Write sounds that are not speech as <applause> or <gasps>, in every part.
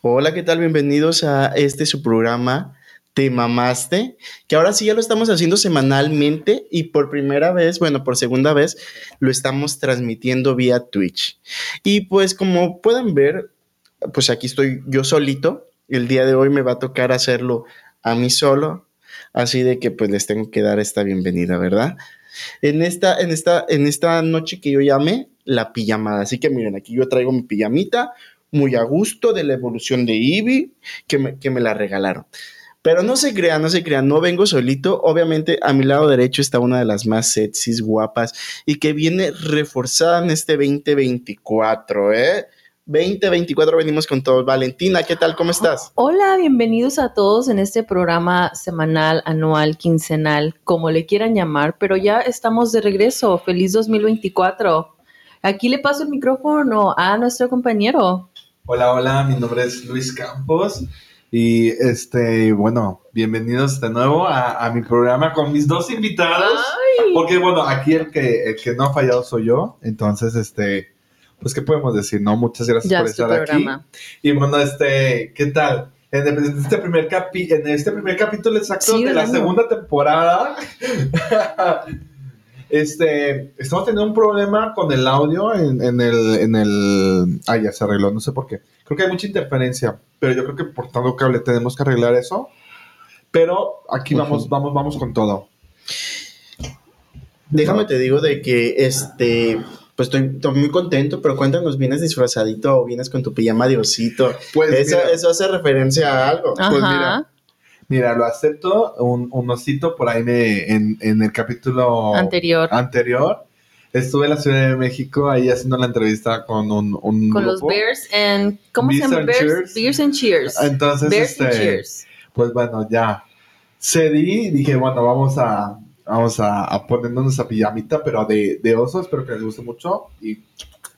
Hola, ¿qué tal? Bienvenidos a este su programa Te Mamaste, que ahora sí ya lo estamos haciendo semanalmente y por primera vez, bueno, por segunda vez, lo estamos transmitiendo vía Twitch. Y pues como pueden ver, pues aquí estoy yo solito. El día de hoy me va a tocar hacerlo a mí solo, así de que pues les tengo que dar esta bienvenida, ¿verdad? En esta, en esta, en esta noche que yo llamé la pijamada. Así que miren, aquí yo traigo mi pijamita, muy a gusto de la evolución de Eevee, que me, que me la regalaron. Pero no se crean, no se crean, no vengo solito. Obviamente a mi lado derecho está una de las más sexys, guapas y que viene reforzada en este 2024, ¿eh? 2024 venimos con todos. Valentina, ¿qué tal? ¿Cómo estás? Hola, bienvenidos a todos en este programa semanal, anual, quincenal, como le quieran llamar, pero ya estamos de regreso. Feliz 2024. Aquí le paso el micrófono a nuestro compañero. Hola, hola, mi nombre es Luis Campos y este, bueno, bienvenidos de nuevo a, mi programa con mis dos invitados. Porque bueno, aquí el que, el que no ha fallado soy yo, entonces este, pues qué podemos decir, ¿no? Muchas gracias por estar aquí. Y bueno, este, ¿qué tal? En, este primer capi en este primer capítulo exacto de la segunda temporada <laughs> <laughs> Este, estamos teniendo un problema con el audio en, el, en el... Ah, ya se arregló, no sé por qué. Creo que hay mucha interferencia, pero yo creo que por tanto cable tenemos que arreglar eso. Pero aquí vamos, vamos, vamos con todo. Déjame te digo de que este, pues estoy, muy contento, pero cuéntanos, ¿vienes disfrazadito o vienes con tu pijama de osito? Pues eso, eso hace referencia a algo. Pues mira, Mira, lo acepto, un, osito por ahí me, en, el capítulo anterior. anterior. Estuve en la Ciudad de México ahí haciendo la entrevista con un, un Con los Bears and... ¿Cómo se llama? Bears, Bears and Cheers. Entonces, Bears and este, Cheers. pues bueno, ya cedí y dije, bueno, vamos a, vamos a, a ponernos esa pijamita, pero de, de oso, espero que les guste mucho y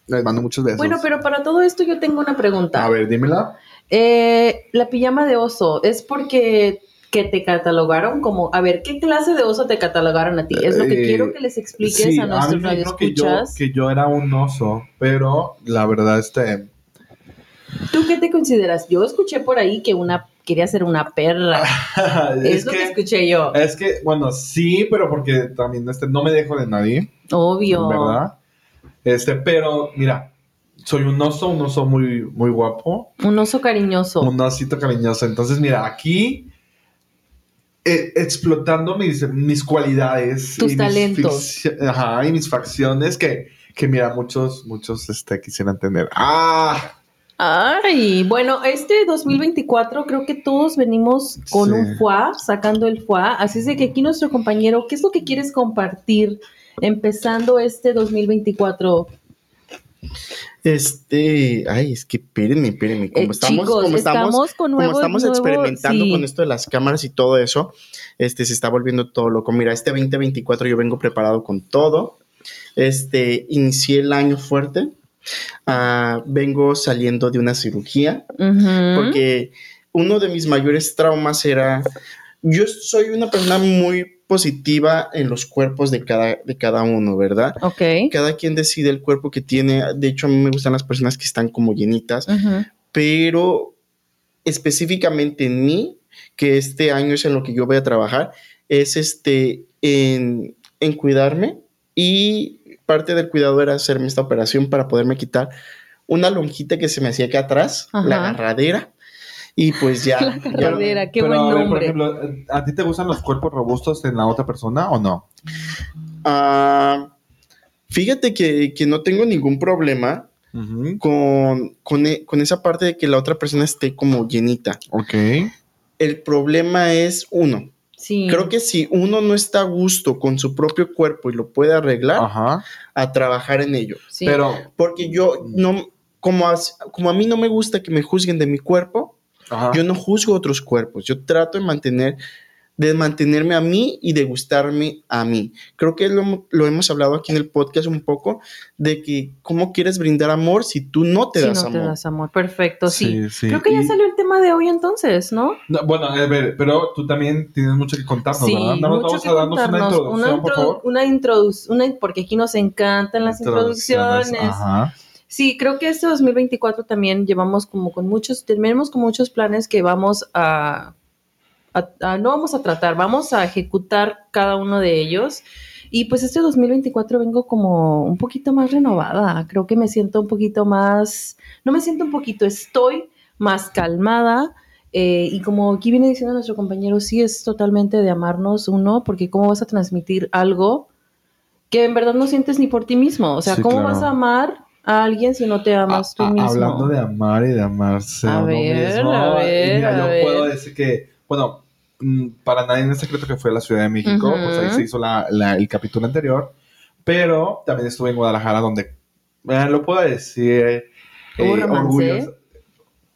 les mando muchos besos. Bueno, pero para todo esto yo tengo una pregunta. A ver, dímela. Eh, la pijama de oso, ¿es porque que te catalogaron como, a ver, ¿qué clase de oso te catalogaron a ti? Es lo que eh, quiero que les expliques a nuestros radioescuchas. Que yo, que yo era un oso, pero la verdad, este... ¿Tú qué te consideras? Yo escuché por ahí que una quería ser una perra. <laughs> es, lo que, escuché yo. Es que, bueno, sí, pero porque también este, no me dejo de nadie. Obvio. ¿Verdad? Este, pero mira, soy un oso, un oso muy, muy guapo. Un oso cariñoso. Un osito cariñoso. Entonces, mira, aquí eh, explotando mis, mis cualidades. Tus talentos. ajá, y mis facciones que, que mira, muchos, muchos este, quisieran tener. ¡Ah! Ay, bueno, este 2024 creo que todos venimos con un FUA, sacando el FUA. Así es de que aquí nuestro compañero, ¿qué es lo que quieres compartir empezando este 2024? Este, ay, es que espérenme, espérenme. Como eh, estamos, como estamos, con como estamos experimentando con esto de las cámaras y todo eso, este se está volviendo todo loco. Mira, este 2024 yo vengo preparado con todo. Este, inicié el año fuerte. Ah, vengo saliendo de una cirugía porque uno de mis mayores traumas era yo soy una persona muy positiva en los cuerpos de cada, de cada uno, ¿verdad? Ok. Cada quien decide el cuerpo que tiene. De hecho, a mí me gustan las personas que están como llenitas, pero específicamente en mí, que este año es en lo que yo voy a trabajar, es este, en, en cuidarme y parte del cuidado era hacerme esta operación para poderme quitar una lonjita que se me hacía acá atrás, la agarradera, y pues ya. <laughs> La carradera, qué buen nombre. por ejemplo, ¿a ti te gustan los cuerpos robustos en la otra persona o no? Ah, fíjate que, no tengo ningún problema con, e, con, esa parte de que la otra persona esté como llenita. Ok. El problema es uno. Sí. Creo que si uno no está a gusto con su propio cuerpo y lo puede arreglar, a trabajar en ello. Pero. Porque yo no. Como como a mí no me gusta que me juzguen de mi cuerpo, yo no juzgo otros cuerpos, yo trato de mantener de mantenerme a mí y de gustarme a mí. Creo que lo, lo, hemos hablado aquí en el podcast un poco de que cómo quieres brindar amor si tú no te das amor. no te das amor, perfecto, sí. Creo que ya salió el tema de hoy entonces, ¿no? bueno, a ver, pero tú también tienes mucho que contarnos, ¿verdad? vamos a darnos una introducción, una, por favor. Una introducción, porque aquí nos encantan las introducciones. Ajá. Sí, creo que este 2024 también llevamos como con muchos, tenemos con muchos planes que vamos a, a- a- no vamos a tratar, vamos a ejecutar cada uno de ellos. Y pues este 2024 vengo como un poquito más renovada, creo que me siento un poquito más, no me siento un poquito, estoy más calmada. eh, y como aquí viene diciendo nuestro compañero, sí es totalmente de amarnos uno, porque cómo vas a transmitir algo que en verdad no sientes ni por ti mismo. O sea, Sí, ¿cómo claro. vas a amar a alguien si no te amas A- tú mismo? Hablando de amar y de amarse A a, ver, mismo. a ver, mira, yo ver. puedo decir que, bueno, mm, para nadie es secreto que fue a la Ciudad de México, Ujú. pues ahí se hizo la- la- el capítulo anterior, pero también estuve en Guadalajara donde, eh, lo puedo decir, ¿Hubo eh, orgulloso.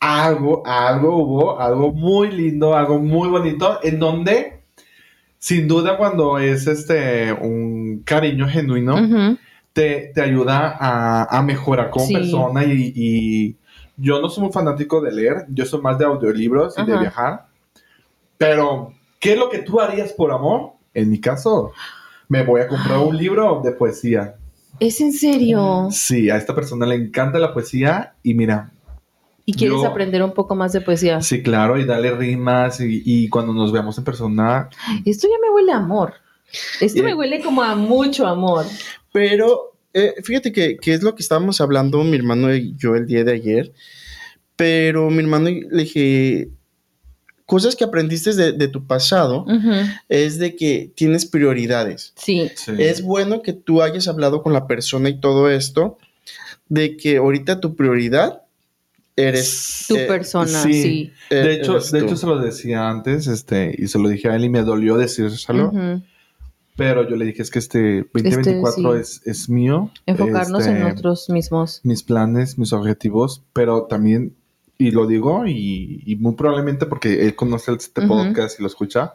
Algo, algo hubo, algo muy lindo, algo muy bonito, en donde, sin duda, cuando es este un cariño genuino, Ujú. Te, te ayuda a, a mejorar como Sí. persona y, y yo no soy muy fanático de leer, yo soy más de audiolibros y de viajar, pero ¿qué es lo que tú harías por amor? En mi caso, me voy a comprar un libro de poesía. ¿Es en serio? Sí, a esta persona le encanta la poesía y mira, ¿Y quieres Yo- aprender un poco más de poesía? sí, claro, y darle rimas y, y cuando nos veamos en persona, Esto ya me huele a amor. Esto Eh. me huele como a mucho amor. Pero eh, fíjate que, que es lo que estábamos hablando mi hermano y yo el día de ayer. Pero mi hermano le dije, cosas que aprendiste de, de tu pasado es de que tienes prioridades. Sí. Es bueno que tú hayas hablado con la persona y todo esto, de que ahorita tu prioridad eres Tu eh, persona, sí. sí. eh, de hecho, de tú. hecho se lo decía antes, este, y se lo dije a él y me dolió decírselo. Ujú. Pero yo le dije, es que este 2024 Este, sí. es, es mío. Enfocarnos en Este, nosotros mismos. Mis planes, mis objetivos, pero también, y lo digo, y, y muy probablemente porque él conoce este Ujú. podcast y lo escucha.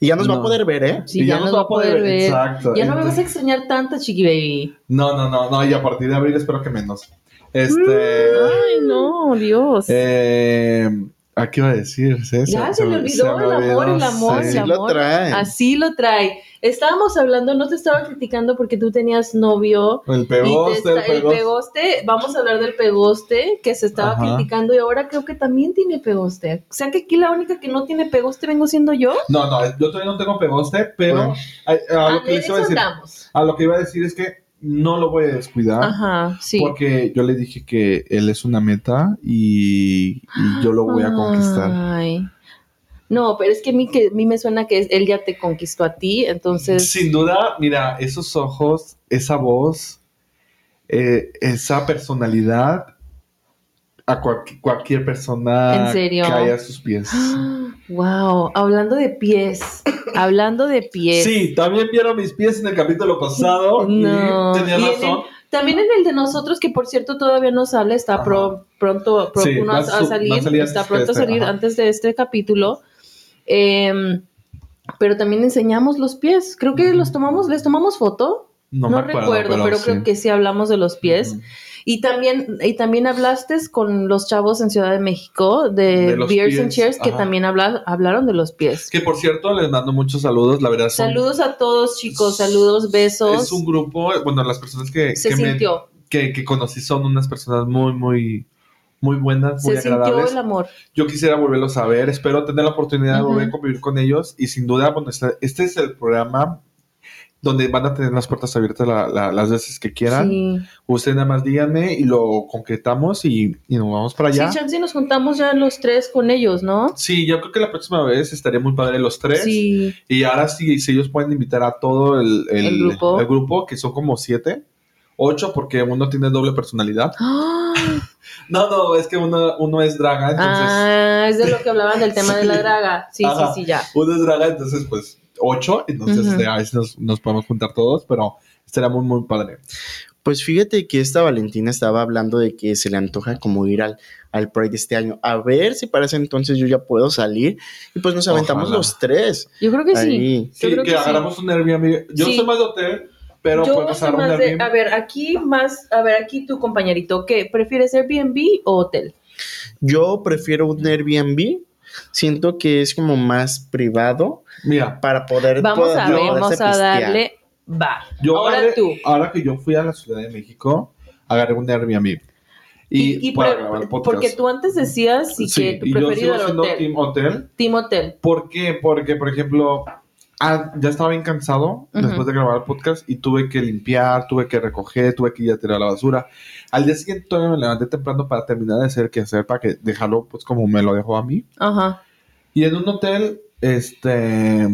Y ya nos va a poder ver, ¿eh? Sí, ya nos va a poder ver. Exacto. Ya no me vas a extrañar tanto, chiqui baby. No, no, no, no, y a partir de abril espero que menos. Este. Ay, no, Dios. eh, ¿A qué iba a decir? Sí, Ya se, le olvidó se el amor, el amor, sí. el Así lo amor. trae. Así lo trae. Estábamos hablando, no te estaba criticando porque tú tenías novio. El pegoste, está- el el pegoste. vamos a hablar del pegoste que se estaba Ajá. criticando y ahora creo que también tiene pegoste. O sea que aquí la única que no tiene pegoste vengo siendo yo. No, no, yo todavía no tengo pegoste, pero Bueno. a, a Ah, lo que de les eso iba a decir, andamos. a lo que iba a decir es que no lo voy a descuidar. Ajá, sí. Porque yo le dije que él es una meta y, y yo lo voy a conquistar. Ay. No, pero es que a mí, que, a mí me suena que él ya te conquistó a ti, entonces... Sin duda, mira, esos ojos, esa voz, eh, esa personalidad, a cual- cualquier persona ¿En serio? cae a sus pies. <gasps> Wow, hablando de pies, hablando de pies. Sí, también vieron mis pies en el capítulo pasado No. y tenía Y razón. También en el de nosotros, que por cierto todavía no sale, está pro- pronto, pro- Sí, a, a su- a va salir, a está pronto a este, salir ajá. antes de este capítulo. Em, pero también enseñamos los pies. Creo que los tomamos, les tomamos foto. No, No, me acuerdo, recuerdo, pero, sí. creo que sí hablamos de los pies. Y también, y también hablaste con los chavos en Ciudad de México de, Beers and Chairs que ajá. también habla- hablaron de los pies. Que por cierto, les mando muchos saludos, la verdad. son- Saludos a todos, chicos. Saludos, besos. Es un grupo, bueno, las personas que, Se que, me- sintió, que, que conocí son unas personas muy, muy, muy buenas, muy se sintió agradables. el amor. Yo quisiera volverlos a ver, espero tener la oportunidad de volver a convivir con ellos y sin duda, bueno, este, este es el programa donde van a tener las puertas abiertas la- la- las veces que quieran. Sí. Ustedes nada más díganme y lo concretamos y, y nos vamos para allá. Sí, y nos juntamos ya los tres con ellos, ¿no? Sí, yo creo que la próxima vez estaría muy padre los tres. Sí. Y ahora sí, si ellos pueden invitar a todo el, el- El grupo. el grupo, que son como siete, ocho, porque uno tiene doble personalidad. ¡Ah! <laughs> No, no, es que uno, uno es draga, entonces Ah, es de lo que hablaban del tema de la draga. Sí, Ajá. sí, sí, ya. uno es draga, entonces pues ocho, entonces Ujú. este, a veces nos, nos podemos juntar todos, pero estaría muy, muy padre. Pues fíjate que esta Valentina estaba hablando de que se le antoja como ir al, al Pride este año. A ver si para ese entonces yo ya puedo salir. Y pues nos aventamos Ojalá. los tres. Yo creo que sí. Ahí. Sí, creo que, que sí. agarramos un Airbnb. Yo Sí. soy más de hotel, pero Yo agarrar un de, Airbnb. a ver, aquí más, a ver, aquí tu compañerito, ¿qué? ¿Prefieres Airbnb o hotel? Yo prefiero un Airbnb. Siento que es como más privado Mira, para poder. Vamos poder- a ver, vamos a pistear. darle, va. yo Ahora ahora, tú. ahora que yo fui a la Ciudad de México, agarré un Airbnb. Y, Y, para por- grabar el podcast. porque tú antes decías sí, Sí, que tu y yo preferido sigo era hotel. Team Hotel. Team Hotel. ¿Por qué? Porque, por ejemplo, ah, ya estaba bien cansado Ujú. después de grabar el podcast y tuve que limpiar, tuve que recoger, tuve que ir a tirar la basura. Al día siguiente todavía me levanté temprano para terminar de hacer que hacer, para que dejarlo pues como me lo dejó a mí. Ajá. Y en un hotel, este,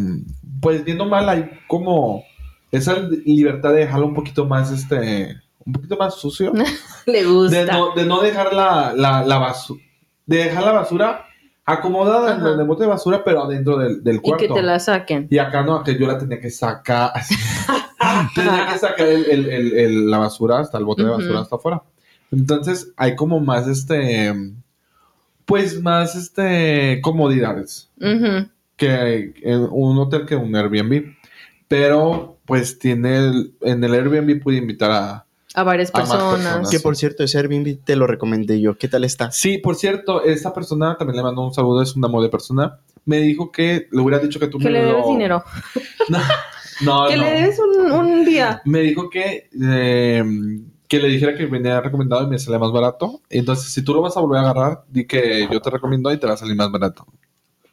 pues viendo mal hay como esa libertad de dejarlo un poquito más, este, un poquito más sucio. <laughs> Le gusta. De no, de no dejar la, la, la basura, de dejar la basura acomodada Ajá. en el bote de basura, pero adentro del, del y cuarto. que te la saquen. Y acá no, que yo la tenía que sacar. <laughs> <laughs> tenía que sacar el- el- la basura hasta el bote de basura hasta afuera. Entonces hay como más este. Pues más este. comodidades. Que en un hotel que un Airbnb. Pero pues tiene. el- en el Airbnb pude invitar a. A varias A personas. Que por cierto, ese Airbnb te lo recomendé yo. ¿Qué tal está? Sí, por cierto, esta persona también le mandó un saludo, es un amor de persona. Me dijo que le hubiera dicho que tú Que me le lo- debes dinero. <laughs> No, <laughs> que no. le debes un, un día. Me dijo que, eh, que le dijera que venía recomendado y me salía más barato. Entonces, si tú lo vas a volver a agarrar, di que yo te recomiendo y te va a salir más barato.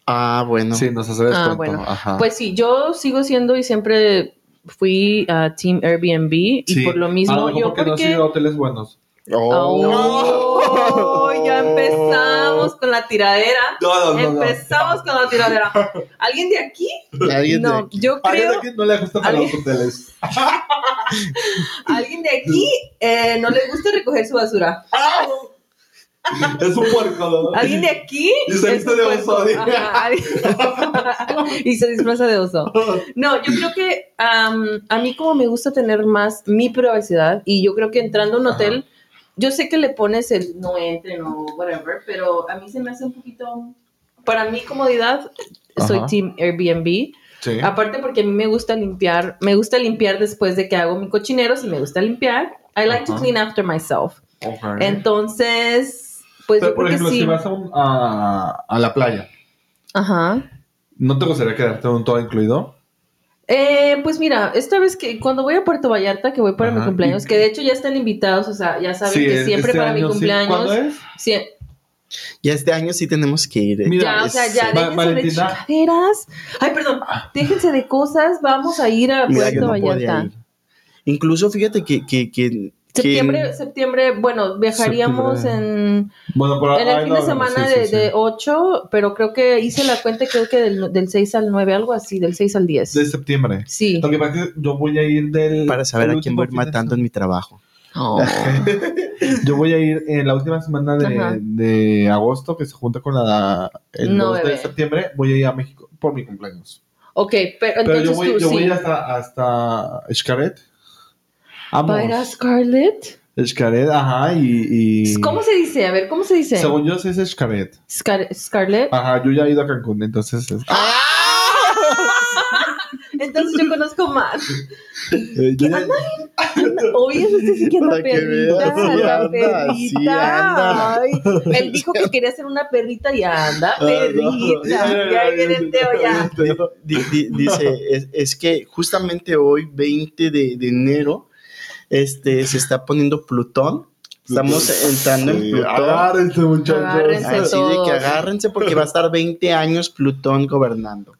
Ah, bueno. Sí, nos hace descuento. Ah, bueno. Ajá. Pues sí, yo sigo siendo y siempre fui a Team Airbnb y Sí. por lo mismo mejor yo porque no he sido a hoteles buenos. Oh, <laughs> ya empezamos con la tiradera. No, Empezamos con la tiradera. ¿Alguien de aquí? Alguien de No, aquí. yo creo. alguien no le gustan a los ¿Alguien? hoteles. <laughs> ¿Alguien de aquí eh, no le gusta recoger su basura? <laughs> Es un puerco, ¿no? ¿Alguien de aquí? Y se viste de oso, <laughs> y se disfraza de oso. No, yo creo que am, a mí como me gusta tener más mi privacidad y yo creo que entrando a un Ajá. hotel, yo sé que le pones el no entren o whatever, pero a mí se me hace un poquito, para mi comodidad, soy team Airbnb. Sí. Aparte porque a mí me gusta limpiar, me gusta limpiar después de que hago mi cochinero, si me gusta limpiar. I like to clean after myself. Entonces, pues Pero, yo por creo ejemplo, que sí. si vas a, un- a, a la playa, Ajá. ¿no te gustaría quedarte un todo incluido? Eh, pues mira, esta vez que cuando voy a Puerto Vallarta, que voy para mi cumpleaños, que de hecho ya están invitados, o sea, ya saben Sí, que es- siempre este para mi año sí. cumpleaños. ¿Cuándo es? sí, Ya este año sí tenemos que ir. ¿eh? Mira, ya, o sea, es- ya, Va- déjense de chingaderas. Ay, perdón, déjense de cosas, vamos a ir a Mira, yo Puerto no podía Vallarta. ir. Incluso fíjate que, que, que, Septiembre, que- septiembre, bueno, viajaríamos Septiembre. en, Bueno, por en el fin de lo- semana sí, sí, de, sí. de 8, pero creo que hice la cuenta, creo que del, del 6 al 9, algo así, del 6 al 10. De septiembre. Sí. Lo que pasa es que yo voy a ir del. para saber a quién voy de matando en mi trabajo. Oh. <laughs> Yo voy a ir en la última semana de, de agosto, que se junta con la el No, 2 de septiembre. Voy a ir a México por mi cumpleaños. Ok, pero Pero entonces yo voy, tú yo voy a sí. ir hasta, hasta Xcaret. Vamos. ¿Va a ir a Scarlett? Xcaret, ajá, y, y- ¿Cómo se dice? A ver, ¿cómo se dice? Según yo, sí es Xcaret. Scar- Scarlett. Ajá, yo ya he ido a Cancún, entonces. es- <laughs> Entonces yo conozco más. Eh, este sí que anda <laughs> Para que perrita, anda, perrita. sí anda. Ay, él dijo que quería ser una perrita y anda, Ah, no. perrita. <laughs> Ya viene el Teo ya. Di- di- dice, es, es que justamente hoy, 20 de, de enero, este, se está poniendo Plutón. Estamos entrando en Sí, Plutón. Agárrense, muchachos. Agárrense. Así de todos. que agárrense porque va a estar 20 años Plutón gobernando.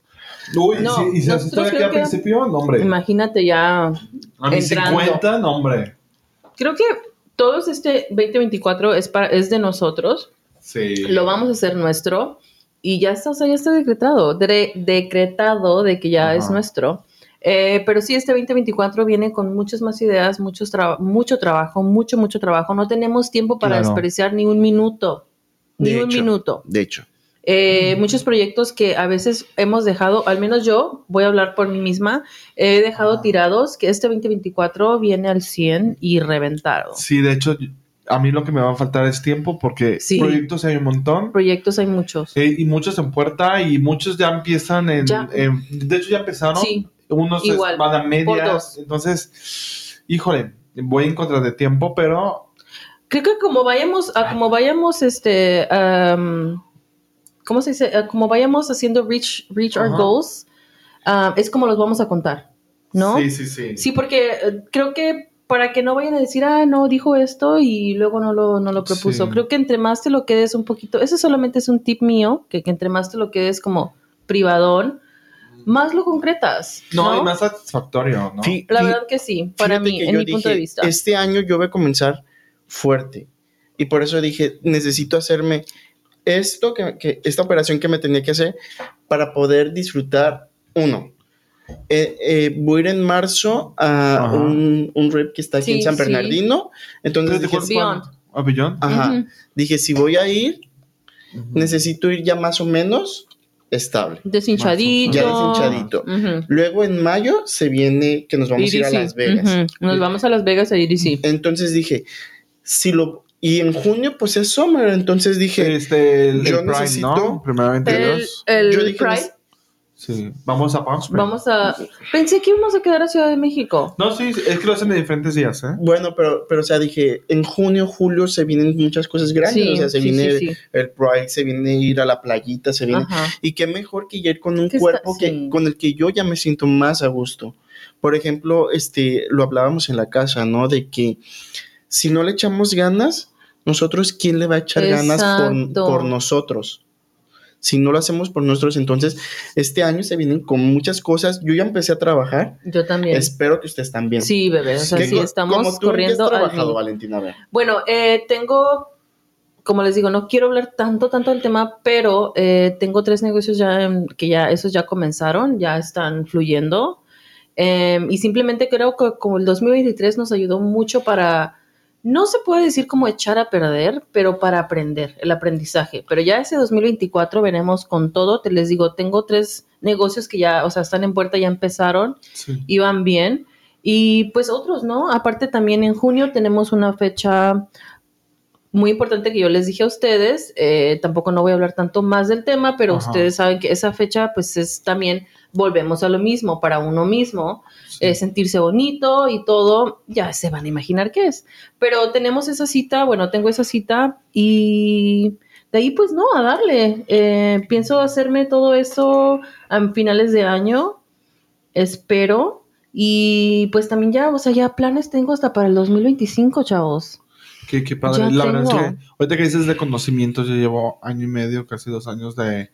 Uy, No, y si nosotros estoy aquí al principio, no, hombre. Imagínate ya. A mis entrando. 50, no, hombre. Creo que todos este 2024 es, para, es de nosotros. Sí. Lo vamos a hacer nuestro. Y ya está, o sea, ya está decretado. Dre- decretado de que ya Ajá. es nuestro. Eh, pero sí, este 2024 viene con muchas más ideas, muchos traba- mucho trabajo, mucho, mucho trabajo. No tenemos tiempo para Claro. desperdiciar ni un minuto. Ni un minuto. De hecho, Eh, Muchos proyectos que a veces hemos dejado, al menos yo, voy a hablar por mí misma, he dejado tirados que este 2024 viene al 100 y reventado. Sí, de hecho, a mí lo que me va a faltar es tiempo porque Sí. proyectos hay un montón. Proyectos hay muchos. eh, y muchos en puerta y muchos ya empiezan en, Ya. en- de hecho ya empezaron Sí, unos igual, van a medias entonces híjole voy en contra de tiempo pero creo que como vayamos, a como vayamos, este, am, ¿cómo se dice? A como vayamos haciendo reach, reach our goals, ah, es como los vamos a contar, ¿no? sí sí sí Sí, porque eh, creo que para que no vayan a decir, ah, no, dijo esto y luego no lo, no lo propuso. Sí. Creo que entre más te lo quedes un poquito, eso solamente es un tip mío, que, que entre más te lo quedes como privadón, más lo concretas. No, No, y más satisfactorio, ¿no? Fí- La verdad que sí, para mí, en mi punto de dije, vista. Este año yo voy a comenzar fuerte. Y por eso dije, necesito hacerme esto, que, que- esta operación que me tenía que hacer para poder disfrutar uno. Eh, eh, voy a ir en marzo a un, un rep que está aquí Sí, en San sí. Bernardino. Entonces ¿Desde dije, Beyond. ¿A Beyond? ajá, Ujú. dije, si voy a ir, Ujú. necesito ir ya más o menos estable. Deshinchadito. Ya deshinchadito. Luego en mayo se viene que nos vamos a ir a. Las Vegas. Nos vamos a Las Vegas a EDC. Entonces dije, si lo... Y en junio pues es summer, entonces dije, Este, el, yo el Pride, necesito- ¿no? Primeramente El, Dios. el Yo dije, Pride, Sí. Vamos a Palm Springs. vamos a... Pensé que íbamos a quedar a Ciudad de México. No, sí, es que lo hacen de diferentes días, ¿eh? bueno, pero, pero o sea, dije, en junio, julio se vienen muchas cosas grandes, Sí, o sea, se sí, viene sí, sí. el Pride, se viene ir a la playita, se viene... Ajá. Y qué mejor que ir con un Que está- cuerpo que, sí. con el que yo ya me siento más a gusto. Por ejemplo, este, lo hablábamos en la casa, ¿no? De que si no le echamos ganas, nosotros, ¿quién le va a echar ganas por, por nosotros? Si no lo hacemos por nosotros, entonces este año se vienen con muchas cosas. Yo ya empecé a trabajar. Yo también. Espero que ustedes también. Sí, bebé. O sea, ¿Qué sí, estamos como tú, ¿en qué has corriendo trabajado. Valentina? A ver. Bueno, eh, tengo, como les digo, no quiero hablar tanto, tanto del tema, pero eh, tengo tres negocios ya en- que ya, esos ya comenzaron, ya están fluyendo. Eh, y simplemente creo que como el 2023 nos ayudó mucho para, no se puede decir como echar a perder, pero para aprender, el aprendizaje. Pero ya ese 2024 veremos con todo. Te les digo, tengo tres negocios que ya, o sea, están en puerta, ya empezaron Sí. iban bien. Y pues otros, ¿no? Aparte también en junio tenemos una fecha muy importante que yo les dije a ustedes. eh, tampoco no voy a hablar tanto más del tema, pero Ajá. ustedes saben que esa fecha pues es también, volvemos a lo mismo, para uno mismo, sí. eh, sentirse bonito y todo, ya se van a imaginar qué es. Pero tenemos esa cita, bueno, tengo esa cita y de ahí pues no, a darle. Eh, pienso hacerme todo eso a finales de año, espero. Y pues también ya, o sea, ya planes tengo hasta para el 2025, chavos. Qué, qué padre. Ya la verdad es tengo. que ahorita que dices de conocimientos, yo llevo año y medio, casi dos años de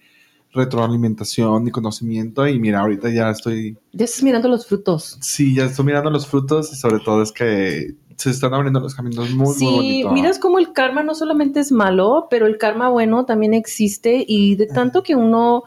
retroalimentación y conocimiento y mira, ahorita ya estoy, Ya estás mirando los frutos. sí, ya estoy mirando los frutos y sobre todo es que se están abriendo los caminos muy, sí, muy bonito. miras cómo el karma no solamente es malo, pero el karma bueno también existe y de tanto que uno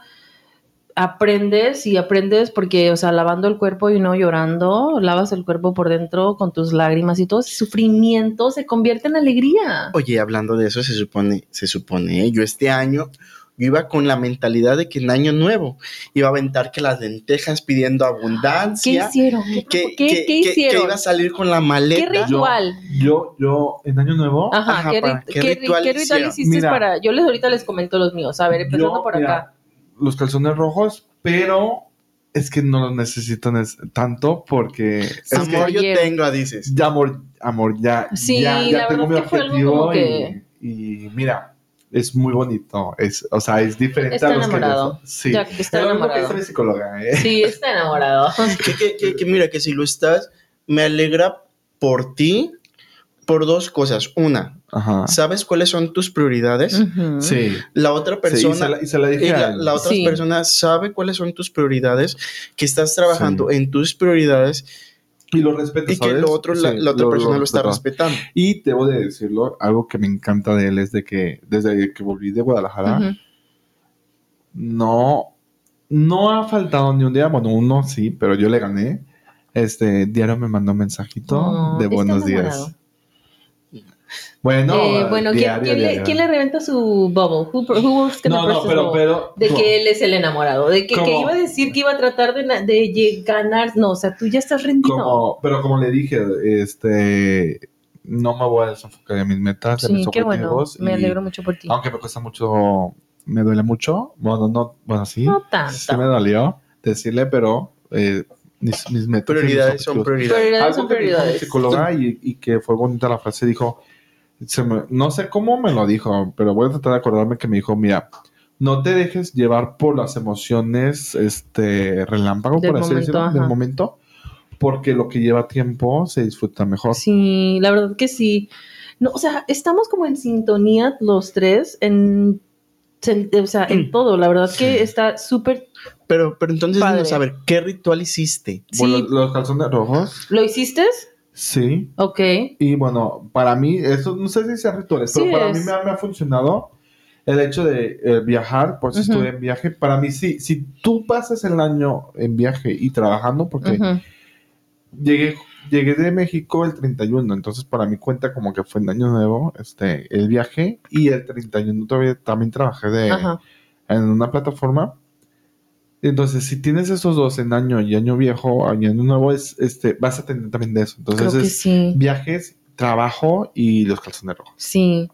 aprendes y aprendes porque, o sea, lavando el cuerpo y no llorando, lavas el cuerpo por dentro con tus lágrimas y todo ese sufrimiento se convierte en alegría. Oye, hablando de eso, se supone, se supone, yo este año, yo iba con la mentalidad de que en año nuevo iba a aventar que las lentejas pidiendo ¿Qué abundancia, hicieron? ¿Qué, que, qué- que- qué que- que hicieron? iba a salir con la maleta. ¿Qué ritual? Yo, yo, en año nuevo, Ajá, Ajá, ¿qué, para- ¿qué qué ri- ritual qué ritual hicieron? hiciste Mira. para...? Yo les ahorita les comento los míos. A ver, empezando yo, por mira, acá. los calzones rojos, pero es que no los necesito nes- tanto porque es Amor, que yo tengo, dices. ya amor, amor, ya, Sí, ya, ya la tengo mi verdad que fue algo objetivo como y, que- y mira, es muy bonito, es, o sea, es diferente Está a los enamorado. que yo- sí. Que está que enamorado. dice mi psicóloga, ¿eh? Sí, está enamorado. <laughs> Que, que- que- que mira, que si lo estás, me alegra por ti, por dos cosas. Una, Ajá. ¿sabes cuáles son tus prioridades? Ujú. Sí. La otra Sí, y persona... se la, y se la dije Y la, la otra Sí. persona sabe cuáles son tus prioridades, que estás trabajando en tus prioridades y lo respeto, y que lo otro, la, Sí, la otra persona lo, está respetando. Y debo de decirlo, algo que me encanta de él es de que desde que volví de Guadalajara, no, no ha faltado ni un día, bueno, uno sí, pero yo le gané. Este diario me mandó un mensajito Oh, de buenos días. Bueno, Eh, bueno, ¿quién, diario, quién le, diario. quién le reventa su bubble? Who, who was No, no, pero, pero. De no. que él es el enamorado, de que, que iba a decir que iba a tratar de, de ganar, no, o sea, tú ya estás rendido. Como, pero como le dije, este. No me voy a desenfocar de mis metas, sí, mis qué bueno, me alegro mucho por ti. Aunque me cuesta mucho, me duele mucho. Bueno, no, bueno, sí. No tanto. Sí me dolió decirle, pero eh, mis, mis metas. Prioridades son prioridades. Prioridades Algo son que me dijo mi prioridades. psicóloga y, y que fue bonita la frase, dijo, se me- no sé cómo me lo dijo, pero voy a tratar de acordarme que me dijo, mira, no te dejes llevar por las emociones, este, relámpago, Del por así momento, decirlo, del momento, porque lo que lleva tiempo se disfruta mejor. Sí, la verdad que sí. No, o sea, estamos como en sintonía los tres en, o sea, en Mm. todo. La verdad que está súper. Pero, pero entonces, Padre. dinos, a ver, ¿qué ritual hiciste? Bueno, Sí. los calzones rojos, ¿Lo hiciste? Sí. Ok. Y bueno, para mí, eso no sé si sean rituales, pero para es. mí me ha, me ha funcionado el hecho de eh, viajar, por si Ujú. estuve en viaje. Para mí, sí, si tú pasas el año en viaje y trabajando, porque llegué, llegué de México el 31, entonces para mí cuenta como que fue en Año Nuevo este, el viaje y el 31 todavía también trabajé de, Ajá. en una plataforma. Entonces, si tienes esos dos en año y año viejo, año nuevo, es, este, vas a tener también de eso. Entonces, es sí. viajes, trabajo y los calzones rojos. Sí.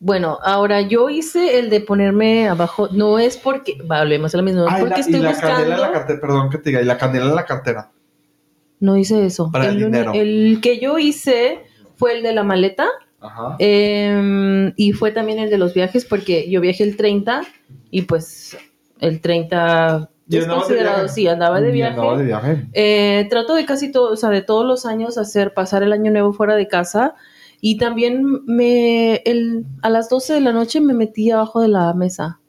Bueno, ahora yo hice el de ponerme abajo. No es porque. Volvemos a lo mismo. No es Ah, y porque la, y estoy la canela en la buscando. cartera, perdón que te diga, y la canela en la cartera. No hice eso. Para el dinero. el que yo hice fue el de la maleta. Ajá. Em, y fue también el de los viajes porque yo viajé el 30 y pues el 30 ¿Y es andabas de considerado, viaje? sí, andaba de viaje. andaba de viaje. Eh, trato de casi todo, o sea, de todos los años hacer pasar el año nuevo fuera de casa y también me el, a las 12 de la noche me metí abajo de la mesa.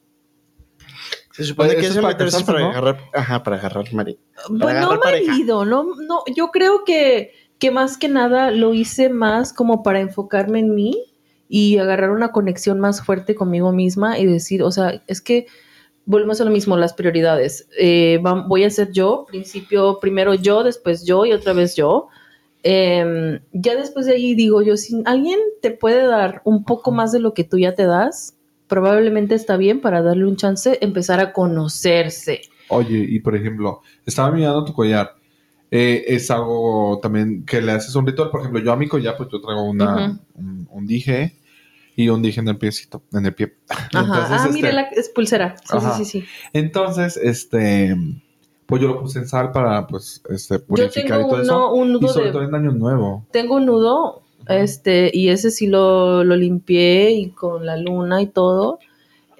Se supone que eso es para meterse para ¿no? agarrar, ajá, para agarrar marido. Bueno, no agarrar pareja. marido, no, no, yo creo que, que más que nada lo hice más como para enfocarme en mí y agarrar una conexión más fuerte conmigo misma y decir, o sea, es que volvemos a lo mismo, las prioridades. Eh, voy a ser yo, principio, primero yo, después yo y otra vez yo. Em, ya después de ahí digo yo, si alguien te puede dar un poco más de lo que tú ya te das, probablemente está bien para darle un chance, empezar a conocerse. Oye, y por ejemplo, estaba mirando tu collar. Eh, es algo también que le haces un ritual. Por ejemplo, yo a mi collar, pues yo traigo una, un dije y un dije en el piecito, en el pie. <laughs> Ajá. Entonces, ah, este, mire, la, es pulsera. Sí, Ajá. sí, sí, sí. Entonces, este, pues yo lo puse en sal para, pues, este, Yo purificar y todo eso. uno, un Y nudo sobre todo de... en Año Nuevo. Tengo un nudo, este, y ese sí lo, lo limpié y con la luna y todo.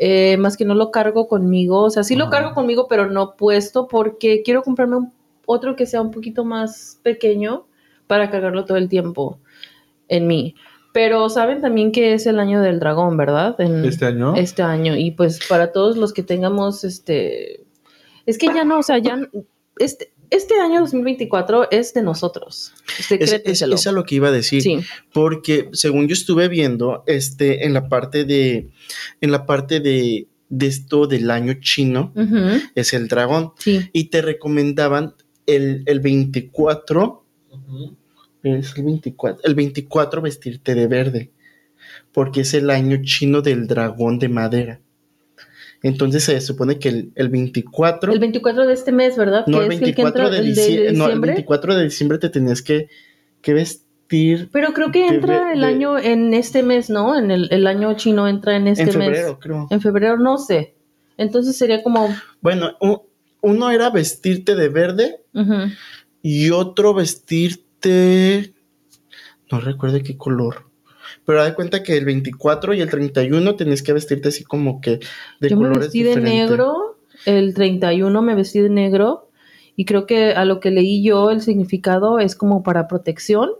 Eh, más que no lo cargo conmigo. O sea, sí lo cargo conmigo, pero no puesto porque quiero comprarme un- otro que sea un poquito más pequeño para cargarlo todo el tiempo en mí. Pero saben también que es el año del dragón, ¿verdad? En- Este año. este año. Y pues para todos los que tengamos este. Es que ya no, o sea, ya. Este, este año 2024 es de nosotros. Es, es, es a lo que iba a decir. Sí. Porque según yo estuve viendo, este, en la parte de, en la parte de, de esto del año chino, Ujú, es el dragón. Sí. Y te recomendaban el, el 24, es el 24, el 24 vestirte de verde, porque es el año chino del dragón de madera. Entonces se supone que el, el 24, El 24 de este mes, ¿verdad? no, el es el que 24 entra de, el dicie- de no, el diciembre. 24 de diciembre te tenías que, que vestir Pero creo que entra el año en este mes, ¿no? En el, el año chino entra en este en mes. febrero, creo. En febrero, no sé. Entonces sería como. Bueno, u- uno era vestirte de verde y otro vestirte. No recuerdo qué color. Pero da cuenta que el 24 y el 31 tenías que vestirte así como que de Yo me colores vestí de negro, el 31 me vestí de negro y creo que a lo que leí yo el significado es como para protección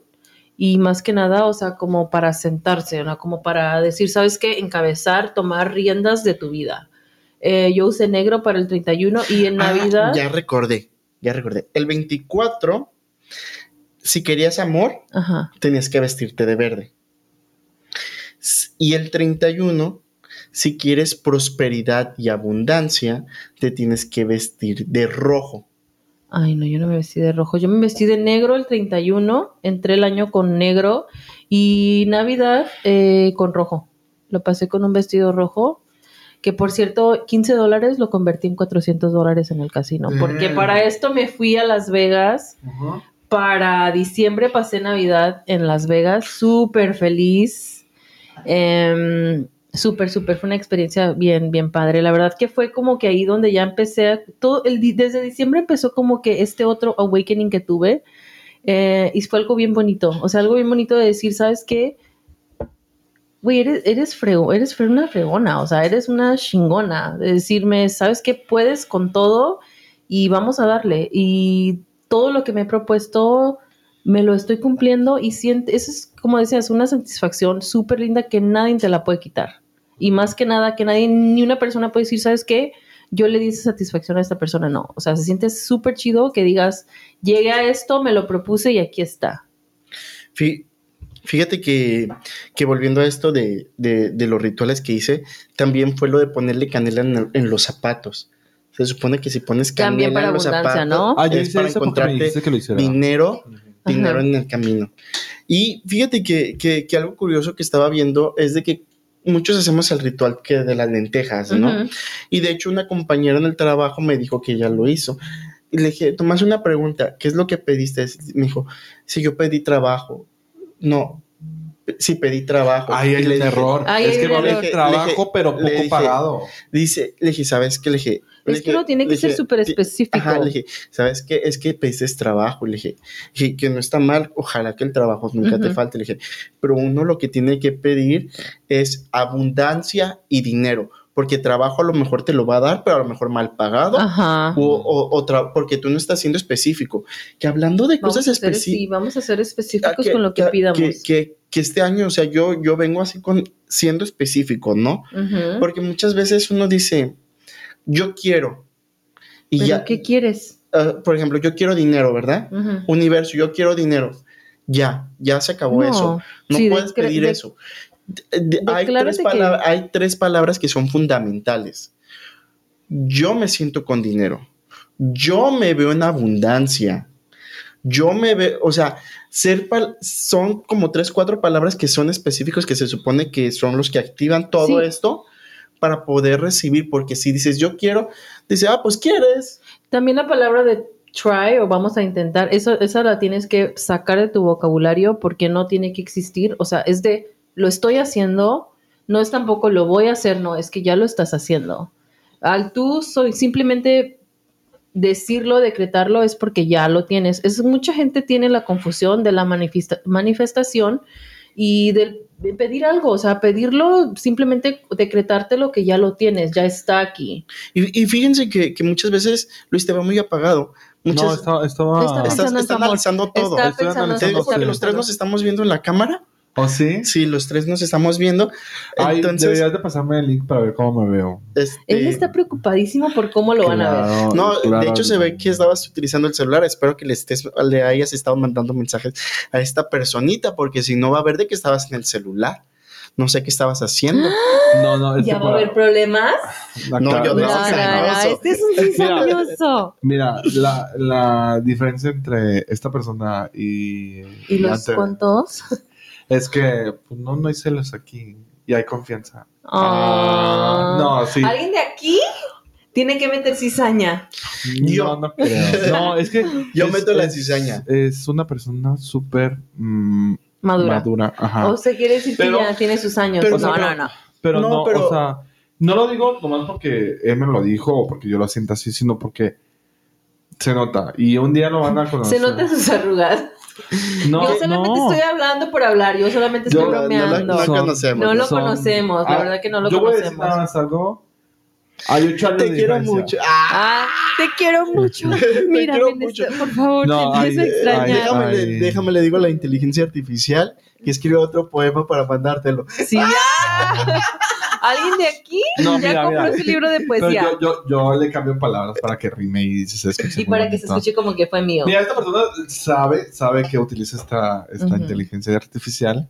y más que nada, o sea, como para sentarse, ¿no? como para decir, ¿sabes qué? Encabezar, tomar riendas de tu vida. Eh, yo usé negro para el 31 y en Ah, Navidad... ya recordé, ya recordé. El 24, si querías amor, Ajá. tenías que vestirte de verde. Y el 31, si quieres prosperidad y abundancia, te tienes que vestir de rojo. Ay, no, yo no me vestí de rojo. Yo me vestí de negro el 31, entré el año con negro y Navidad eh, con rojo. Lo pasé con un vestido rojo, que por cierto, 15 dólares lo convertí en 400 dólares en el casino. Porque Mm. para esto me fui a Las Vegas. Ajá. Para diciembre pasé Navidad en Las Vegas, súper feliz. Em, súper, súper, fue una experiencia bien, bien padre. La verdad que fue como que ahí donde ya empecé, a- todo el, desde diciembre empezó como que este otro awakening que tuve. eh, y fue algo bien bonito, o sea, algo bien bonito de decir, ¿sabes qué? Güey, eres, eres, frego, eres una fregona, o sea, eres una chingona. De decirme, ¿sabes qué? Puedes con todo y vamos a darle. Y todo lo que me he propuesto me lo estoy cumpliendo y siente, eso es como decías, una satisfacción súper linda que nadie te la puede quitar. Y más que nada, que nadie, ni una persona puede decir, ¿sabes qué? Yo le di satisfacción a esta persona, no. O sea, se siente súper chido que digas, llegué a esto, me lo propuse y aquí está. Fíjate que, que volviendo a esto de, de, los rituales que hice, también fue lo de ponerle canela en los zapatos. Se supone que si pones canela para en los abundancia, zapatos, ¿no? Ah, es para encontrarte dijiste que lo hiciera. dinero, Ajá. dinero en el camino. Y fíjate que, que, que algo curioso que estaba viendo es de que muchos hacemos el ritual que de las lentejas, ¿no? Y de hecho una compañera en el trabajo me dijo que ella lo hizo. Y le dije, Tomás, una pregunta, ¿qué es lo que pediste? Me dijo, si yo pedí trabajo. No, sí pedí trabajo. Ahí hay un dije- error. Es que va a haber trabajo, dije- pero le poco dije- pagado. Dice, le dije, ¿sabes qué? Le dije. Le Es que uno tiene que ser súper específico. Ajá, le dije, ¿sabes qué? Es que pediste trabajo. Le dije, dije, que no está mal, ojalá que el trabajo nunca te falte. Le dije, pero uno lo que tiene que pedir es abundancia y dinero, porque trabajo a lo mejor te lo va a dar, pero a lo mejor mal pagado. Ajá. O, o- porque tú no estás siendo específico. Que hablando de Vamos cosas ser, sí, específicas. vamos a ser específicos con lo que, pidamos. Que, que- que este año, o sea, yo, yo vengo así con siendo específico, ¿no? Porque muchas veces uno dice, yo quiero. Y ¿Pero ya, qué quieres? ah, por ejemplo, yo quiero dinero, ¿verdad? Universo, yo quiero dinero. Ya, ya se acabó eso. No Sí, puedes pedir de- eso. De- de- hay, tres que- hay tres palabras que son fundamentales. Yo me siento con dinero. Yo me veo en abundancia. Yo me veo, o sea, ser son como tres, cuatro palabras que son específicos que se supone que son los que activan todo Sí. esto para poder recibir, porque si dices yo quiero, dice, ah, pues quieres. También la palabra de try o vamos a intentar, eso, esa la tienes que sacar de tu vocabulario porque no tiene que existir. O sea, es de lo estoy haciendo, no es tampoco lo voy a hacer, no, es que ya lo estás haciendo. Al tú soy simplemente decirlo, decretarlo, es porque ya lo tienes. Es, mucha gente tiene la confusión de la manifesta- manifestación y del- de pedir algo, o sea, pedirlo, simplemente decretarte lo que ya lo tienes, ya está aquí. Y, y fíjense que, que muchas veces Luis te ve muy apagado. Muchas, No, estaba. estaba... Está estás, analizando todo. Está Estoy Te digo los tres nos estamos viendo en la cámara. ¿Oh, sí? Sí, los tres nos estamos viendo. Ay, Entonces, deberías de pasarme el link para ver cómo me veo. este, Él está preocupadísimo por cómo lo van a ver. No, claro. de hecho se ve que estabas utilizando el celular. Espero que le estés, le hayas estado mandando mensajes a esta personita, porque si no va a ver de que estabas en el celular. No sé qué estabas haciendo. <gasps> No, no, es ¿Ya va a haber problemas? la No, cara- yo No, no, este es un <laughs> Mira. cizañoso. Mira, la, la diferencia entre esta persona y, ¿Y los cuantos? Es que pues, no, no hay celos aquí y hay confianza. Ah. No, sí. ¿Alguien de aquí? Tiene que meter cizaña. Yo. No, no creo. No, es que. <laughs> Yo es- meto la cizaña. Es una persona súper mm, Madura. madura. Ajá. O sea, quiere decir Pero- que ya tiene sus años. pero no, no, no, no. Pero No, no, pero- o sea, no lo digo nomás porque él me lo dijo o porque yo lo siento así, sino porque se nota. Y un día lo van a conocer. Se notan sus arrugas. No, yo solamente no. estoy hablando por hablar. Yo solamente estoy Yo- No, no, bromeando. no Son- conocemos. No lo Son- conocemos, la Ah, verdad que no lo yo voy a decir conocemos. nada más algo. Años Te quiero diferencia. mucho. Ah, Ah, te quiero mucho. <laughs> Mira, por favor, No, te empiezo a extrañar. ay, déjame, le, Ay. déjame le digo a la inteligencia artificial que escribe otro poema para mandártelo. Sí, ya. <laughs> ¿Alguien de aquí? No, ya mira, compró mira. su libro de poesía. yo, yo, yo le cambio palabras para que rime y se escuche y para que se escuche como que fue mío. Mira, esta persona sabe, sabe que utiliza esta, esta inteligencia artificial,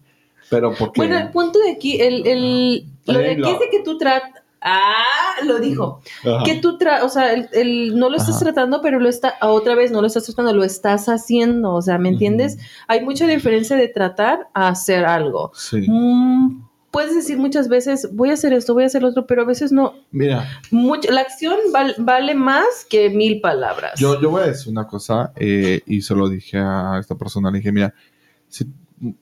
pero porque... Bueno, el punto de aquí, el, el, lo de aquí es de que tú tratas. Ah, lo dijo. Ajá. Que tú tratas, o sea, el, el- no lo estás Ajá. tratando, pero lo está, otra vez no lo estás tratando, lo estás haciendo. O sea, ¿me entiendes? Hay mucha diferencia de tratar a hacer algo. Sí. Mm, puedes decir muchas veces, voy a hacer esto, voy a hacer lo otro, pero a veces no. Mira, Mucho, la acción val- vale más que mil palabras. yo, yo voy a decir una cosa eh, y se lo dije a esta persona, le dije, mira, si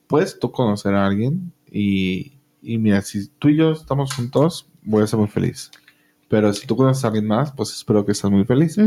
puedes tú conocer a alguien y, y mira, si tú y yo estamos juntos, voy a ser muy feliz. Pero si tú conoces a alguien más, pues espero que estés muy feliz.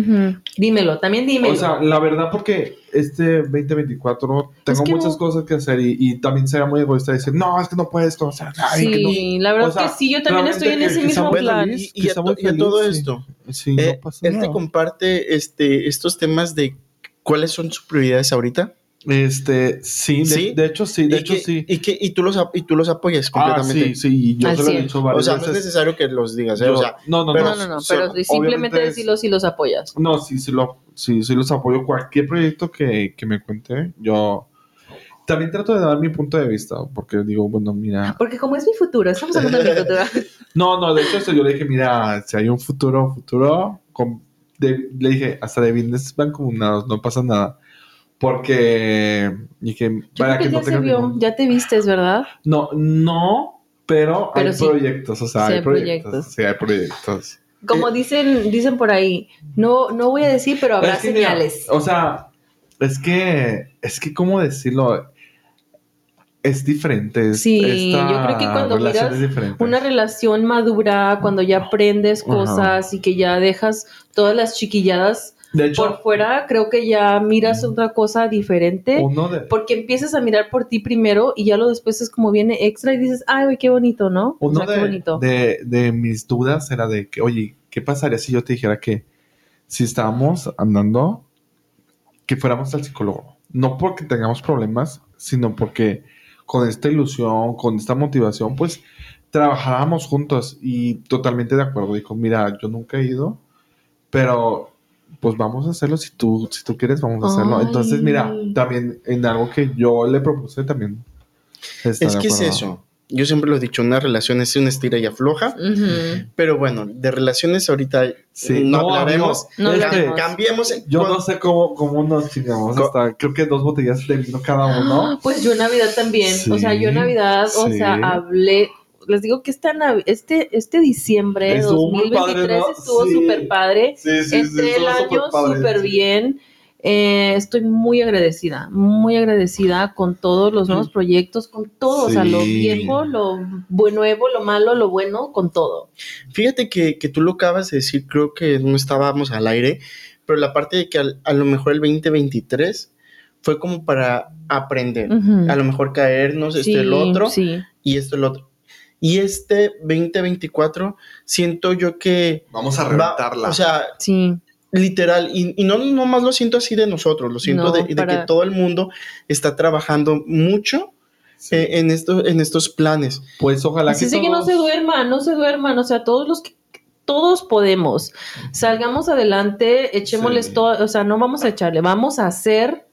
Dímelo, también dímelo. O sea, la verdad, porque este 2024 tengo que muchas no- cosas que hacer y, y también sería muy egoísta decir, no, es que no puedes conocer a nadie. que no". sí, la verdad O sea, que sí, yo también estoy en ese que mismo plan. Y, y que a, y todo feliz, sí. esto, Sí, eh, no pasa él te comparte este, estos temas de ¿cuáles son sus prioridades ahorita? Este, sí, de, ¿Sí? de hecho sí, de ¿Y hecho que- sí. Y, que, y, tú los, y tú los apoyas Ah, completamente. sí, sí, yo Al se lo he dicho o varias sea, no es veces. necesario que los digas, ¿eh? Yo- o sea, no, no, pero- no. no, no, pero simplemente decirlo si los apoyas. No, sí, sí, lo, sí, sí los apoyo. Cualquier proyecto que, que me cuente, yo también trato de dar mi punto de vista, porque digo, bueno, mira. Porque como es mi futuro, estamos hablando de mi futuro. <laughs> No, no, de hecho, eso yo le dije, mira, si hay un futuro, futuro, con- de- le dije, hasta de bienes mancomunados, no pasa nada. Porque dije, Yo para creo que, que no ya se vio, ningún- ya te vistes, ¿verdad? No, no, pero, Pero hay sí. proyectos, o sea, Sí hay hay proyectos. proyectos. Sí, hay proyectos. Como dicen, dicen por ahí, no, no voy a decir, pero habrá mira, señales. o sea, es que, es que, ¿cómo decirlo? Es diferente. es- Sí, esta yo creo que cuando miras. Una relación madura, cuando ya aprendes cosas y que ya dejas todas las chiquilladas de hecho, por fuera, creo que ya miras otra cosa diferente. uno de, Porque empiezas a mirar por ti primero y ya lo después es como viene extra y dices, ay, qué bonito, ¿no? O sea, qué de, bonito. de, de mis dudas era de que, oye, ¿qué pasaría si yo te dijera que si estábamos andando, que fuéramos al psicólogo? No porque tengamos problemas, sino porque con esta ilusión, con esta motivación, pues trabajáramos juntos y totalmente de acuerdo. Dijo, mira, yo nunca he ido, pero pues vamos a hacerlo si tú, si tú quieres, vamos a hacerlo. Ay. Entonces, mira, también en algo que yo le propuse también. es que es eso. Yo siempre lo he dicho, una relación es una estira y afloja. Pero bueno, de relaciones ahorita Sí, no, no, hablaremos. No Este, hablaremos. Cambiemos. Yo cuando- no sé cómo, cómo nos chingamos. Hasta creo que dos botellas de vino cada uno. <gasps> Pues yo en Navidad también. O sea, yo en Sí, Navidad, o sea, hablé. Les digo que esta este, este diciembre de Estuvo muy 2023 padre, ¿no? estuvo Sí. súper padre. Sí, el año súper bien. Eh, estoy muy agradecida, muy agradecida con todos los nuevos proyectos, con todo, o sea, lo viejo, lo nuevo, lo malo, lo bueno, con todo. Fíjate que, que tú lo acabas de decir, creo que no estábamos al aire, pero la parte de que al- a lo mejor el 2023 fue como para aprender. A lo mejor caernos, este, Sí, el otro, Sí. y esto, el otro. Y este 2024, siento yo que Vamos a va, reventarla. o sea, Sí, literal, y, y no nomás lo siento así de nosotros, lo siento No, de, de para- que todo el mundo está trabajando mucho Sí. eh, en, esto, en estos planes. pues ojalá que, es de que no todos- se duerman, no se duerman, o sea, todos los que todos podemos. Salgamos adelante, echémosles Sí. todo, o sea, no vamos a echarle, vamos a hacer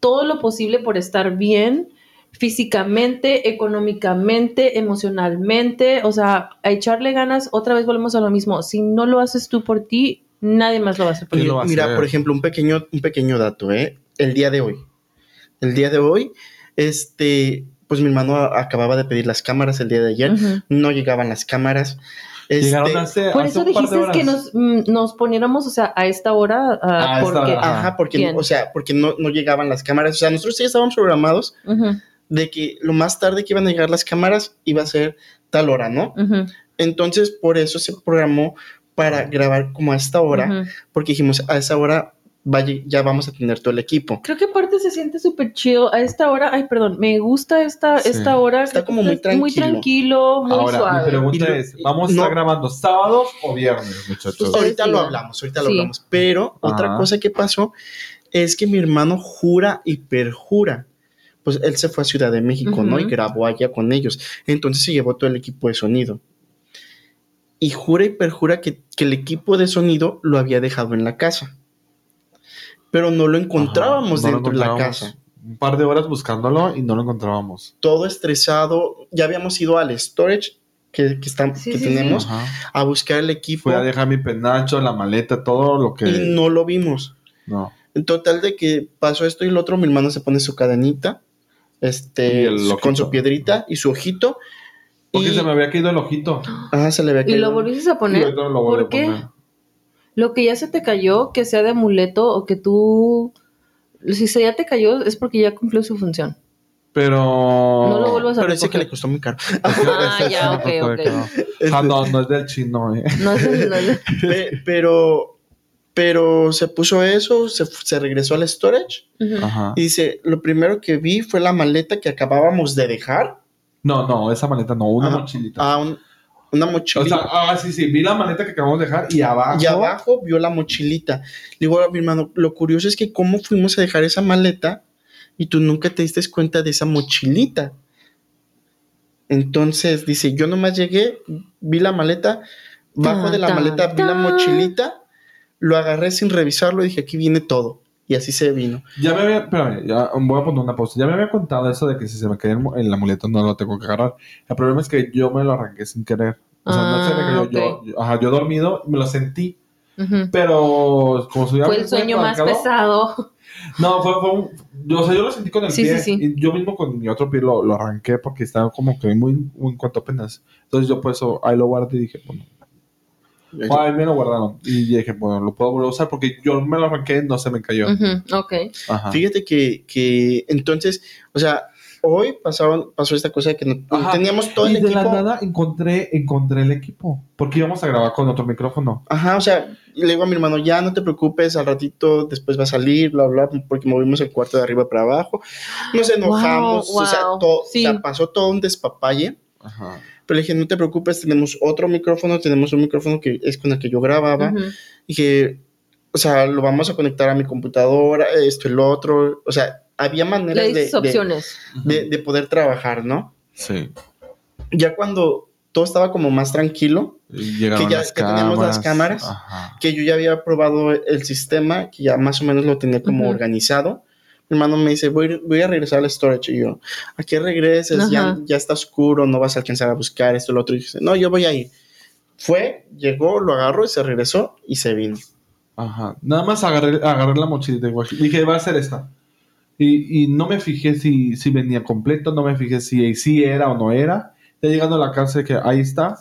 todo lo posible por estar bien físicamente, económicamente, emocionalmente, o sea, a echarle ganas, otra vez volvemos a lo mismo. Si no lo haces tú por ti, nadie más lo va a hacer por ¿Quién ti. Mira, hacer? por ejemplo, un pequeño, un pequeño dato, ¿eh? El día de hoy. El día de hoy, este, pues mi hermano acababa de pedir las cámaras el día de ayer. No llegaban las cámaras. Este, Llegaron hace, Por hace eso dijiste que nos, mm, nos poniéramos, o sea, a esta hora, ah, A esta porque... hora. Ajá, porque, ¿Quién? o sea, porque no, no llegaban las cámaras. O sea, nosotros ya estábamos programados Ujú, de que lo más tarde que iban a llegar las cámaras iba a ser tal hora, ¿no? Entonces, por eso se programó para grabar como a esta hora, porque dijimos, a esa hora vaya, ya vamos a tener todo el equipo. Creo que aparte se siente súper chido a esta hora. Ay, perdón, me gusta esta, Sí. esta hora. Está como muy está Muy tranquilo. tranquilo, muy Ahora, mi suave. pregunta Y lo- es, ¿vamos a estar grabando sábados o viernes, muchachos? Ustedes ahorita lo hablamos, ahorita lo Sí. hablamos. Pero otra cosa que pasó es que mi hermano jura y perjura. Pues él se fue a Ciudad de México, ¿no? Y grabó allá con ellos. Entonces se llevó todo el equipo de sonido. Y jura y perjura que, que el equipo de sonido lo había dejado en la casa. Pero no lo encontrábamos Ajá, no lo dentro de la casa. Un par de horas buscándolo y no lo encontrábamos. Todo estresado. Ya habíamos ido al storage que, que, está- Sí, que sí, tenemos a buscar el equipo. Fui a dejar mi penacho, la maleta, todo lo que... y no lo vimos. no. En total de que pasó esto y lo otro, mi hermano se pone su cadenita, este, con su piedrita y su ojito. Porque y, se me había caído el ojito. ah, se le ve ¿Y lo volviste a Y poner? ahorita lo ¿Por qué? poner. Lo que ya se te cayó, que sea de amuleto o que tú... Si se ya te cayó es porque ya cumplió su función. Pero... No lo vuelvas a Pero dice que le costó muy caro. Ah, ya, ok, ok. Ah, no, no es del chino, eh. No es- no es- <laughs> Pe- pero, pero se puso eso, se, se regresó al storage. Ajá. y dice, lo primero que vi fue la maleta que acabábamos de dejar. No, no, esa maleta no, una mochilita. Ah, un- una O mochilita. sea, ah, sí, sí, vi la maleta que acabamos de dejar y abajo. y abajo vio la mochilita. Le digo a mi hermano, lo curioso es que cómo fuimos a dejar esa maleta y tú nunca te diste cuenta de esa mochilita. Entonces dice, yo nomás llegué, vi la maleta, bajo de la maleta vi la mochilita, lo agarré sin revisarlo y dije, aquí viene todo. Y así se vino. Ya me había, espérame, ya voy a poner una pausa. Ya me había contado eso de que si se me cae el, el amuleto no lo tengo que agarrar. El problema es que yo me lo arranqué sin querer. O sea, no se me Ah, cayó. ok. Yo, yo- ajá, yo dormido, me lo sentí, Ujú. pero como si hubiera Fue el sueño más pesado. No, fue, fue un, yo, o sea, yo lo sentí con el Sí, pie. sí, sí. Y yo mismo con mi otro pie lo, lo arranqué porque estaba como que muy, muy en cuanto apenas. Entonces yo por eso ahí lo guardé y dije, bueno, o ahí me lo guardaron. Y dije, bueno, lo puedo volver a usar porque yo me lo arranqué, no se me cayó. Ujú, Ok. Ajá. Fíjate que, que entonces, o sea, hoy pasaron, pasó esta cosa de que no- Ajá. teníamos todo el y de la equipo. nada encontré, encontré el equipo. Porque íbamos a grabar con otro micrófono. Ajá, o sea, y le digo a mi hermano, ya no te preocupes, al ratito después va a salir, bla, bla, porque movimos el cuarto de arriba para abajo. Nos enojamos, Wow, o, sea, wow, todo, sí. o sea, pasó todo un despapalle. Ajá. Pero le dije, no te preocupes, tenemos otro micrófono, tenemos un micrófono que es con el que yo grababa. Ujú. Y que, o sea, lo vamos a conectar a mi computadora, esto, el otro. O sea, había maneras de, opciones. de- de poder trabajar, ¿no? Sí. Ya cuando todo estaba como más tranquilo, Y llegaron Que ya- las que teníamos las cámaras. Ajá. que yo ya había probado el sistema, que ya más o menos lo tenía como organizado. Mi hermano me dice, voy, voy a regresar al storage. Y yo, ¿a qué regreses? Ya, ya está oscuro, no vas a alcanzar a buscar esto, lo otro. Y dice, no, yo voy a ir. Fue, llegó, lo agarró y se regresó y se vino. Ajá. Nada más agarré, agarré la mochilita igual. Dije, va a ser esta. Y, y no me fijé si, si venía completo, no me fijé si, si era o no era. Ya llegando a la casa, que ahí está.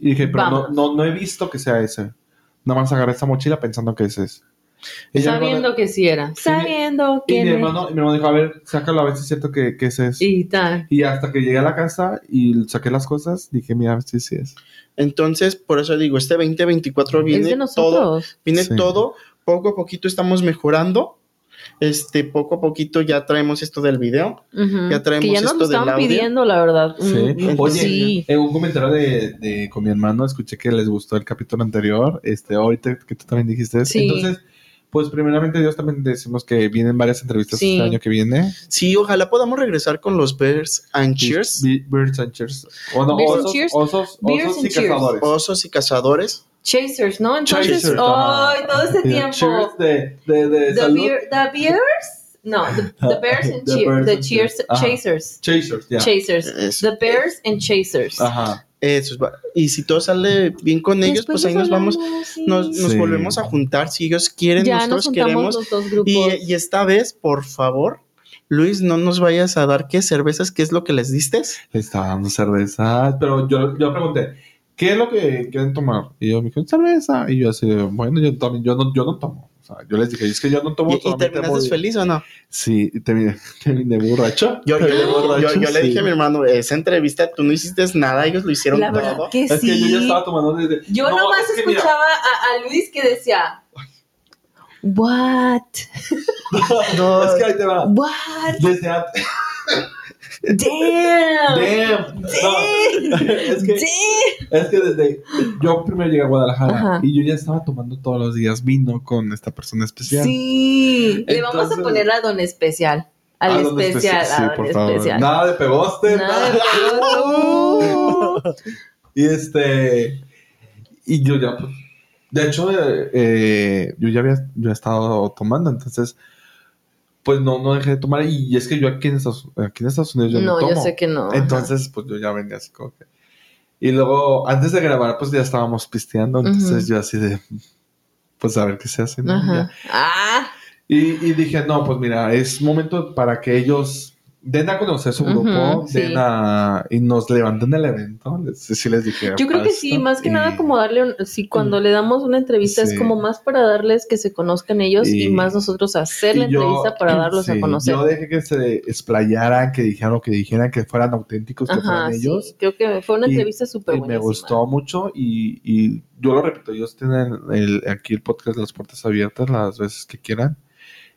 Y dije, pero no, no, no he visto que sea ese. Nada más agarré esta mochila pensando que ese es. Y Sabiendo que sí era. mi- Sabiendo Y que mi hermano, mi hermano dijo, a ver, sácalo a ver si es cierto que, que ese es. Y, Y tal. hasta que llegué a la casa y saqué las cosas, dije, mira, sí, sí es. Entonces, por eso digo, este 2024 Es viene de todo, viene Sí. todo, poco a poquito estamos mejorando. Este, poco a poquito ya traemos esto del video. Ujú. Ya traemos que ya nos esto lo del audio. pidiendo, la verdad. Sí. Mm, Oye, sí. en un comentario de, de- con mi hermano escuché que les gustó el capítulo anterior. Este, ahorita que tú también dijiste. Sí. Entonces, pues primeramente Dios también decimos que vienen varias entrevistas Sí. este año que viene. Sí, ojalá podamos regresar con los Bears and Cheers, Be- Birds and Cheers. O no, Bears and osos, Cheers. osos, Bears osos and y Cheers. cazadores. osos y cazadores. Chasers, ¿no? Entonces, Chasers. ¡ay! todo ese tiempo. Cheers de, de, de The, salud. beer, the Bears? No, the, the <laughs> Bears and The Cheers. Bears The and Cheers. Cheers. Ajá. Chasers. Chasers, ya. Chasers. The Bears and Chasers. Ajá. Eso es va- y si todo sale bien con ellos, Después pues ahí nos vamos, sí. nos, nos Sí. volvemos a juntar. Si ellos quieren, ya nosotros queremos. los dos grupos. Y, y esta vez, por favor, Luis, no nos vayas a dar qué cervezas, qué es lo que les diste. Le estaba dando cerveza. Pero yo, yo pregunté, ¿qué es lo que quieren tomar? Y yo me dijeron, cerveza. Y yo así, bueno, yo también, yo no, yo no tomo. O sea, yo les dije, es que yo no tomo. ¿Y, y terminaste feliz o no? Sí, terminé, terminé borracho. <laughs> Yo, yo, yo- borracho, yo le sí. dije a mi hermano, esa entrevista tú no hiciste nada, ellos lo hicieron La verdad todo. que Es sí. que yo ya estaba tomando desde. Yo No, nomás es escuchaba a, a Luis que decía, What? <laughs> No, es que ahí te va. <laughs> What? Desde antes. Damn. Damn. No, Damn. es, que, Damn. es que desde. Yo primero llegué a Guadalajara Ajá. y yo ya estaba tomando todos los días vino con esta persona especial. Sí. Le vamos a poner a Don Especial. Al Ah, ¿dónde especial. a Sí, Don por favor. Especial. Nada de pegoste. Nada de pegoste. <laughs> Y este. Y yo ya, pues. De hecho, eh, eh, yo ya había yo he estado tomando, entonces. Pues no, no dejé de tomar. Y es que yo aquí en Estados, aquí en Estados Unidos yo no, No, tomo. yo sé que no. Entonces, pues yo ya venía así como que. Y luego, antes de grabar, pues ya estábamos pisteando. Entonces yo así de. Pues a ver qué se hace. ¿no? Ah, Y, y dije, no, pues mira, es momento para que ellos den a conocer su grupo, sí. den a, y nos levanten el evento. Les, sí les dije. yo creo que sí, más que y- nada como darle, un, sí, cuando le damos una entrevista Sí. es como más para darles que se conozcan ellos y, Y- más nosotros hacer la yo- entrevista para darlos a conocer. Yo dejé que se explayaran, que dijeran lo que dijeran, que fueran auténticos, que Ajá, fueran ellos. creo que fue una entrevista súper buena. me gustó mucho y, y yo lo repito, ellos tienen el, aquí el podcast de las puertas abiertas las veces que quieran.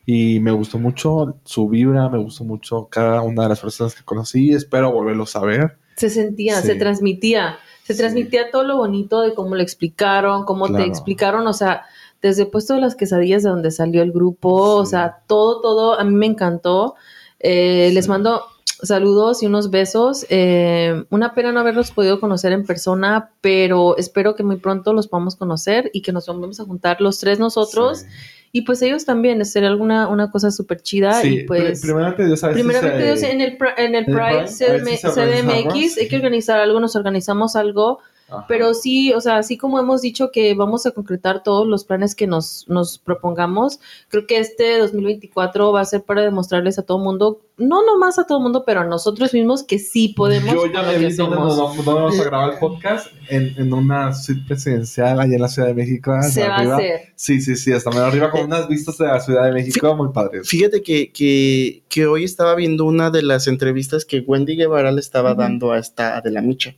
Y me gustó mucho su vibra, me gustó mucho cada una de las personas que conocí. Espero volverlos a ver. Se sentía, Sí. se transmitía. Se Sí. transmitía todo lo bonito de cómo lo explicaron, cómo te explicaron, o sea, desde el puesto de las quesadillas de donde salió el grupo, o sea, todo, todo, a mí me encantó. Eh. Les mando saludos y unos besos. Eh, una pena no haberlos podido conocer en persona, pero espero que muy pronto los podamos conocer y que nos vamos a juntar los tres nosotros. Y pues ellos también, sería alguna una cosa súper chida. Sí, y pues... pri- primeramente Dios si Primeramente, Dios, en el, en el en el Pride Pride, a CDMX hay que organizar algo, nos organizamos algo, Ajá. pero sí, o sea, así como hemos dicho que vamos a concretar todos los planes que nos, nos propongamos, creo que este 2024 va a ser para demostrarles a todo mundo, no nomás a todo mundo, pero a nosotros mismos que sí podemos. Yo ya me vi dónde nos, dónde vamos a grabar el podcast en, en una suite presidencial allá en la Ciudad de México. hasta Se va a hacer. Sí, sí, sí, hasta medio arriba con unas vistas de la Ciudad de México muy padres. Fíjate que, que, que hoy estaba viendo una de las entrevistas que Wendy Guevara le estaba Ujú. dando a esta Adela Micha.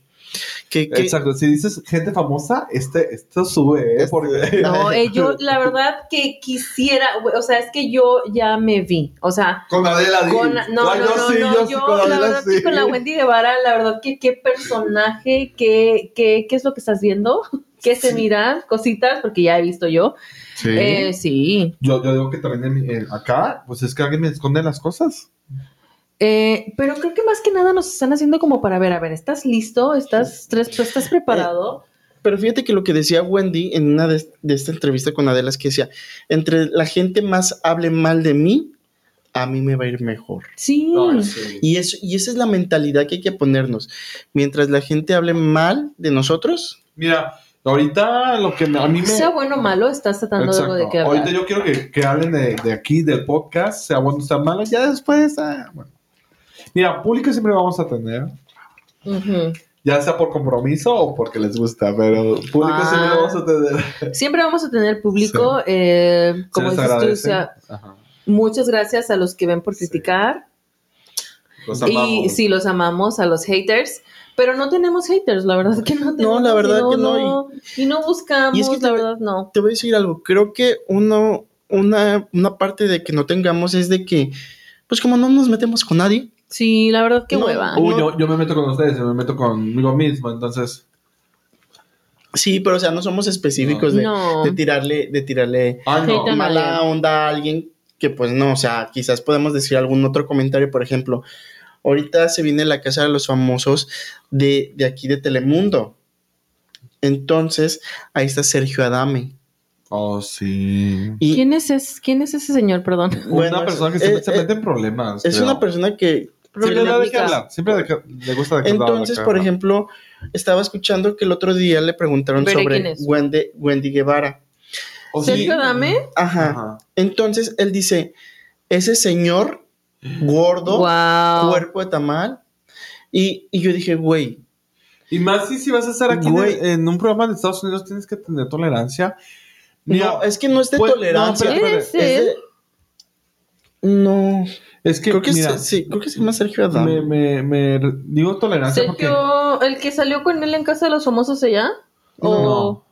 Exacto, si dices gente famosa, este, esto sube, ¿eh? Este- Porque... No, <laughs> eh, yo <laughs> la verdad que quisiera, o sea, es que yo ya me vi, o sea, Con Adela. Con, no, no, no, yo no, sí, no, yo sí, yo con la Adela verdad sí. que con la Wendy Guevara, la verdad que qué personaje, qué, qué, qué es lo que estás viendo, <laughs> qué se Sí. mira, cositas, porque ya he visto yo. Sí. Eh, sí. Yo, yo digo que también en mi- en- acá, pues es que alguien me esconde las cosas. Eh, pero creo que más que nada nos están haciendo como para ver, a ver, ¿estás listo? ¿Estás, tres- estás preparado? Pero fíjate que lo que decía Wendy en una de, de esta entrevista con Adela es que decía, entre la gente más hable mal de mí, a mí me va a ir mejor. Sí. Y, eso, y esa es la mentalidad que hay que ponernos. Mientras la gente hable mal de nosotros, Mira, ahorita lo que me- a mí me... Sea bueno o malo, estás tratando de algo de Exacto. qué hablar. Ahorita yo quiero que, que hablen de, de aquí, del podcast, sea bueno o sea malo, ya después, ah, bueno. Mira, público siempre vamos a tener, ya sea por compromiso o porque les gusta, pero público Ah. siempre lo vamos a tener. Siempre vamos a tener público, eh, como dices tú, o sea, muchas gracias a los que ven por Sí. criticar. Los Y sí, los amamos a los haters, pero no tenemos haters, la verdad que no tenemos. la verdad y que no, Y, no buscamos, Y es que la te- verdad no. te voy a decir algo. Creo que uno, una, una parte de que no tengamos es de que, pues como no nos metemos con nadie, Sí, la verdad que No, hueva. Uy, no. yo, yo me meto con ustedes, yo me meto conmigo mismo, entonces... sí, pero o sea, no somos específicos de, No. de tirarle, de tirarle Ay, mala onda a alguien que pues no, o sea, quizás podemos decir algún otro comentario, por ejemplo, ahorita se viene la casa de los famosos de, de aquí de Telemundo. Entonces, ahí está Sergio Adame. Oh, sí. Y ¿Quién es, ese, ¿Quién es ese señor, perdón? Bueno, una persona que siempre eh, se mete en problemas. es creo. una persona que Siempre de qué- le gusta de Entonces, de por ejemplo, estaba escuchando que el otro día le preguntaron sobre. Wendy, Wendy Guevara. Oh, sí. Sergio Adame. Ajá. Ajá. Entonces, él dice, ese señor gordo, Wow. cuerpo de tamal. Y, y yo dije, güey, Y más si, si vas a estar aquí en, Güey. en un programa de Estados Unidos, tienes que tener tolerancia. Mira, no, es que no es de pues, no, tolerancia. espera, Es de- No, es que, creo que mira, sí, sí, creo que se llama Sergio Adame. me, me, me digo tolerancia porque, Sergio, el que salió con él en Casa de los Famosos allá. ¿O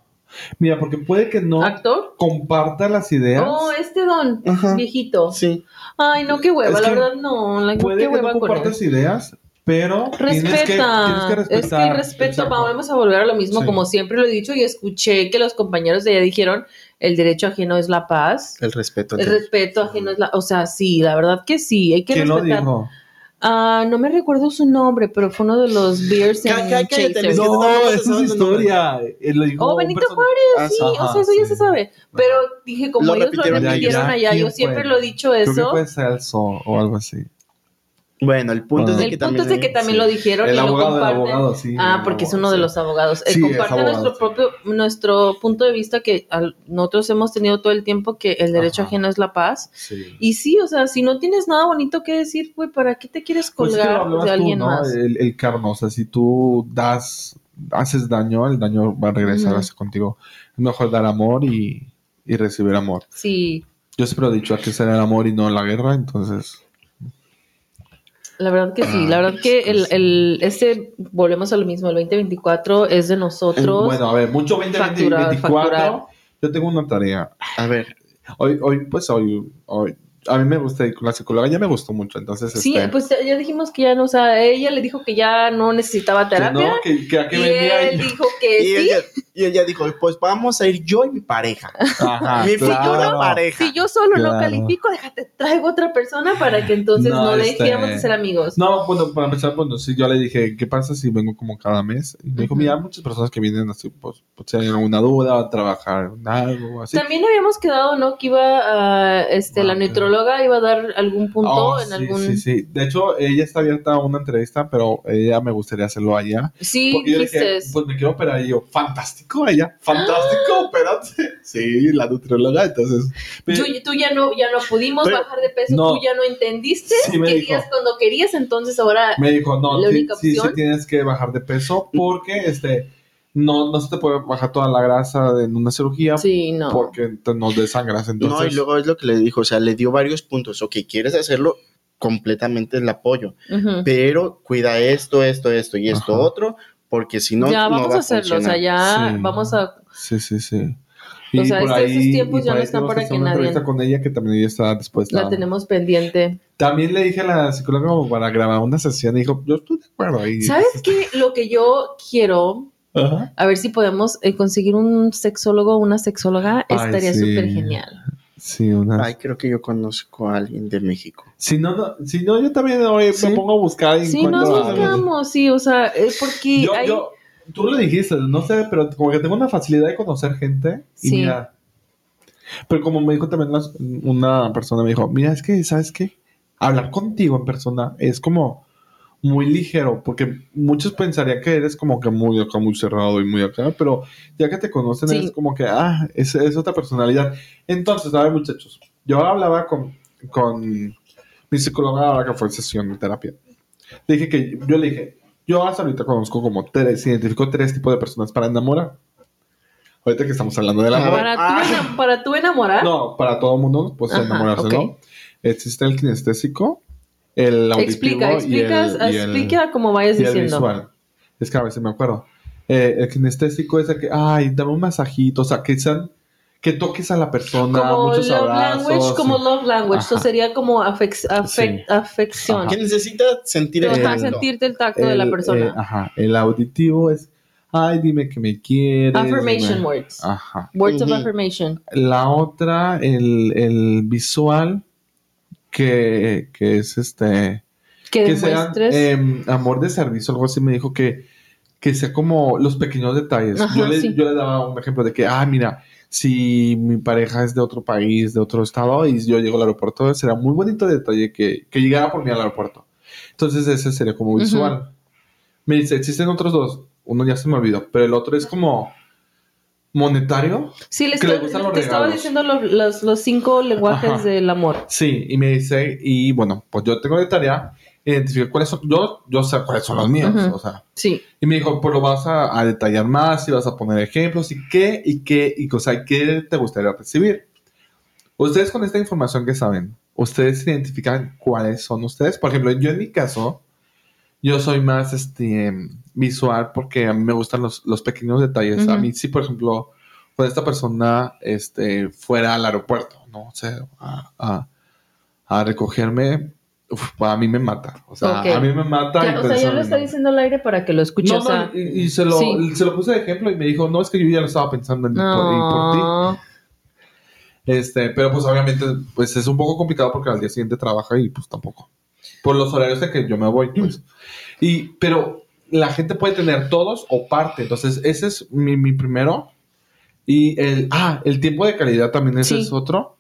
mira, porque puede que no actor? comparta las ideas. Oh, este don, Ajá. viejito. Sí, Ay, no, qué hueva, Es la que verdad no. La, puede qué que hueva no compartas ideas, pero tienes que, Respeta. tienes que respetar. es que el respeto, Exacto. vamos a volver a lo mismo, Sí. como siempre lo he dicho y escuché que los compañeros de ella dijeron, el derecho ajeno es la paz. el respeto. El respeto ajeno es la, o sea, sí, la verdad que sí, hay que ¿Quién lo dijo? Ah, no me recuerdo su nombre, pero fue uno de los Beers. Luis, que No, estamos esa es historia. Él lo dijo Oh, Benito Juárez, Ah, sí, o sea, eso ya se sabe. Pero dije, como Lo ellos lo repitieron allá. yo ¿Quién siempre fue? lo he dicho Creo que eso. fue Celso o algo así. Bueno, el punto es de El que punto también. es de que también sí. lo dijeron El y lo abogado del comparten. abogado, sí. Ah, el porque es abogado, uno de sí. los abogados. Es comparte abogado, nuestro sí. propio, nuestro punto de vista que al- nosotros hemos tenido todo el tiempo que el derecho Ajá. ajeno es la paz. Sí. Y sí, o sea, si no tienes nada bonito que decir, güey, ¿para qué te quieres Pues es que lo colgar de tú, alguien ¿no? más? El, el karma, o sea, si tú das, haces daño, el daño va a regresar Ujú. hacia contigo. Es mejor dar amor y, y recibir amor. Sí, Yo siempre he dicho, que ser el amor y no la guerra, entonces... la verdad que sí. La verdad que el, el, este, volvemos a lo mismo, el 2024 es de nosotros. Bueno, a ver, mucho 20, Facturar, 2024. facturar. Yo tengo una tarea. A ver, Hoy, hoy pues hoy, hoy a mí me gusta ir con la psicóloga, ya me gustó mucho, entonces... Sí, este, pues ya dijimos que ya no, o sea, ella le dijo que ya no necesitaba que terapia. no, que, que a qué y venía él y- <laughs> dijo que Y sí. ella, y ella dijo, pues vamos a ir yo y mi pareja. Ajá, mi futura claro. pareja. Si yo solo no Claro. califico, déjate, traigo otra persona para que entonces no, No, le este- dejemos de ser amigos. No, bueno, para empezar, bueno, sí, yo le dije, ¿qué pasa si vengo como cada mes? Y me dijo, Ujú. mira, hay muchas personas que vienen así, pues, pues si hay alguna duda, a trabajar en algo, así. También habíamos quedado, ¿no? Que iba a, este, la Ah, ok. nutróloga iba a dar algún punto Oh, en sí, algún... sí, sí. De hecho, ella está abierta a una entrevista, pero ella me gustaría hacerlo allá. Sí, Porque yo dije, dijiste. pues me quiero operar. Y yo, fantástico ella, fantástico, opérate. Sí, la nutrióloga, entonces. Tú, tú ya no, ya no pudimos Pero- bajar de peso, no. tú ya no entendiste, Sí, me querías dijo. cuando querías, entonces ahora Me dijo, no, La sí, única sí, sí opción. tienes que bajar de peso porque este no, no se te puede bajar toda la grasa en una cirugía sí, no. porque te nos desangras. Entonces, no, y luego es lo que le dijo, o sea, le dio varios puntos. Ok, quieres hacerlo completamente el apoyo, pero cuida esto, esto, esto y esto Ajá. otro, porque si no, ya no vamos va a hacerlo, o sea, funcionar. ya Sí. vamos a Sí, sí, sí. O sea, por este- esos tiempos y ya por no ahí están para que una nadie- entrevista con ella que también ella está dispuesta. la tenemos pendiente. También le dije a la psicóloga como para grabar una sesión y dijo, yo estoy de acuerdo. Y, ¿Sabes qué? Lo que yo quiero, Ajá. a ver si podemos eh, conseguir un sexólogo o una sexóloga, Ay, estaría sí. súper genial. Sí, una. Ay, creo que yo conozco a alguien de México. Si no, no, si no, yo también hoy Sí. me pongo a buscar y Sí, encuentro nos buscamos, sí, o sea, eh, porque Yo, hay... yo, tú lo dijiste, no sé, pero como que tengo una facilidad de conocer gente. Y Sí. mira, pero como me dijo también una persona, me dijo, mira, es que, ¿sabes qué? Hablar contigo en persona es como muy ligero, porque muchos pensarían que eres como que muy acá, muy cerrado y muy acá, pero ya que te conocen Sí. es como que, ah, es, es otra personalidad. Entonces, a ver, muchachos, yo hablaba con, con mi psicóloga ahora que fue sesión de terapia. Le dije que, yo le dije, yo hasta ahorita conozco como tres, identifico tres tipos de personas para enamorar. Ahorita que estamos hablando del amor. Para, Ah. tú, para tú enamorar, No, para todo el mundo, pues Ajá, enamorarse. ¿no? Existe el kinestésico, el auditivo explica, explicas, y el, y el- explica como vayas y el diciendo. visual. Es que a veces me acuerdo. Eh, el kinestésico es el que, ay, dame un masajito, o sea, que sean, que toques a la persona, Como muchos love abrazos. language, como love language, Ajá. eso sería como afec- afec- Sí. afección. Ajá. Que necesita sentir el tacto. sentirte el tacto de la El, persona. eh, ajá, el auditivo es, ay, dime que me quieres. affirmation dime- words. Ajá. Words of Ujú. affirmation. La otra, el, el visual, que, que es este... Que, que sea em, amor de servicio, algo así me dijo que, que sea como los pequeños detalles. Ajá, yo, le, sí. yo le daba un ejemplo de que, ah, mira, si mi pareja es de otro país, de otro estado, y yo llego al aeropuerto, será muy bonito detalle que, que llegara por mí al aeropuerto. Entonces ese sería como visual. Me dice, existen otros dos, uno ya se me olvidó, pero el otro es como monetario. sí, le, que le gustan los te estaba regalos. diciendo los, los, los cinco lenguajes Ajá. del amor. Sí, y me dice, y bueno, pues yo tengo de tarea identificar cuáles son, yo, yo sé cuáles son los míos, o sea, Sí. Y me dijo, pues lo vas a, a detallar más y vas a poner ejemplos y qué, y qué, y cosa, y qué te gustaría recibir. Ustedes con esta información que saben, ustedes identifican cuáles son ustedes. Por ejemplo, yo en mi caso, yo soy más este, visual porque a mí me gustan los, los pequeños detalles. A mí si, por ejemplo, pues esta persona este, fuera al aeropuerto, no sé, a, a- a recogerme, uf, a mí me mata. O sea, a mí me mata. Ya, o sea, ya eso lo está mata. diciendo al aire para que lo escuche. No, o sea, y, y se, lo, sí. se lo puse de ejemplo y me dijo, no, es que yo ya lo estaba pensando en por, y por ti. Este, pero pues obviamente, pues es un poco complicado porque al día siguiente trabaja y pues tampoco. Por los horarios de que yo me voy, pues. Y, pero la gente puede tener todos o parte. Entonces, ese es mi, mi primero. Y el, ah, el tiempo de calidad también ese Sí. es otro.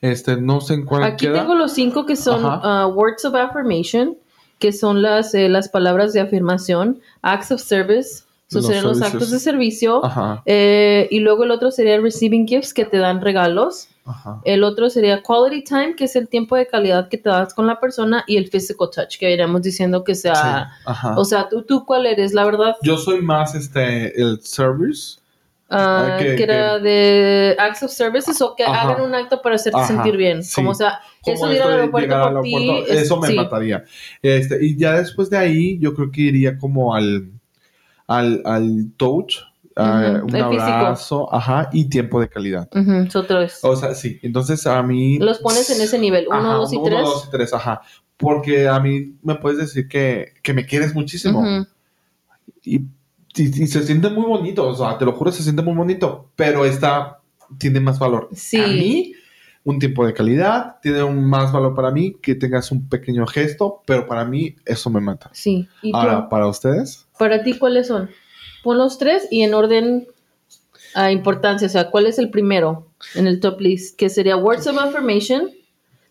Este, no sé en cuál Aquí queda. tengo los cinco que son uh, words of affirmation, que son las, eh, las palabras de afirmación, acts of service, so Los serían los actos de servicio, Ajá, eh, y luego el otro sería receiving gifts, que te dan regalos, ajá. el otro sería quality time, que es el tiempo de calidad que te das con la persona, y el physical touch, que iríamos diciendo que sea, Sí, o sea, ¿tú, tú cuál eres, la verdad, yo soy más este, el service. Ah, que- era de acts of services o que Ajá. hagan un acto para hacerte Ajá, sentir bien, sí. como o sea, eso ir al aeropuerto por ti, eso me sí. mataría. Este, y ya después de ahí, yo creo que iría como al, al, al touch, ah, Ujú, un el físico. abrazo, ajá, y tiempo de calidad. Otro es. O sea, sí, entonces a mí... Los pones en ese nivel, uno, Ajá, dos y uno, tres. dos y tres, ajá. Porque a mí me puedes decir que, que me quieres muchísimo. Y, y- y se siente muy bonito, o sea, te lo juro, se siente muy bonito, pero esta tiene más valor. Sí. A mí, un tiempo de calidad tiene un más valor para mí que tengas un pequeño gesto, pero para mí eso me mata. Sí. ¿Y tú? Ahora, para ustedes, Para ti, ¿cuáles son? Pon los tres y en orden a importancia. O sea, ¿cuál es el primero en el top list? Que sería words of affirmation,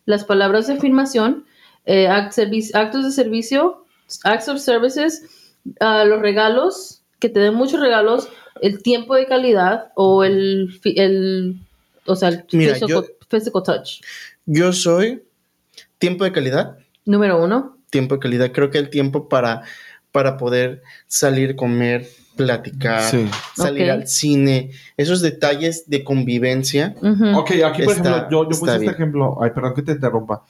las palabras de afirmación, eh, act- actos de servicio, acts of services, ah, los regalos, que te den muchos regalos, el tiempo de calidad o el, el o sea, el Mira, physical, yo- physical touch. Yo soy tiempo de calidad, Número uno. tiempo de calidad. Creo que el tiempo para, para poder salir, comer, platicar, sí. salir al cine, esos detalles de convivencia. Ujú. Ok, aquí por Está- ejemplo, yo, yo puse este bien. ejemplo, ay, perdón que te interrumpa.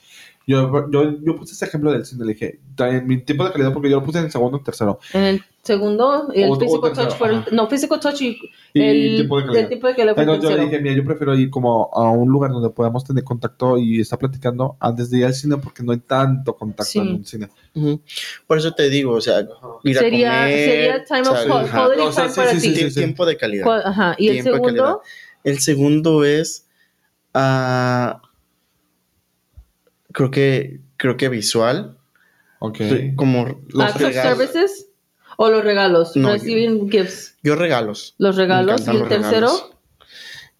Yo, yo, yo puse este ejemplo del cine, le dije, en mi tiempo de calidad, porque yo lo puse en el segundo o tercero. En el segundo, el O- o physical tercero, touch fue el, ajá. no, physical touch y, Y el, tiempo de calidad. el tiempo de calidad fue el Entonces yo le dije, mira, yo prefiero ir como a un lugar donde podamos tener contacto y estar platicando antes de ir al cine porque no hay tanto contacto Sí. en un cine. Por eso te digo, o sea, ir a Sería, comer. sería time of quality O sea, time sí, para sí, ti. Tiempo de calidad. Ajá. Y el segundo, El segundo es. ah, creo que. Creo que visual. Ok. Como los acts of regalos. services o los regalos. No, Receiving gifts. Yo regalos. Los regalos. Y el tercero, regalos.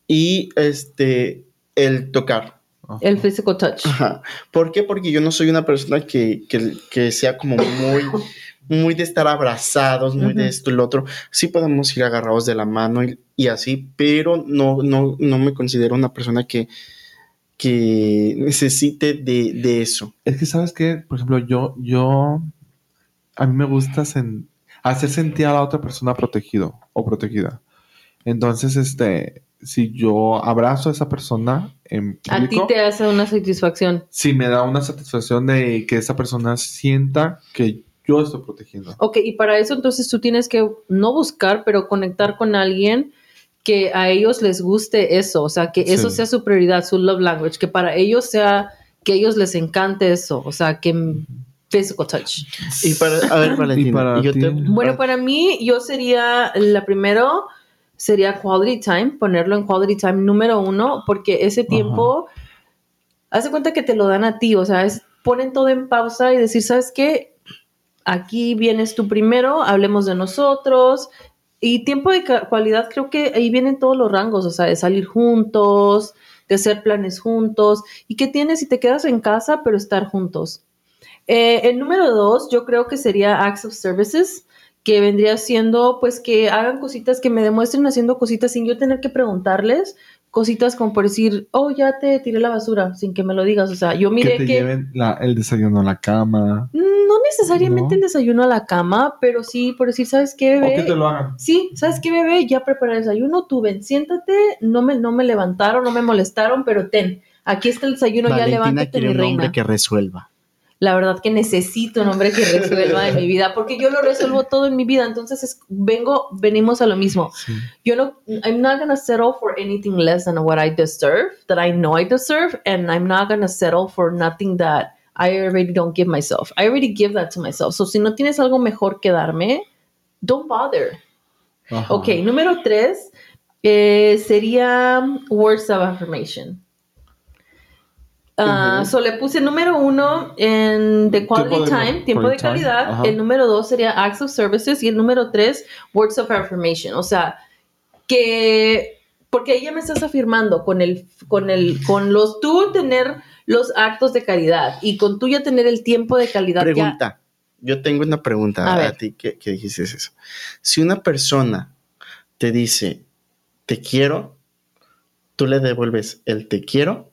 Y este. El tocar. Ajá. el physical touch. Ajá. ¿Por qué? Porque yo no soy una persona que, que, que sea como muy, muy de estar abrazados, muy de esto y lo otro. Sí podemos ir agarrados de la mano y, y así, pero no, no, no me considero una persona que, que necesite de, de eso. Es que, ¿sabes qué? Por ejemplo, yo, yo, a mí me gusta sen- hacer sentir a la otra persona protegido o protegida. Entonces, este, si yo abrazo a esa persona en A ti te hace una satisfacción. sí me da una satisfacción de que esa persona sienta que yo estoy protegiendo. Ok, y para eso entonces tú tienes que no buscar, pero conectar con alguien que a ellos les guste eso, o sea, que eso Sí. sea su prioridad, su love language, que para ellos sea, que a ellos les encante eso, o sea, que physical touch. Y para, a ver, Valentina, Y para yo te- Bueno, para mí, yo sería, la primero sería quality time, ponerlo en quality time número uno, porque ese tiempo, hace cuenta que te lo dan a ti, o sea, es, ponen todo en pausa y decir, ¿sabes qué? Aquí vienes tú primero, hablemos de nosotros. Y tiempo de ca- cualidad, creo que ahí vienen todos los rangos, o sea, de salir juntos, de hacer planes juntos. ¿Y qué tienes si te quedas en casa, pero estar juntos? Eh, el número dos, yo creo que sería Acts of Services, que vendría siendo, pues, que hagan cositas, que me demuestren haciendo cositas sin yo tener que preguntarles, cositas como por decir, oh, ya te tiré la basura, sin que me lo digas. O sea, yo que miré te que, lleven la- el desayuno a la cama. no necesariamente ¿No? el desayuno a la cama, pero sí por decir, ¿sabes qué, O bebé? que te lo hagan. Sí, ¿sabes qué, bebé? Ya preparé el desayuno, tú ven, siéntate, no me, no me levantaron, no me molestaron, pero ten, aquí está el desayuno, ya Valentina levántate, quiere mi un hombre reina. que resuelva. La verdad que necesito un hombre que resuelva en mi <laughs> vida, porque yo lo resuelvo todo en mi vida, entonces es- vengo, venimos a lo mismo. Sí. Yo no, I'm not gonna settle for anything less than what I deserve, that I know I deserve, and I'm not gonna settle for nothing that I already don't give myself. I already give that to myself. So si no tienes algo mejor que darme, don't bother. Ajá. Ok, número tres eh, sería words of affirmation. Ah. So le puse número uno en the quality de- time, tiempo de calidad. ajá. El número dos sería acts of services y el número tres words of affirmation. O sea, que porque ahí ya me estás afirmando con el, con el, con los tú tener los actos de calidad y con tú ya tener el tiempo de calidad. ya- Pregunta. Yo tengo una pregunta A ti que, que dijiste eso. Si una persona te dice te quiero, ¿tú le devuelves el te quiero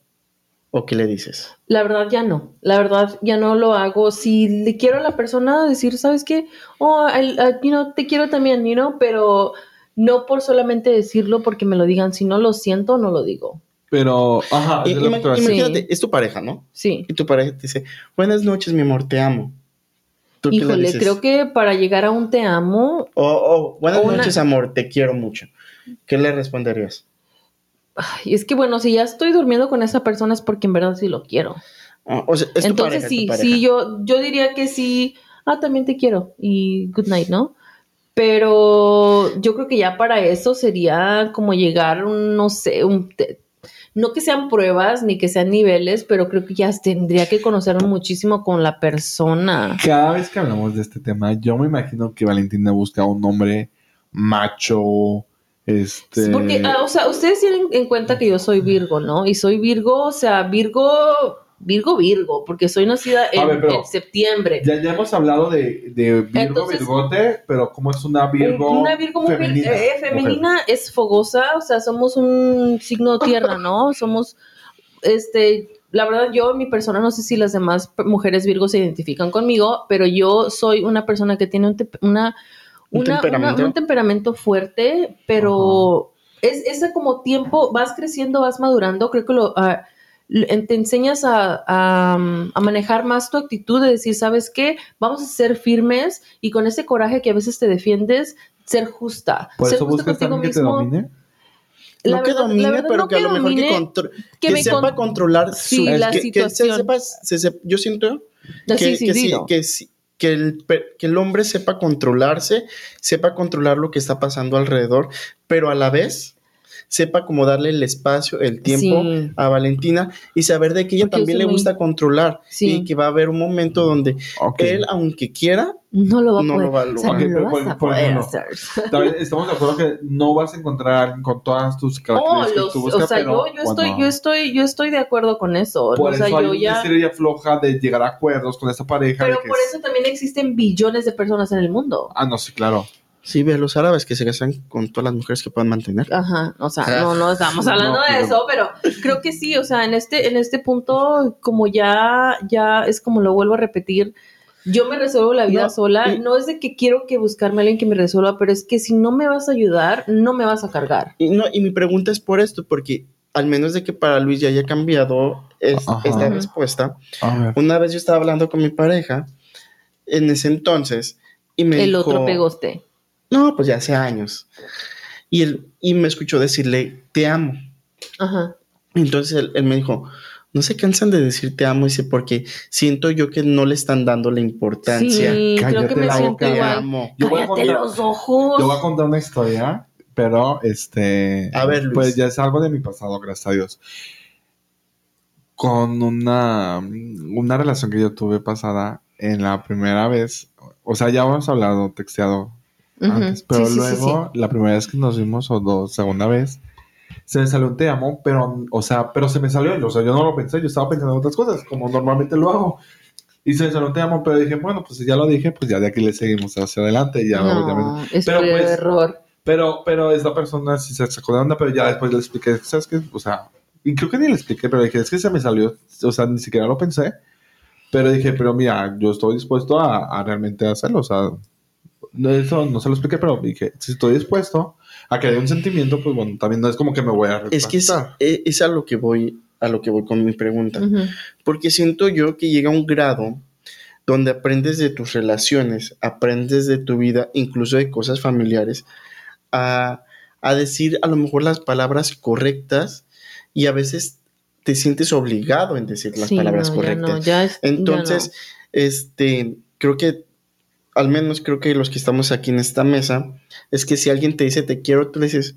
o qué le dices? La verdad ya no, la verdad ya no lo hago. Si le quiero a la persona decir, ¿sabes qué? Oh, I- I- you know, te quiero también, you know, pero no por solamente decirlo porque me lo digan, si no lo siento, no lo digo. Pero, ajá, I- es ima- imagínate, Sí. tu pareja, ¿no? Sí. Y tu pareja te dice, buenas noches, mi amor, te amo. ¿Tú qué le Híjole, dices? creo que para llegar a un te amo, Oh, oh, buenas o una- noches, amor, te quiero mucho. ¿Qué le responderías? Ay, es que bueno, si ya estoy durmiendo con esa persona es porque en verdad sí lo quiero. Ah, o sea, es tu Entonces pareja, sí, tu sí, yo, yo diría que sí, ah, también te quiero y good night, ¿no? Pero yo creo que ya para eso sería como llegar, un, no sé, un, te- no que sean pruebas ni que sean niveles, pero creo que ya tendría que conocerme muchísimo con la persona. Cada vez que hablamos de este tema, yo me imagino que Valentina busca un hombre macho, este... Porque, ah, o sea, ustedes tienen en cuenta que yo soy Virgo, ¿no? Y soy Virgo, o sea, Virgo, Virgo, Virgo, porque soy nacida en, ver, pero- en septiembre. Ya, ya hemos hablado de, de Virgo, Entonces- Virgote, pero ¿cómo es una Virgo Una Virgo muy femenina? eh, femenina es fogosa, o sea, somos un signo tierra, ¿no? Somos, este, la verdad, yo, mi persona, no sé si las demás mujeres Virgo se identifican conmigo, pero yo soy una persona que tiene un una, ¿Un una- temperamento? una- un temperamento fuerte, pero es ese como tiempo, vas creciendo, vas madurando, creo que lo... ah, te enseñas a, a, a manejar más tu actitud de decir, ¿sabes qué? Vamos a ser firmes y con ese coraje que a veces te defiendes, ser justa. Por ser eso justa buscas también que te domine. La no que verdad- domine, verdad, pero no que a lo mejor que, domine, contro- que que me sepa con- controlar Sí, su... la que, que se situación. sepa, se sep- yo siento que, sí, sí, que, sí, dilo. Que, el, que el hombre sepa controlarse, sepa controlar lo que está pasando alrededor, pero a la vez sepa como darle el espacio, el tiempo Sí. a Valentina y saber de que ella Porque también le muy- gusta controlar Sí. y que va a haber un momento donde él, aunque quiera, No lo va a no poder. lo va a o sea, lograr. no lo Ok, vas por- a por poder ejemplo, hacer. Estamos de acuerdo que no vas a encontrar a alguien con todas tus Oh, características los- que tú o buscas, sea, pero yo, yo estoy, cuando- yo estoy, yo estoy de acuerdo con eso. Por o sea, eso hay yo una ya. estrella floja de llegar a acuerdos con esa pareja. Pero por es- eso también existen billones de personas en el mundo. Ah, no, sí, claro. Sí ve a los árabes que se casan con todas las mujeres que puedan mantener. Ajá, o sea, no, no estamos hablando No, de pero- eso, pero creo que sí, o sea, en este, en este punto, como ya, ya es como lo vuelvo a repetir, yo me resuelvo la vida No, sola, y- no es de que quiero que buscarme a alguien que me resuelva, pero es que si no me vas a ayudar, no me vas a cargar. Y, no, y mi pregunta es por esto, porque al menos de que para Luis ya haya cambiado es- Ajá. esta respuesta, una vez yo estaba hablando con mi pareja en ese entonces y me El dijo, otro pegoste. No, pues ya hace años. Y, él, y me escuchó decirle, te amo. Ajá. Entonces él, él me dijo, no se cansan de decir te amo, dice, porque siento yo que no le están dando la importancia. Sí, creo Cállate que me la siento boca, te igual. amo. Yo voy a Cállate contar- los ojos. Yo voy a contar una historia, pero este. A ver, Luis. Pues ya es algo de mi pasado, gracias a Dios. Con una, una relación que yo tuve pasada en la primera vez. O sea, ya hemos hablado, texteado Ujú. antes, pero Sí, sí, sí, luego, la primera vez que nos vimos, o dos, segunda vez, se me salió un te amo, pero, o sea, pero se me salió, o sea, yo no lo pensé, yo estaba pensando en otras cosas, como normalmente lo hago. Y se me salió un te amo, pero dije, bueno, pues si ya lo dije, pues ya de aquí le seguimos hacia adelante, ya obviamente. No, es Pero, pues, error. Pero, pero esta persona sí se sacó de onda, pero ya después le expliqué, ¿sabes qué? O sea, y creo que ni le expliqué, pero dije, es que se me salió, o sea, ni siquiera lo pensé. Pero dije, pero mira, yo estoy dispuesto a, a realmente hacerlo, o sea, eso no se lo expliqué, pero dije, si estoy dispuesto a que haya un sentimiento, pues bueno, también no es como que me voy a Es que es, retractar. e- es a lo que voy, a lo que voy con mi pregunta. Porque siento yo que llega un grado donde aprendes de tus relaciones, aprendes de tu vida, incluso de cosas familiares, a, a decir a lo mejor las palabras correctas y a veces te sientes obligado en decir las Sí, palabras no, ya correctas. no, ya es- ya Entonces, este, creo que, al menos creo que los que estamos aquí en esta mesa, es que si alguien te dice te quiero, tú le dices,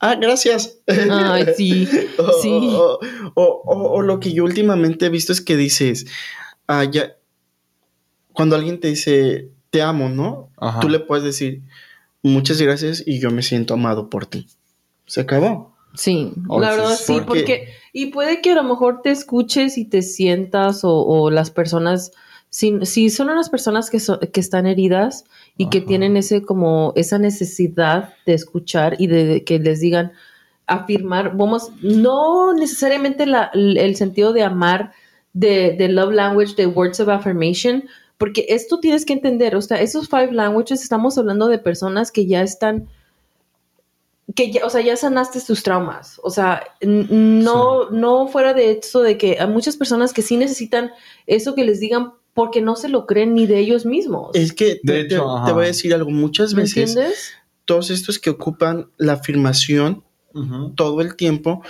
ah, gracias. Ay, sí. <laughs> O, Sí. o, o- o- o lo que yo últimamente he visto es que dices, ah, ya, cuando alguien te dice, te amo, ¿no? Ajá. Tú le puedes decir, muchas gracias y yo me siento amado por ti. Se acabó. Sí, O la verdad sí, porque- porque y puede que a lo mejor te escuches y te sientas o, o las personas, si, si son unas personas que, so- que están heridas y que Ajá. tienen ese como esa necesidad de escuchar y de, de que les digan afirmar, vamos, no necesariamente la- el sentido de amar, de, de love language, de words of affirmation, porque esto tienes que entender, o sea, esos five languages estamos hablando de personas que ya están que ya, o sea, ya sanaste tus traumas. O sea, no, no fuera de eso de que hay muchas personas que sí necesitan eso que les digan porque no se lo creen ni de ellos mismos. Es que te, De hecho, te- ajá. te voy a decir algo, muchas ¿Me veces entiendes? todos estos que ocupan la afirmación todo el tiempo,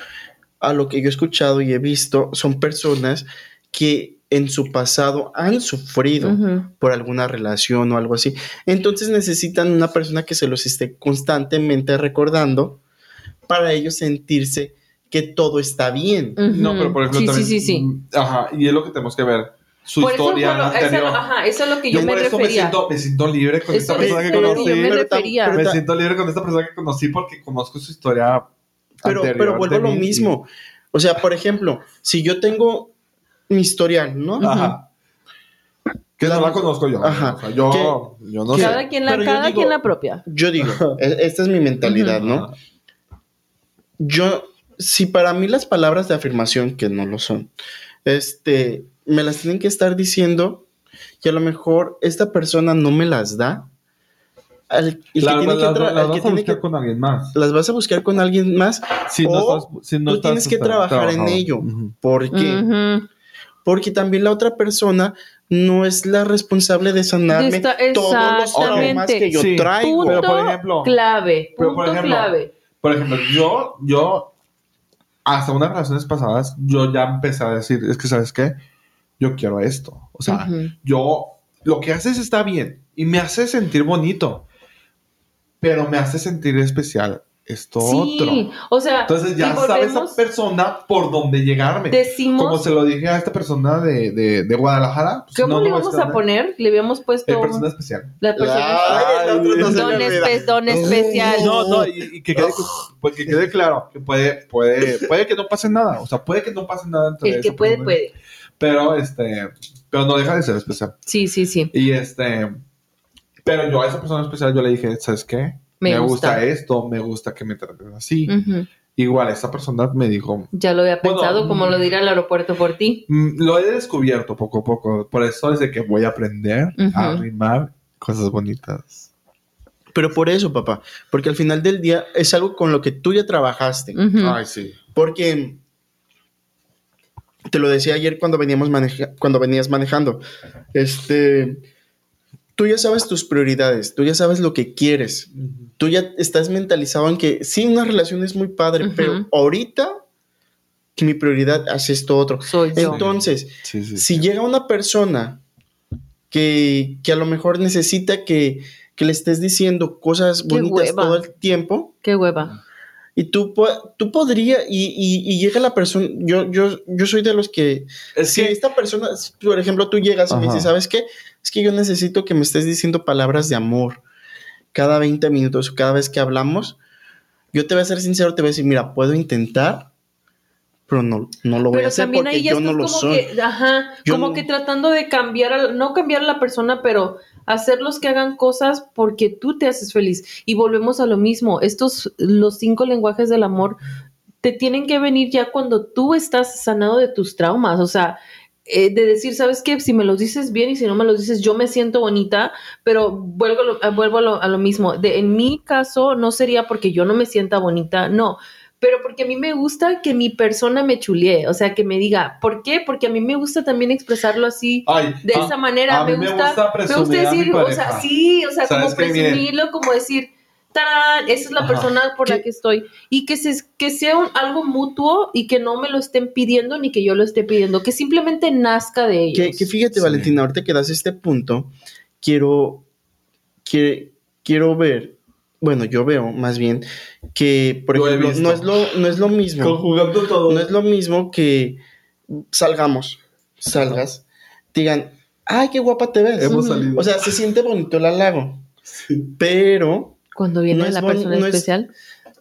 a lo que yo he escuchado y he visto, son personas que en su pasado han sufrido por alguna relación o algo así. Entonces necesitan una persona que se los esté constantemente recordando para ellos sentirse que todo está bien. No, pero por ejemplo sí, también. sí, sí, sí. mm, Ajá, y es lo que tenemos que ver. Su Por eso, historia eso, anterior. ajá, eso es lo que yo, Yo me por eso me siento, me siento libre con esta persona es que conocí. que me pero pero siento libre con esta persona que conocí porque conozco su historia. Pero, anterior pero vuelvo a lo mismo. O sea, por ejemplo, si yo tengo mi historial, ¿no? Ajá. Que no la conozco yo. Ajá. O sea, yo, yo no sé. Cada quien la, Pero cada digo- quien la propia. Yo digo, e- esta es mi mentalidad, ¿no? Yo, si para mí las palabras de afirmación, que no lo son, este, me las tienen que estar diciendo y a lo mejor esta persona no me las da, al- el La- que tiene la- que la- tra- la al que vas a buscar que- con alguien más. las vas a buscar con alguien más Si no o estás, si no tú estás, tienes que trabajar en ello. Ujú. ¿Por qué? Porque también la otra persona no es la responsable de sanarme De esta- todos los exactamente. traumas que yo Sí. traigo. Punto Pero, por ejemplo- clave. pero, Punto por ejemplo, clave. Por ejemplo, yo, yo, hasta unas relaciones pasadas, yo ya empecé a decir, es que, ¿sabes qué? Yo quiero esto. O sea, yo, lo que haces está bien y me hace sentir bonito, pero me hace sentir especial esto Sí, otro. o sea, Entonces ya sabe esa persona por dónde llegarme. decimos, Como se lo dije a esta persona de, de, de Guadalajara. pues, ¿cómo no, le íbamos a poner? Le habíamos puesto El persona especial. la persona Ay, otro no don, espe- don especial. No, no, y, y que, quede, pues, que quede claro que puede, puede, puede que no pase nada. O sea, puede que no pase nada entre El que puede, puede. Pero este, pero no deja de ser especial. Sí, sí, sí. Y este, pero yo a esa persona especial yo le dije, ¿sabes qué? Me gusta. gusta. esto, me gusta que me traten así. Igual esa persona me dijo, Ya lo había Bueno, pensado, como lo dirá el aeropuerto por ti. "Mm, lo he descubierto poco a poco. Por eso es de que voy a aprender a Ujú. arrimar cosas bonitas. Pero por eso, papá, porque al final del día es algo con lo que tú ya trabajaste. Ujú. Ay, sí. Porque te lo decía ayer cuando veníamos maneja- cuando venías manejando. Este, tú ya sabes tus prioridades, tú ya sabes lo que quieres. Tú ya estás mentalizado en que sí, una relación es muy padre, pero ahorita mi prioridad es esto otro. Soy yo. Entonces, Sí, sí, si sí. llega una persona que, que a lo mejor necesita que, que le estés diciendo cosas Qué bonitas hueva. todo el tiempo, Qué hueva. Y tú, po- tú podrías, y, y- y llega la persona, yo, yo, yo soy de los que, Es si que esta persona, por ejemplo, tú llegas y me dices, ¿sabes qué? Es que yo necesito que me estés diciendo palabras de amor cada 20 minutos o cada vez que hablamos. Yo te voy a ser sincero, te voy a decir, mira, puedo intentar, pero no, no lo voy a hacer porque ahí ya yo no lo como soy. que, ajá, Yo como no- que tratando de cambiar, a- no cambiar a la persona, pero hacerlos que hagan cosas porque tú te haces feliz. Y volvemos a lo mismo, estos, los cinco lenguajes del amor, te tienen que venir ya cuando tú estás sanado de tus traumas, o sea, eh, de decir, ¿sabes qué? Si me los dices bien y si no me los dices, yo me siento bonita, pero vuelvo, a lo, a- vuelvo a, lo, a lo mismo. De, en mi caso, no sería porque yo no me sienta bonita, no, pero porque a mí me gusta que mi persona me chulee, o sea, que me diga, ¿por qué? Porque a mí me gusta también expresarlo así, Ay, de ah, esa manera, a mí me me gusta, me gusta presumir a mi decir, o sea, sí, o sea, como presumirlo, como decir, ¡tarán! Esa es la Ajá. persona por la que estoy. Y que, se, que sea un- algo mutuo y que no me lo estén pidiendo ni que yo lo esté pidiendo, que simplemente nazca de ellos. Que, que fíjate, Sí. Valentina, ahorita que das este punto, quiero, que- quiero ver, bueno, yo veo más bien que, por Lo ejemplo, no es lo, no es lo mismo, Conjugando todo. no es lo mismo que salgamos, salgas, digan, ay, qué guapa te ves. Hemos salido. O sea, se siente bonito el halago, Sí. pero Cuando viene no es la persona no es- especial.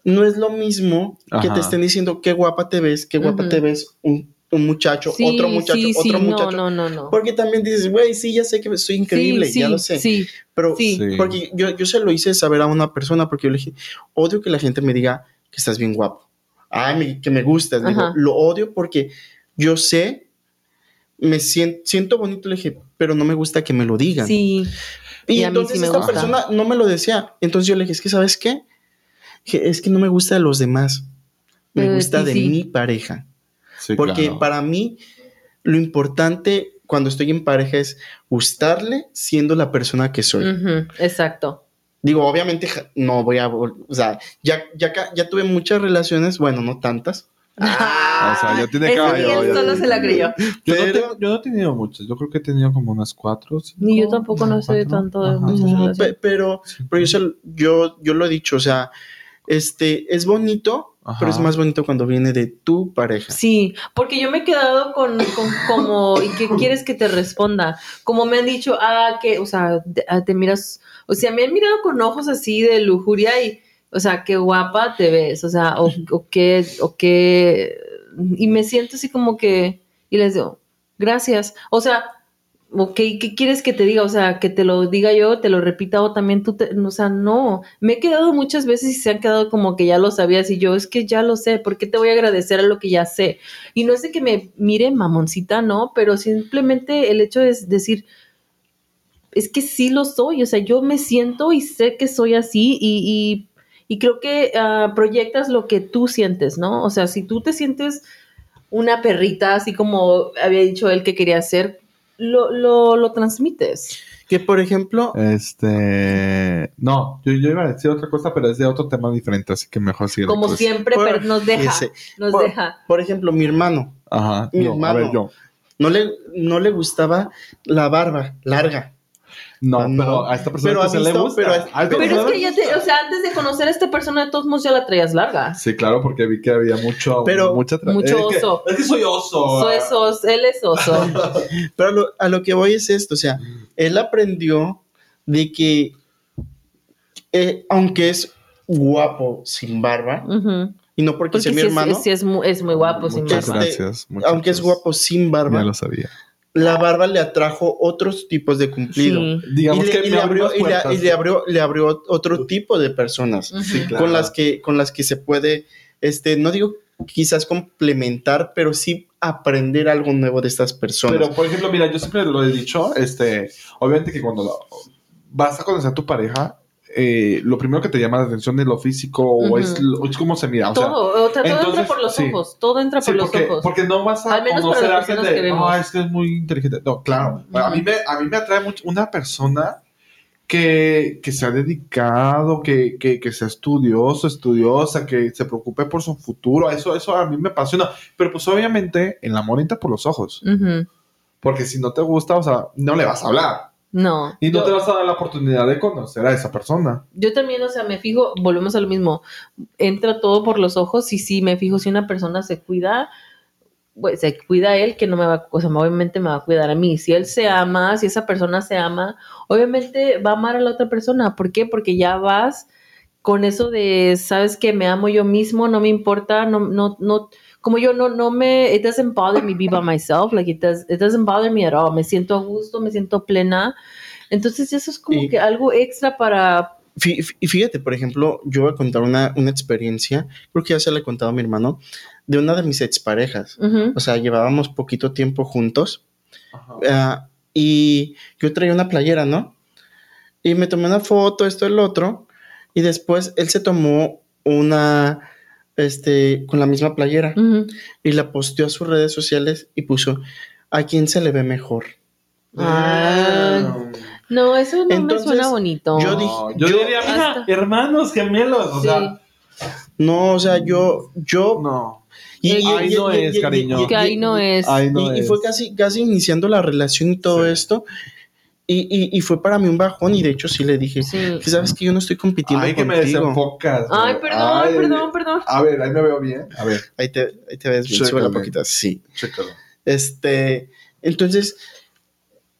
no es lo mismo que te estén diciendo qué guapa te ves, qué guapa te ves un, un muchacho, Sí, otro muchacho, sí, otro muchacho. no, no, no. Porque también dices, güey, sí, ya sé que soy increíble, Sí, ya sí, lo sé. Sí, Pero porque yo, yo se lo hice saber a una persona porque yo le dije, odio que la gente me diga que estás bien guapo. Ay, me- que me gustas. Digo, lo odio porque yo sé, me siento, siento bonito, le dije, pero no me gusta que me lo digan. sí. y, entonces esta gusta. persona no me lo decía. Entonces yo le dije, es que ¿sabes qué? Es que no me gusta de los demás. Me de gusta de sí. mi pareja. Sí, Porque claro. para mí, lo importante cuando estoy en pareja es gustarle siendo la persona que soy. Ujú, Exacto. Digo, obviamente no voy a, o sea, ya, ya, ya tuve muchas relaciones, bueno, no tantas, o sea, ya tiene caballo, solo se la creyó. Yo, no tengo- yo no he tenido muchas. Yo creo que he tenido como unas cuatro. cinco, Ni yo tampoco no sé tanto de muchas relaciones. pe- pero, pero yo, yo, yo lo he dicho, o sea, este, es bonito, Ajá. pero es más bonito cuando viene de tu pareja. Sí, porque yo me he quedado con, con como, ¿y qué quieres que te responda? Como me han dicho, ah, que, o sea, te, ah, te miras, o sea, me han mirado con ojos así de lujuria y, o sea, qué guapa te ves, o sea, o, o qué, o qué, y me siento así como que, y les digo, gracias, o sea, ok, ¿qué quieres que te diga? O sea, que te lo diga yo, te lo repita o también tú, te, o sea, no, me he quedado muchas veces y se han quedado como que ya lo sabías y yo, es que ya lo sé, ¿por qué te voy a agradecer a lo que ya sé? Y no es de que me mire mamoncita, no, pero simplemente el hecho es decir, es que sí lo soy, o sea, yo me siento y sé que soy así y, y- y creo que ah, proyectas lo que tú sientes, ¿no? O sea, si tú te sientes una perrita, así como había dicho él que quería ser, lo, lo, lo transmites. Que, por ejemplo, Este. No, yo, yo iba a decir otra cosa, pero es de otro tema diferente, así que mejor sigue. Como pues. siempre, por- pero nos deja, ese- nos por, deja. por ejemplo, mi hermano, Ajá. Mi no, a hermano. ver, yo. no le, no le gustaba la barba larga. No, No, pero a esta persona pero que se le gusta. pero a- A esta pero es que ya te, o sea, antes de conocer a esta persona, de todos modos ya la traías larga. Sí, claro, porque vi que había mucho. Pero- mucha Mucho es que- oso. es que soy oso. Soy sos, él es oso. <laughs> Pero a lo, a lo que voy es esto, o sea, él aprendió de que, eh, aunque es guapo sin barba, y no porque Porque sea mi sí es, hermano, sí es muy, es muy guapo, sin Muchas barba. Este, gracias. muchas aunque es guapo sin Ya barba, lo sabía. La barba le atrajo otros tipos de cumplido. Sí. Digamos y le, que y me le abrió y le- puertas. y le abrió, le abrió otro tipo de personas Ujú. Sí, claro. con las que, con las que se puede, este, no digo quizás complementar, pero sí aprender algo nuevo de estas personas. Pero, por ejemplo, mira, yo siempre lo he dicho, este, obviamente que cuando lo- vas a conocer a tu pareja, eh, lo primero que te llama la atención es lo físico o, Ujú. es, lo- es cómo se mira. O sea, todo, o sea, todo entra entonces, por los sí. ojos, todo entra sí, por los porque, ojos. porque no vas a Al menos conocer a alguien de, vemos. "Ah, es que es muy inteligente. No, claro. A, mí me, a mí me atrae mucho una persona que, que se ha dedicado, que, que, que sea estudioso, estudiosa, que se preocupe por su futuro. Eso, eso a mí me apasiona. Pero pues obviamente el amor entra por los ojos. Ujú. Porque si no te gusta, o sea, no le vas a hablar. No. Y no yo, te vas a dar la oportunidad de conocer a esa persona. yo también, o sea, me fijo, volvemos a lo mismo. Entra todo por los ojos y sí, me fijo si una persona se cuida, pues se cuida él, que no me va, o sea, obviamente me va a cuidar a mí. Si él se ama, si esa persona se ama, obviamente va a amar a la otra persona. ¿Por qué? Porque ya vas con eso de, sabes que me amo yo mismo, no me importa, no, no, no, como yo no, no me, it doesn't bother me be by myself, like it, does, it doesn't bother me at all, me siento a gusto, me siento plena. Entonces eso es como Y- que algo extra para, Y fíjate, por ejemplo, yo voy a contar una, una experiencia, creo que ya se le he contado a mi hermano, de una de mis exparejas. Ujú, O sea, llevábamos poquito tiempo juntos ah, y yo traía una playera, ¿no? Y me tomé una foto, esto, el otro, y después él se tomó una, este, con la misma playera y la posteó a sus redes sociales y puso, ¿a quién se le ve mejor? Ah, no, eso no me suena bonito. yo dije- No, yo, yo- diría, mira, hermanos gemelos. O sea, No, o sea, yo, yo... no. y- Ahí y- no y- es, cariño. y- que ahí no es. Y, fue casi, casi iniciando la relación y todo Sí. esto. Y, y- y fue para mí un bajón. Y de hecho, sí le dije: Sí. que sabes que yo no estoy compitiendo Ay, que me desenfocas. Ay, perdón, Ay, perdón, perdón. A ver, ahí me veo bien. A ver, Ahí te, ahí te ves bien, poquito. Sí. chécalo. Este, entonces,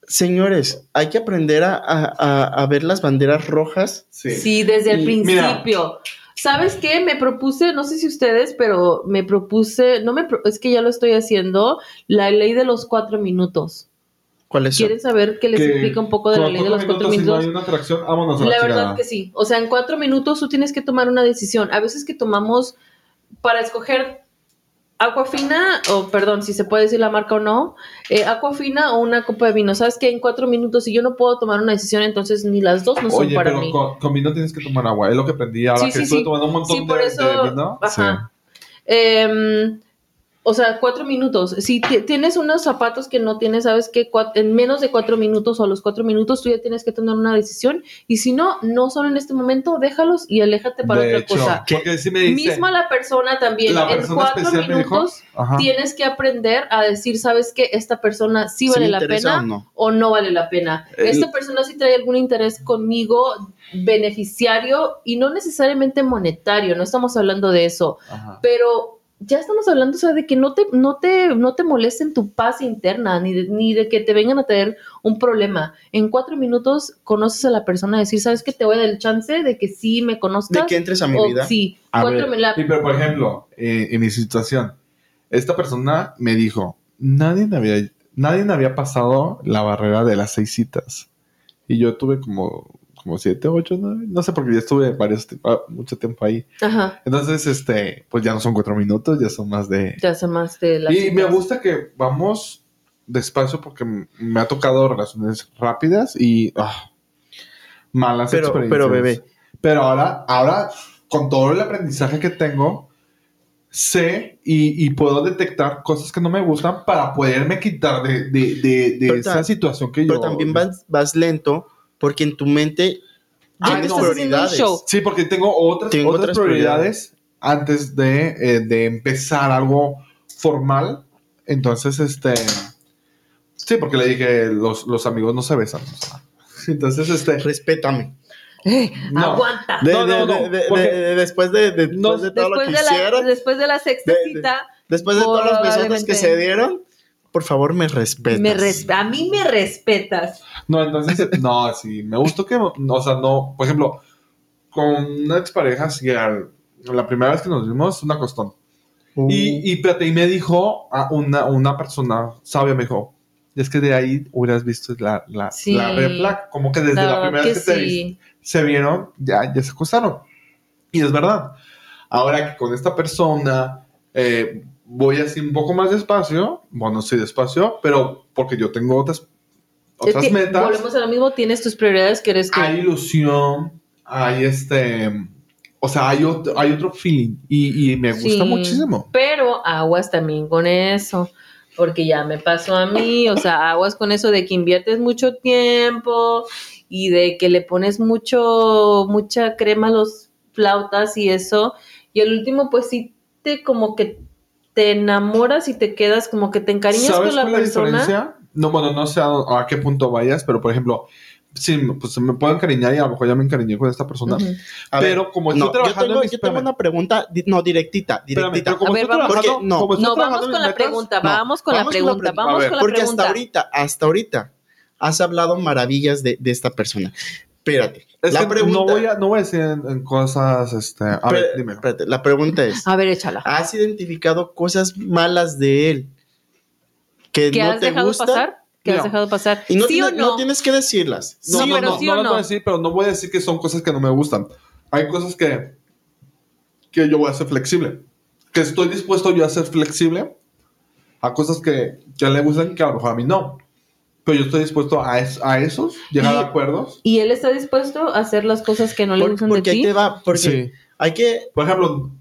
señores, hay que aprender a, a- a- ver las banderas rojas. Sí. Sí, desde el Y mira. principio. ¿Sabes qué? Me propuse, no sé si ustedes, pero me propuse, no me, pro- es que ya lo estoy haciendo, la ley de los cuatro minutos. ¿Cuáles son? ¿Quieren saber que les Que explica un poco de la ley de los cuatro Si no minutos? hay una atracción, vámonos a la, La verdad chingada. que sí. O sea, en cuatro minutos tú tienes que tomar una decisión. A veces que tomamos para escoger Aquafina, o perdón, si se puede decir la marca o no, eh, Aquafina o una copa de vino. Sabes que en cuatro minutos, si yo no puedo tomar una decisión, entonces ni las dos no son Oye, para pero mí. con, con vino tienes que tomar agua. Es lo que aprendí ahora Sí, que sí, estuve sí. tomando un montón Sí, por de, eso. de vino. Ajá. Em, O sea, cuatro minutos. Si ti- tienes unos zapatos que no tienes, sabes que en menos de cuatro minutos o a los cuatro minutos tú ya tienes que tener una decisión. Y si no, no son en este momento, déjalos y aléjate para de otra hecho, cosa. porque si me dice, Misma la persona también. la en cuatro dijo, minutos tienes que aprender a decir, ¿sabes qué? Esta persona sí ¿Sí vale la pena o no? o no vale la pena. El- Esta persona sí trae algún interés conmigo beneficiario y no necesariamente monetario, no estamos hablando de eso, ajá. pero ya estamos hablando, o sea, de que no te, no te, no te molesten tu paz interna, ni de, ni de que te vengan a tener un problema. En cuatro minutos conoces a la persona, decir, ¿sabes qué? Te voy a dar el chance de que sí me conozcas. De que entres a mi o vida. Sí, A cuatro ver, me la- sí, pero por ejemplo, eh, en mi situación, esta persona me dijo, nadie me había, nadie me había pasado la barrera de las seis citas. Y yo tuve como, como siete, ocho, nueve, no sé, porque ya estuve varios, ah, mucho tiempo ahí. Ajá, Entonces, este, pues ya no son cuatro minutos, ya son más de... ya sé más de la Y me gusta que vamos despacio porque me ha tocado relaciones rápidas y ah, malas Pero, experiencias. pero bebé, Pero ahora, ahora, con todo el aprendizaje que tengo, sé y, y puedo detectar cosas que no me gustan para poderme quitar de, de, de, de Pero esa situación que pero yo... también vas, vas lento porque en tu mente Ya Ah, te no. estás haciendo un prioridades. Sí, porque tengo otras, Tengo otras, otras prioridades, antes de, eh, de empezar algo formal. Entonces, este... Sí, porque le dije, los, los amigos no se besan. o sea. <laughs> Entonces, este... respétame. Eh, No. Aguanta. De- No, de- no, no, de- de- porque- de- después de, de- después No, de todo lo Después que de, la, hicieron, después de la sexta de- de- cita, después de todos los besotes que se dieron, por favor me respetas. me res- a mí me respetas. No, entonces, <laughs> no, sí, me gustó que, o sea, no, por ejemplo, con una expareja, sí, al- la primera vez que nos vimos, una costón. Uh, Y, y, espérate, y me dijo a una, una persona sabia, me dijo, es que de ahí hubieras visto la, la, Sí. la red flag, como que desde La la, primera que vez que te sí. vi- se vieron, ya, ya se acostaron. Y es verdad. Ahora que con esta persona eh, voy así un poco más despacio, bueno, sí despacio, pero porque yo tengo otras, Es otras que metas Volvemos a lo mismo, tienes tus prioridades que eres hay ilusión, hay este, o sea, hay otro, hay otro feeling y, y me gusta Sí, muchísimo. Pero aguas también con eso, porque ya me pasó a mí, o sea, aguas con eso de que inviertes mucho tiempo y de que le pones mucho, mucha crema a los flautas y eso, y el último pues sí te como que te enamoras y te quedas como que te encariñas ¿Sabes con la cuál es la persona. diferencia? No, bueno, no sé a, a qué punto vayas, pero por ejemplo, sí, pues me puedo encariñar y a lo mejor ya me encariñé con esta persona. Ujú. a ver, pero como no, estoy yo trabajando tengo, en mis- yo tengo espérame, una pregunta, di- no, directita, espérame, directita. como A ver, vamos- porque no, como estoy No, vamos con la metas, pregunta, no, vamos con la vamos con la pregunta, pre- vamos ver, con la Porque pregunta. hasta ahorita, hasta ahorita, has hablado maravillas de, de esta persona. Espérate, Es la que pregunta... no voy a, no voy a decir en, en cosas, este, a ver, dime. espérate, la pregunta es, A ver, échala. ¿has identificado cosas malas de él que ¿Qué no has te dejado gustan? pasar? ¿Qué has No. dejado pasar? Y no, ¿Sí tienes, o no? no tienes que decirlas. No, Sí, no, pero no, sí no o las no. voy a decir, pero no voy a decir que son cosas que no me gustan. Hay cosas que, que yo voy a ser flexible. Que estoy dispuesto yo a ser flexible a cosas que, que le gustan que a lo mejor a mí no. Pero yo estoy dispuesto a, es- a esos, llegar Y- a acuerdos. Y él está dispuesto a hacer las cosas que no le gustan de porque ahí ti. te va, porque Sí. hay que... Por ejemplo,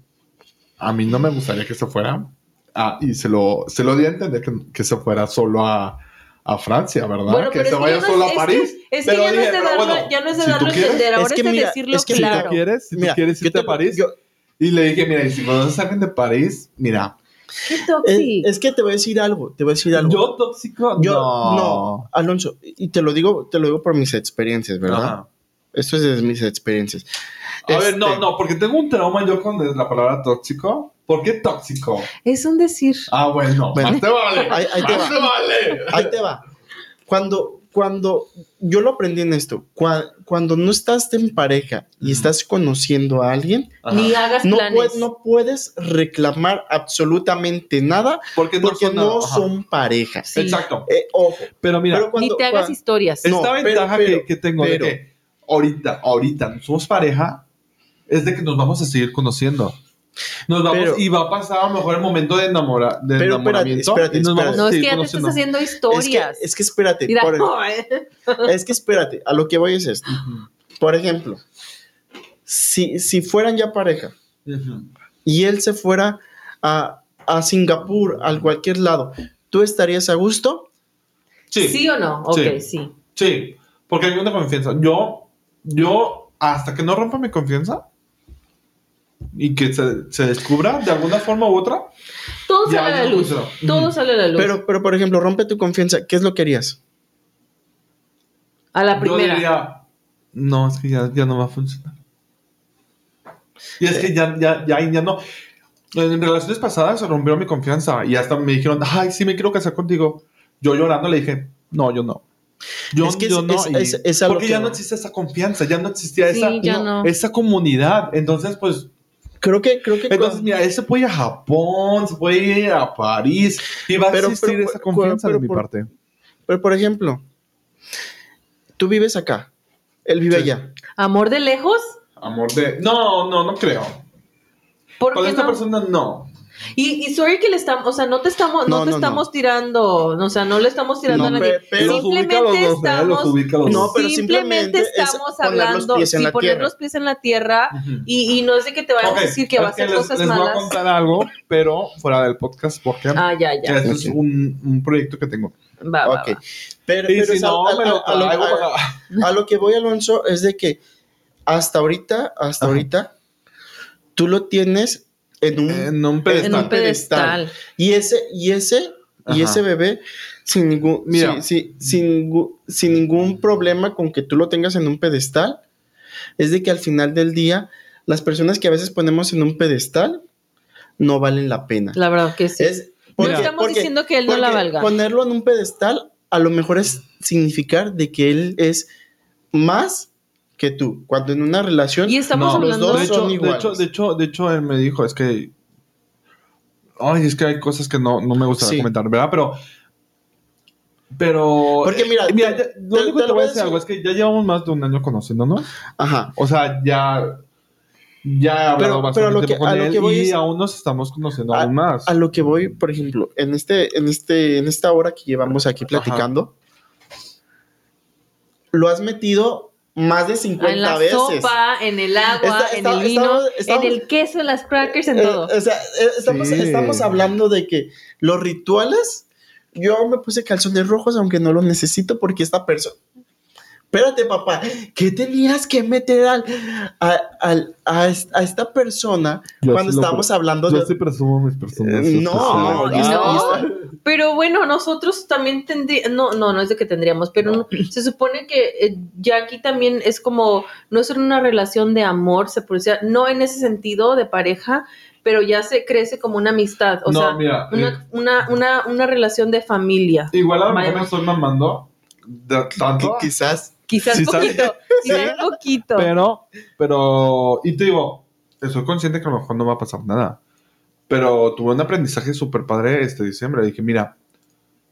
a mí no me gustaría que se fuera. Ah, y se lo, se lo di a entender que, que se fuera solo a, a Francia, ¿verdad? Bueno, que se vaya ya no solo a es París. que- Es que, ya, no es de darlo, bueno, ya no es de si tú darlo entender, ahora es de mira, decirlo es que Si claro. tú quieres, si Mira, tú quieres irte te- a París. yo- Y le dije, mira, y si conoces a alguien de París, mira. Qué es, tóxico. es que te voy a decir algo, te voy a decir algo. Yo tóxico, Yo, no. Alonso, y te lo digo, te lo digo por mis experiencias, ¿verdad? Ajá. Esto es de mis experiencias. A ver, Este, no, no, porque tengo un trauma yo con la palabra tóxico. ¿Por qué tóxico? Es un decir. Ah, bueno, Bueno. más te vale. Ahí, ahí te más te va, vale. ahí te va. Cuando, cuando yo lo aprendí en esto, cua- cuando no estás en pareja y estás conociendo a alguien, Ajá. Ni hagas no, planes. pue- no puedes reclamar absolutamente nada porque no porque son, no son pareja. Sí. Exacto. Eh, ojo, Pero mira, pero cuando, Ni te hagas cua- historias. No, esta pero- ventaja pero- que, que tengo pero- de que ahorita, ahorita somos pareja, es de que nos vamos a seguir conociendo. Nos vamos, Pero- y va a pasar a lo mejor el momento de, enamora, de Pero espérate, enamoramiento. espérate, y nos espérate. no, es que ya te estás haciendo es que, historias. es que espérate, Mira, por- no, eh. <laughs> es que espérate, a lo que voy es esto. Por ejemplo, si, si fueran ya pareja y él se fuera a a Singapur, a cualquier lado, ¿tú estarías a gusto? Sí. ¿Sí o no? Ok, Sí. sí. Sí, porque hay una confianza. Yo, yo, hasta que no rompa mi confianza y que se, se descubra de alguna forma u otra, Todo Ya, sale a la luz. funcionó. Todo sale a la luz. Pero, pero, por ejemplo, rompe tu confianza, ¿qué es lo que harías? a la yo primera. diría, no, es que ya, ya no va a funcionar. Y es que ya, ya, ya, ya no. En relaciones pasadas se rompió mi confianza y hasta me dijeron, ay, sí me quiero casar contigo. Yo llorando le dije, no, yo no. Yo, Es que yo es- no. es- es- porque que ya no existe esa confianza, ya no existía Sí, esa, ya no. esa comunidad. Entonces, pues, Creo que, creo que. Entonces, mira, él se puede ir a Japón, se puede ir a París y va a Pero- existir pero- esa pero- confianza pero de mi por- parte. pero, por ejemplo, tú vives acá, él vive Sí. allá. ¿Amor de lejos? Amor de. No, no, no creo. ¿Por Con qué esta no? persona no. Y, y sorry que le estamos, o sea, no te estamos, no, No, te no, estamos tirando, o sea, no le estamos tirando No, a nadie. pe- pero- simplemente los dos, estamos, Los ubica los No, pero simplemente simplemente es estamos hablando, en sí, poner los pies en la tierra y, y no es de que te vayan Ok, a decir que va a hacer les, cosas les voy a malas. contar algo, pero fuera del podcast, porque Ah, ya, ya. este es un, un proyecto que tengo. Va, va, Ok. va. Pero, Y pero si no, a- me lo a- a lo- a lo que voy, Alonso, es de que hasta ahorita, hasta Ajá. ahorita, tú lo tienes en un, En un En pedestal. un pedestal. y ese, y ese, y ese bebé, sin ningún, Mira. sí, sí, sin, ningún- sin ningún problema con que tú lo tengas en un pedestal, es de que al final del día, las personas que a veces ponemos en un pedestal no valen la pena. La verdad que sí. Es no estamos porque- diciendo que él no la valga. Ponerlo en un pedestal a lo mejor es significar de que él es más que tú. Cuando en una relación Y estamos No, los hablando dos de hecho, son de hecho, de hecho, de hecho, él me dijo, es que. Ay, es que hay cosas que no, no me gustaría Sí. comentar, ¿verdad? Pero. Pero. Porque mira, eh, mira, te- ya- lo te- único que te voy a decir algo es que ya llevamos más de un año conociéndonos. Ajá. O sea, ya. Ya he hablado Pero- bastante pero a lo que- con a lo él que voy y es- aún nos estamos conociendo A- aún más. A lo que voy, por ejemplo, en este, en este, en esta hora que llevamos aquí platicando, lo has metido más de 50 en la veces. sopa, en el agua, Está- en el vino, estamos- estamos- en el queso, en las crackers, en Eh, todo. o sea, eh, estamos, Sí. estamos hablando de que los rituales, yo me puse calzones rojos aunque no lo necesito porque esta persona... Espérate, papá, ¿qué tenías que meter al, a, al- a es- a esta persona Yo cuando estábamos hablando Yo de... sí presumo mis personas. Eh, no, No, no. Pero bueno, nosotros también tendríamos, no, no, no es de que tendríamos, pero no- se supone que eh, ya aquí también es como, no es una relación de amor, se puede decir, no en ese sentido de pareja, pero ya se crece como una amistad, o no, sea, mira. eh, una, una, una, relación de familia. igual a lo mejor me estoy mamando. De tanto. quizás... Quizás Sí, ¿sabes? poquito, <laughs> quizás poquito. Pero, pero, y te digo, estoy consciente que a lo mejor no va a pasar nada. Pero tuve un aprendizaje súper padre este diciembre. Dije, mira,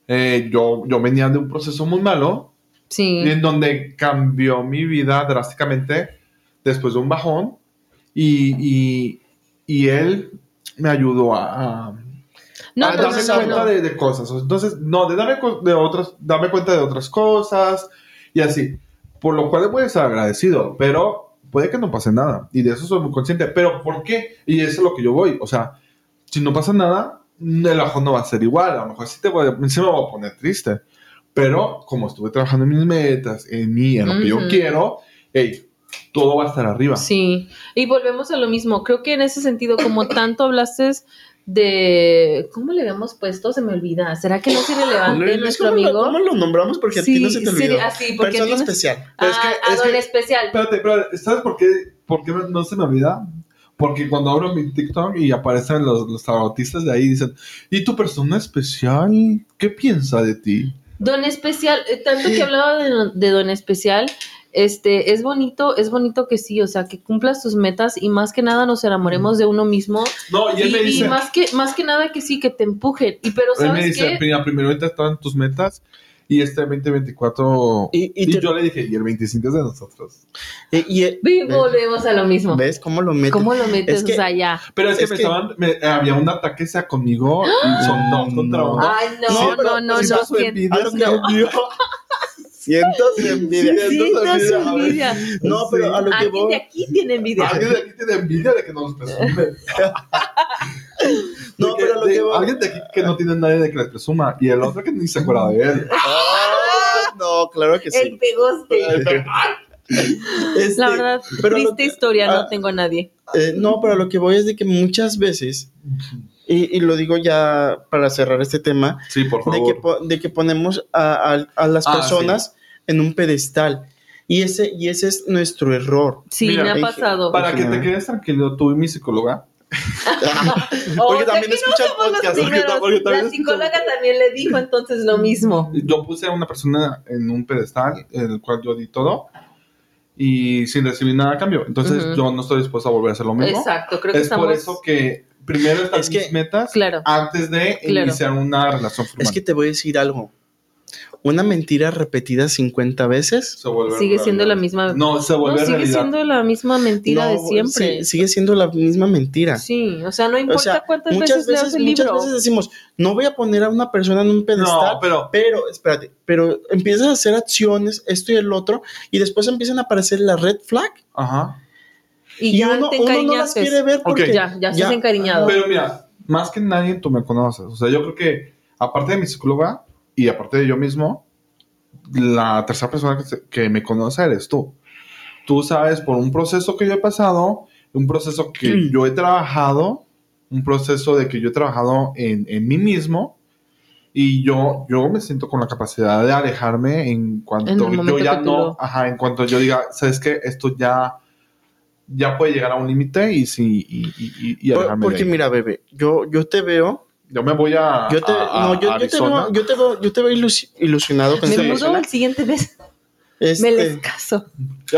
eh, yo, yo venía de un proceso muy malo, sí. en donde cambió mi vida drásticamente después de un bajón. Y, y, y él me ayudó a, a, No, a darme no, no, cuenta. De, de cosas. Entonces, no, de darme, de otras, darme cuenta de otras cosas y así. Por lo cual voy a estar agradecido, pero puede que no pase nada. Y de eso soy muy consciente. Pero ¿por qué? Y eso es lo que yo voy. O sea, si no pasa nada, el bajón no va a ser igual. A lo mejor sí, te voy a- sí me voy a poner triste. Pero como estuve trabajando en mis metas, en mí, en lo que yo quiero, hey, todo va a estar arriba. Sí, y volvemos a lo mismo. Creo que en ese sentido, como tanto hablaste de. ¿Cómo le habíamos puesto? Se me olvida. ¿Será que no es irrelevante nuestro ¿cómo, lo, amigo? cómo lo nombramos? Porque a ti no se te sí, olvidó. así, porque Persona a ti no- especial. Pero es Ah, que- a es don que- especial. Espérate, espérate, ¿sabes por qué, por qué no, no se me olvida? Porque cuando abro mi TikTok y aparecen los, los tarotistas de ahí, dicen, ¿y tu persona especial? ¿Qué piensa de ti? Don especial, eh, tanto que hablaba de, de don especial, este, es bonito, es bonito que sí, o sea, que cumplas tus metas y más que nada nos enamoremos de uno mismo No, y y, él me y dice, más que más que nada que sí, que te empujen. Y pero él me dice, "Mira, primero ahorita están tus metas y este 2024... Y, Y, y te- yo le dije, y el 25 es de nosotros. y- y- Ve, volvemos a lo mismo. ¿Ves cómo lo metes? ¿Cómo lo metes? Es que- o sea, ya. Pero es que, Es me que- estaban, me- había un ataque sea conmigo y son <gasps> dos contra No. uno. Ay, no, Sí, no, pero- no, pero no, su siento- su que- envidia. Siento su envidia. Envidia. No, pero a lo que Alguien voy. de aquí tiene envidia. Alguien de aquí tiene envidia de que nos presume. <laughs> No, De que- pero a lo de- que voy alguien de aquí que no tiene nadie de que les presuma y el otro que ni se acuerda de él. Ah, no, claro que El sí. pegoste. <laughs> Este, La verdad, pero triste que- historia, ah, no tengo a nadie. eh, no, pero lo que voy es de que muchas veces, y, y lo digo ya para cerrar este tema, Sí, por de que, po- de que ponemos a, a- a las Ah, personas en un pedestal. Y ese, y ese es nuestro error. Sí, Mira, me ha pasado. Para que te quedes tranquilo, tú y mi psicóloga. <laughs> <laughs> Porque sea también escucha el no somos los podcast. porque primeros. porque también La psicóloga también le dijo entonces lo mismo. Yo puse a una persona en un pedestal en el cual yo di todo y sin recibir nada a cambio. Entonces yo no estoy dispuesto a volver a hacer lo mismo. Exacto, creo que es estamos. por eso que primero están Es que- mis metas Claro. antes de Claro. iniciar una relación formal. Es que te voy a decir algo. Una mentira repetida 50 veces. Se vuelve Sigue siendo la misma. No, se No, vuelve sigue realidad. siendo la misma mentira de No, siempre. sí, sigue siendo la misma mentira. Sí, o sea, no importa O sea, cuántas muchas veces, leas veces, el muchas libro. veces decimos, no voy a poner a una persona en un pedestal, No, pero pero, espérate, pero empiezas a hacer acciones, esto y el otro, y después empiezan a aparecer las red flag. ajá. y ya uno, te uno no las quiere ver porque. Ya, ya estás encariñado. Pero mira, más que nadie tú me conoces. O sea, yo creo que aparte de mi psicóloga y aparte de yo mismo, la tercera persona que, se- que me conoce eres tú. Tú sabes por un proceso que yo he pasado, un proceso que Mm. yo he trabajado, un proceso de que yo he trabajado en, en mí mismo. Y yo, yo me siento con la capacidad de alejarme en cuanto En yo ya no, ajá, en cuanto yo diga, sabes que esto ya, ya puede llegar a un límite y sí, y, y, y- alejarme de porque ahí. mira, bebé, yo, yo te veo, Yo me voy a, yo te, a- a no, yo, yo te veo, yo te veo, yo te veo ilus- ilusionado con Me mudo persona. el siguiente mes. Este, Me les caso.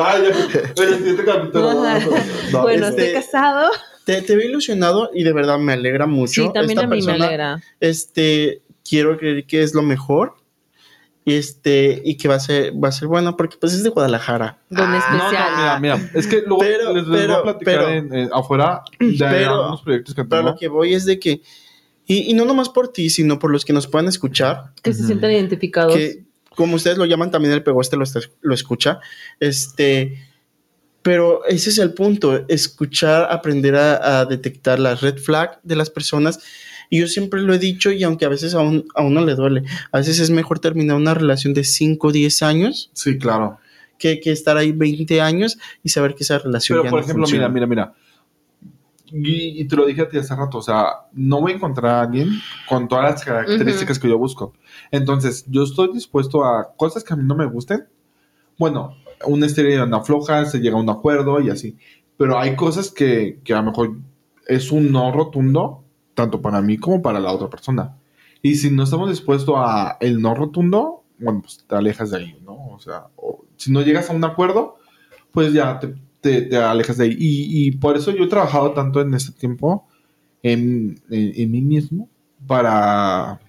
Ay, ya, el siguiente capítulo. No, <laughs> bueno, este- estoy casado. te, te veo ilusionado y de verdad me alegra mucho. Sí, también Esta a mí me alegra. Este, quiero creer que es lo mejor. Este, y que va a ser, va a ser bueno porque pues es de Guadalajara. Don No, no, especial. mira, mira, es que luego Pero- les, les voy a platicar pero- en- en- afuera de pero- algunos proyectos que Pero lo que voy es de que, y, y no nomás por ti, sino por los que nos puedan escuchar, que se sientan identificados. que como ustedes lo llaman, también el pegoste lo, está- lo escucha. Este, pero ese es el punto, escuchar, aprender a, a detectar las red flag de las personas. Y yo siempre lo he dicho, y aunque a veces a, un- a uno le duele, a veces es mejor terminar una relación de 5 o 10 años Sí, claro. que, que estar ahí 20 años y saber que esa relación Pero, ya por no ejemplo, funciona. mira, mira, mira. Y, y te lo dije a ti hace rato, o sea, no voy a encontrar a alguien con todas las características que yo busco. Entonces, yo estoy dispuesto a cosas que a mí no me gusten. Bueno, una estrella anda floja, se llega a un acuerdo y así. Pero hay cosas que, que a lo mejor es un no rotundo, tanto para mí como para la otra persona. Y si no estamos dispuestos a el no rotundo, bueno, pues te alejas de ahí, ¿no? O sea, o si no llegas a un acuerdo, pues ya te, te- te alejas de ahí. Y, y por eso yo he trabajado tanto en este tiempo en, en- en mí mismo para,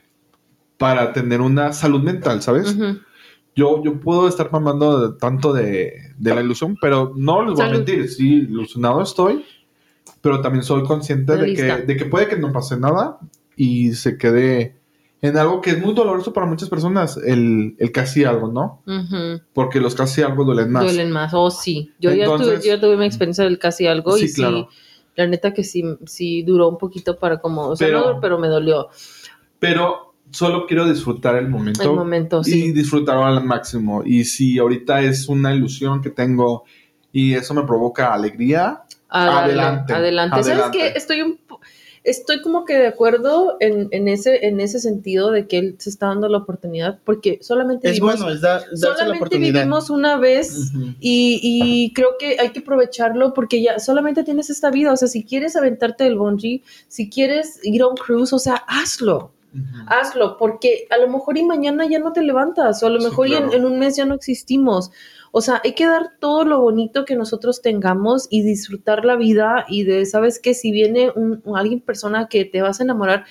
para tener una salud mental, ¿sabes? Yo, yo puedo estar mamando de- tanto de, de la ilusión, pero no les voy a mentir, sí, ilusionado estoy, pero también soy consciente de que, de que puede que no pase nada y se quede en algo que es muy doloroso para muchas personas, el, el casi algo, ¿no? Porque los casi algo duelen más. Duelen más. Oh, sí. Yo Entonces- ya tuve, yo ya tuve mi experiencia del casi algo Sí, y sí, la neta que sí, sí duró un poquito para como, o sea, Pero- no, pero me dolió Pero solo quiero disfrutar el momento. el momento, y sí. disfrutarlo al máximo. Y si ahorita es una ilusión que tengo y eso me provoca alegría, dale, adelante, adelante. ¿Sabes adelante. qué? Estoy un Estoy como que de acuerdo en, en ese, en ese sentido de que él se está dando la oportunidad, porque solamente Es vivimos, bueno, es da- darse la solamente vivimos una vez. Y, y creo que hay que aprovecharlo porque ya solamente tienes esta vida. O sea, si quieres aventarte el bungee, si quieres ir a un cruise, o sea, hazlo. Hazlo, porque a lo mejor y mañana ya no te levantas, o a lo Sí, mejor y en, en un mes ya no existimos. O sea, hay que dar todo lo bonito que nosotros tengamos y disfrutar la vida y de, ¿sabes qué? Si viene un, un- alguien, persona que te vas a enamorar,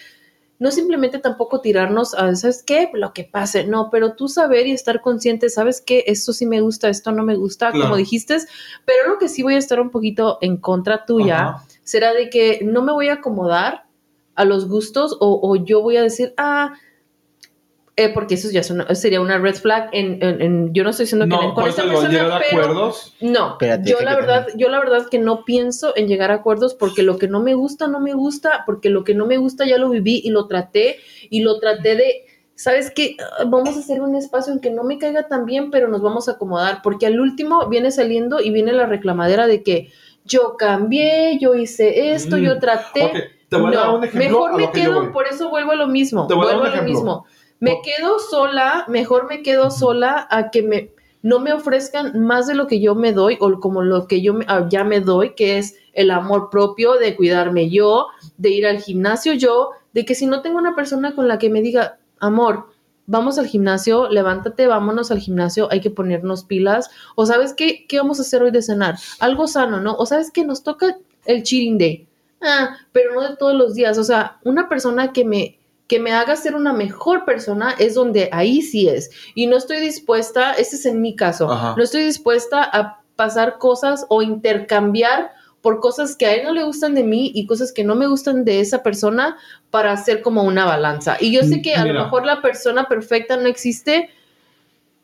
no simplemente tampoco tirarnos a, ¿sabes qué? Lo que pase, no, pero tú saber y estar consciente, ¿sabes qué? Esto sí me gusta, esto no me gusta, Claro. como dijiste, pero lo que sí voy a estar un poquito en contra tuya Ajá. será de que no me voy a acomodar a los gustos o, o yo voy a decir, ah, Eh, porque eso ya es una- sería una red flag en, en- en- yo no estoy diciendo que No, con por esta persona, llegar a pero acuerdos. no, Espérate, yo la verdad, yo la verdad que no pienso en llegar a acuerdos porque lo que no me gusta, no me gusta, porque lo que no me gusta ya lo viví y lo traté y lo traté de, ¿sabes qué? Ah, Vamos a hacer un espacio en que no me caiga tan bien, pero nos vamos a acomodar, porque al último viene saliendo y viene la reclamadera de que yo cambié, yo hice esto, Mm, yo traté. Ok, te voy a dar No, un ejemplo mejor a me quedo, voy. por eso vuelvo a lo mismo, Te voy a dar vuelvo un a lo ejemplo. mismo. Me quedo sola, mejor me quedo sola a que me no me ofrezcan más de lo que yo me doy o como lo que yo me- ah, ya me doy, que es el amor propio, de cuidarme yo, de ir al gimnasio yo, de que si no tengo una persona con la que me diga, amor, vamos al gimnasio, levántate, vámonos al gimnasio, hay que ponernos pilas, o sabes qué, qué vamos a hacer hoy de cenar, algo sano, ¿no? O sabes que nos toca el cheating day, ah, pero no de todos los días, o sea, una persona que me que me haga ser una mejor persona es donde ahí sí es. Y no estoy dispuesta, ese es en mi caso, Ajá. no estoy dispuesta a pasar cosas o intercambiar por cosas que a él no le gustan de mí y cosas que no me gustan de esa persona para hacer como una balanza. Y yo sé que a lo mejor la persona perfecta no existe,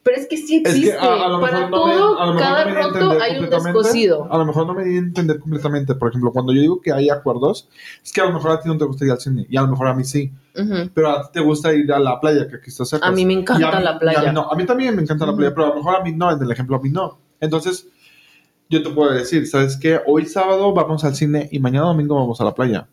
pero es que sí Es existe. que a, a lo para mejor no me, todo, a lo mejor cada no roto hay un descosido. A lo mejor no me di a entender completamente. Por ejemplo, cuando yo digo que hay acuerdos, es que a lo mejor a ti no te gusta ir al cine y a lo mejor a mí sí. Pero a ti te gusta ir a la playa, que aquí está cerca. A mí me encanta mí- la y a playa. mí no, a mí también me encanta la playa, pero a lo mejor a mí no, en el ejemplo a mí no. Entonces, yo te puedo decir, ¿sabes qué? Hoy sábado vamos al cine y mañana domingo vamos a la playa.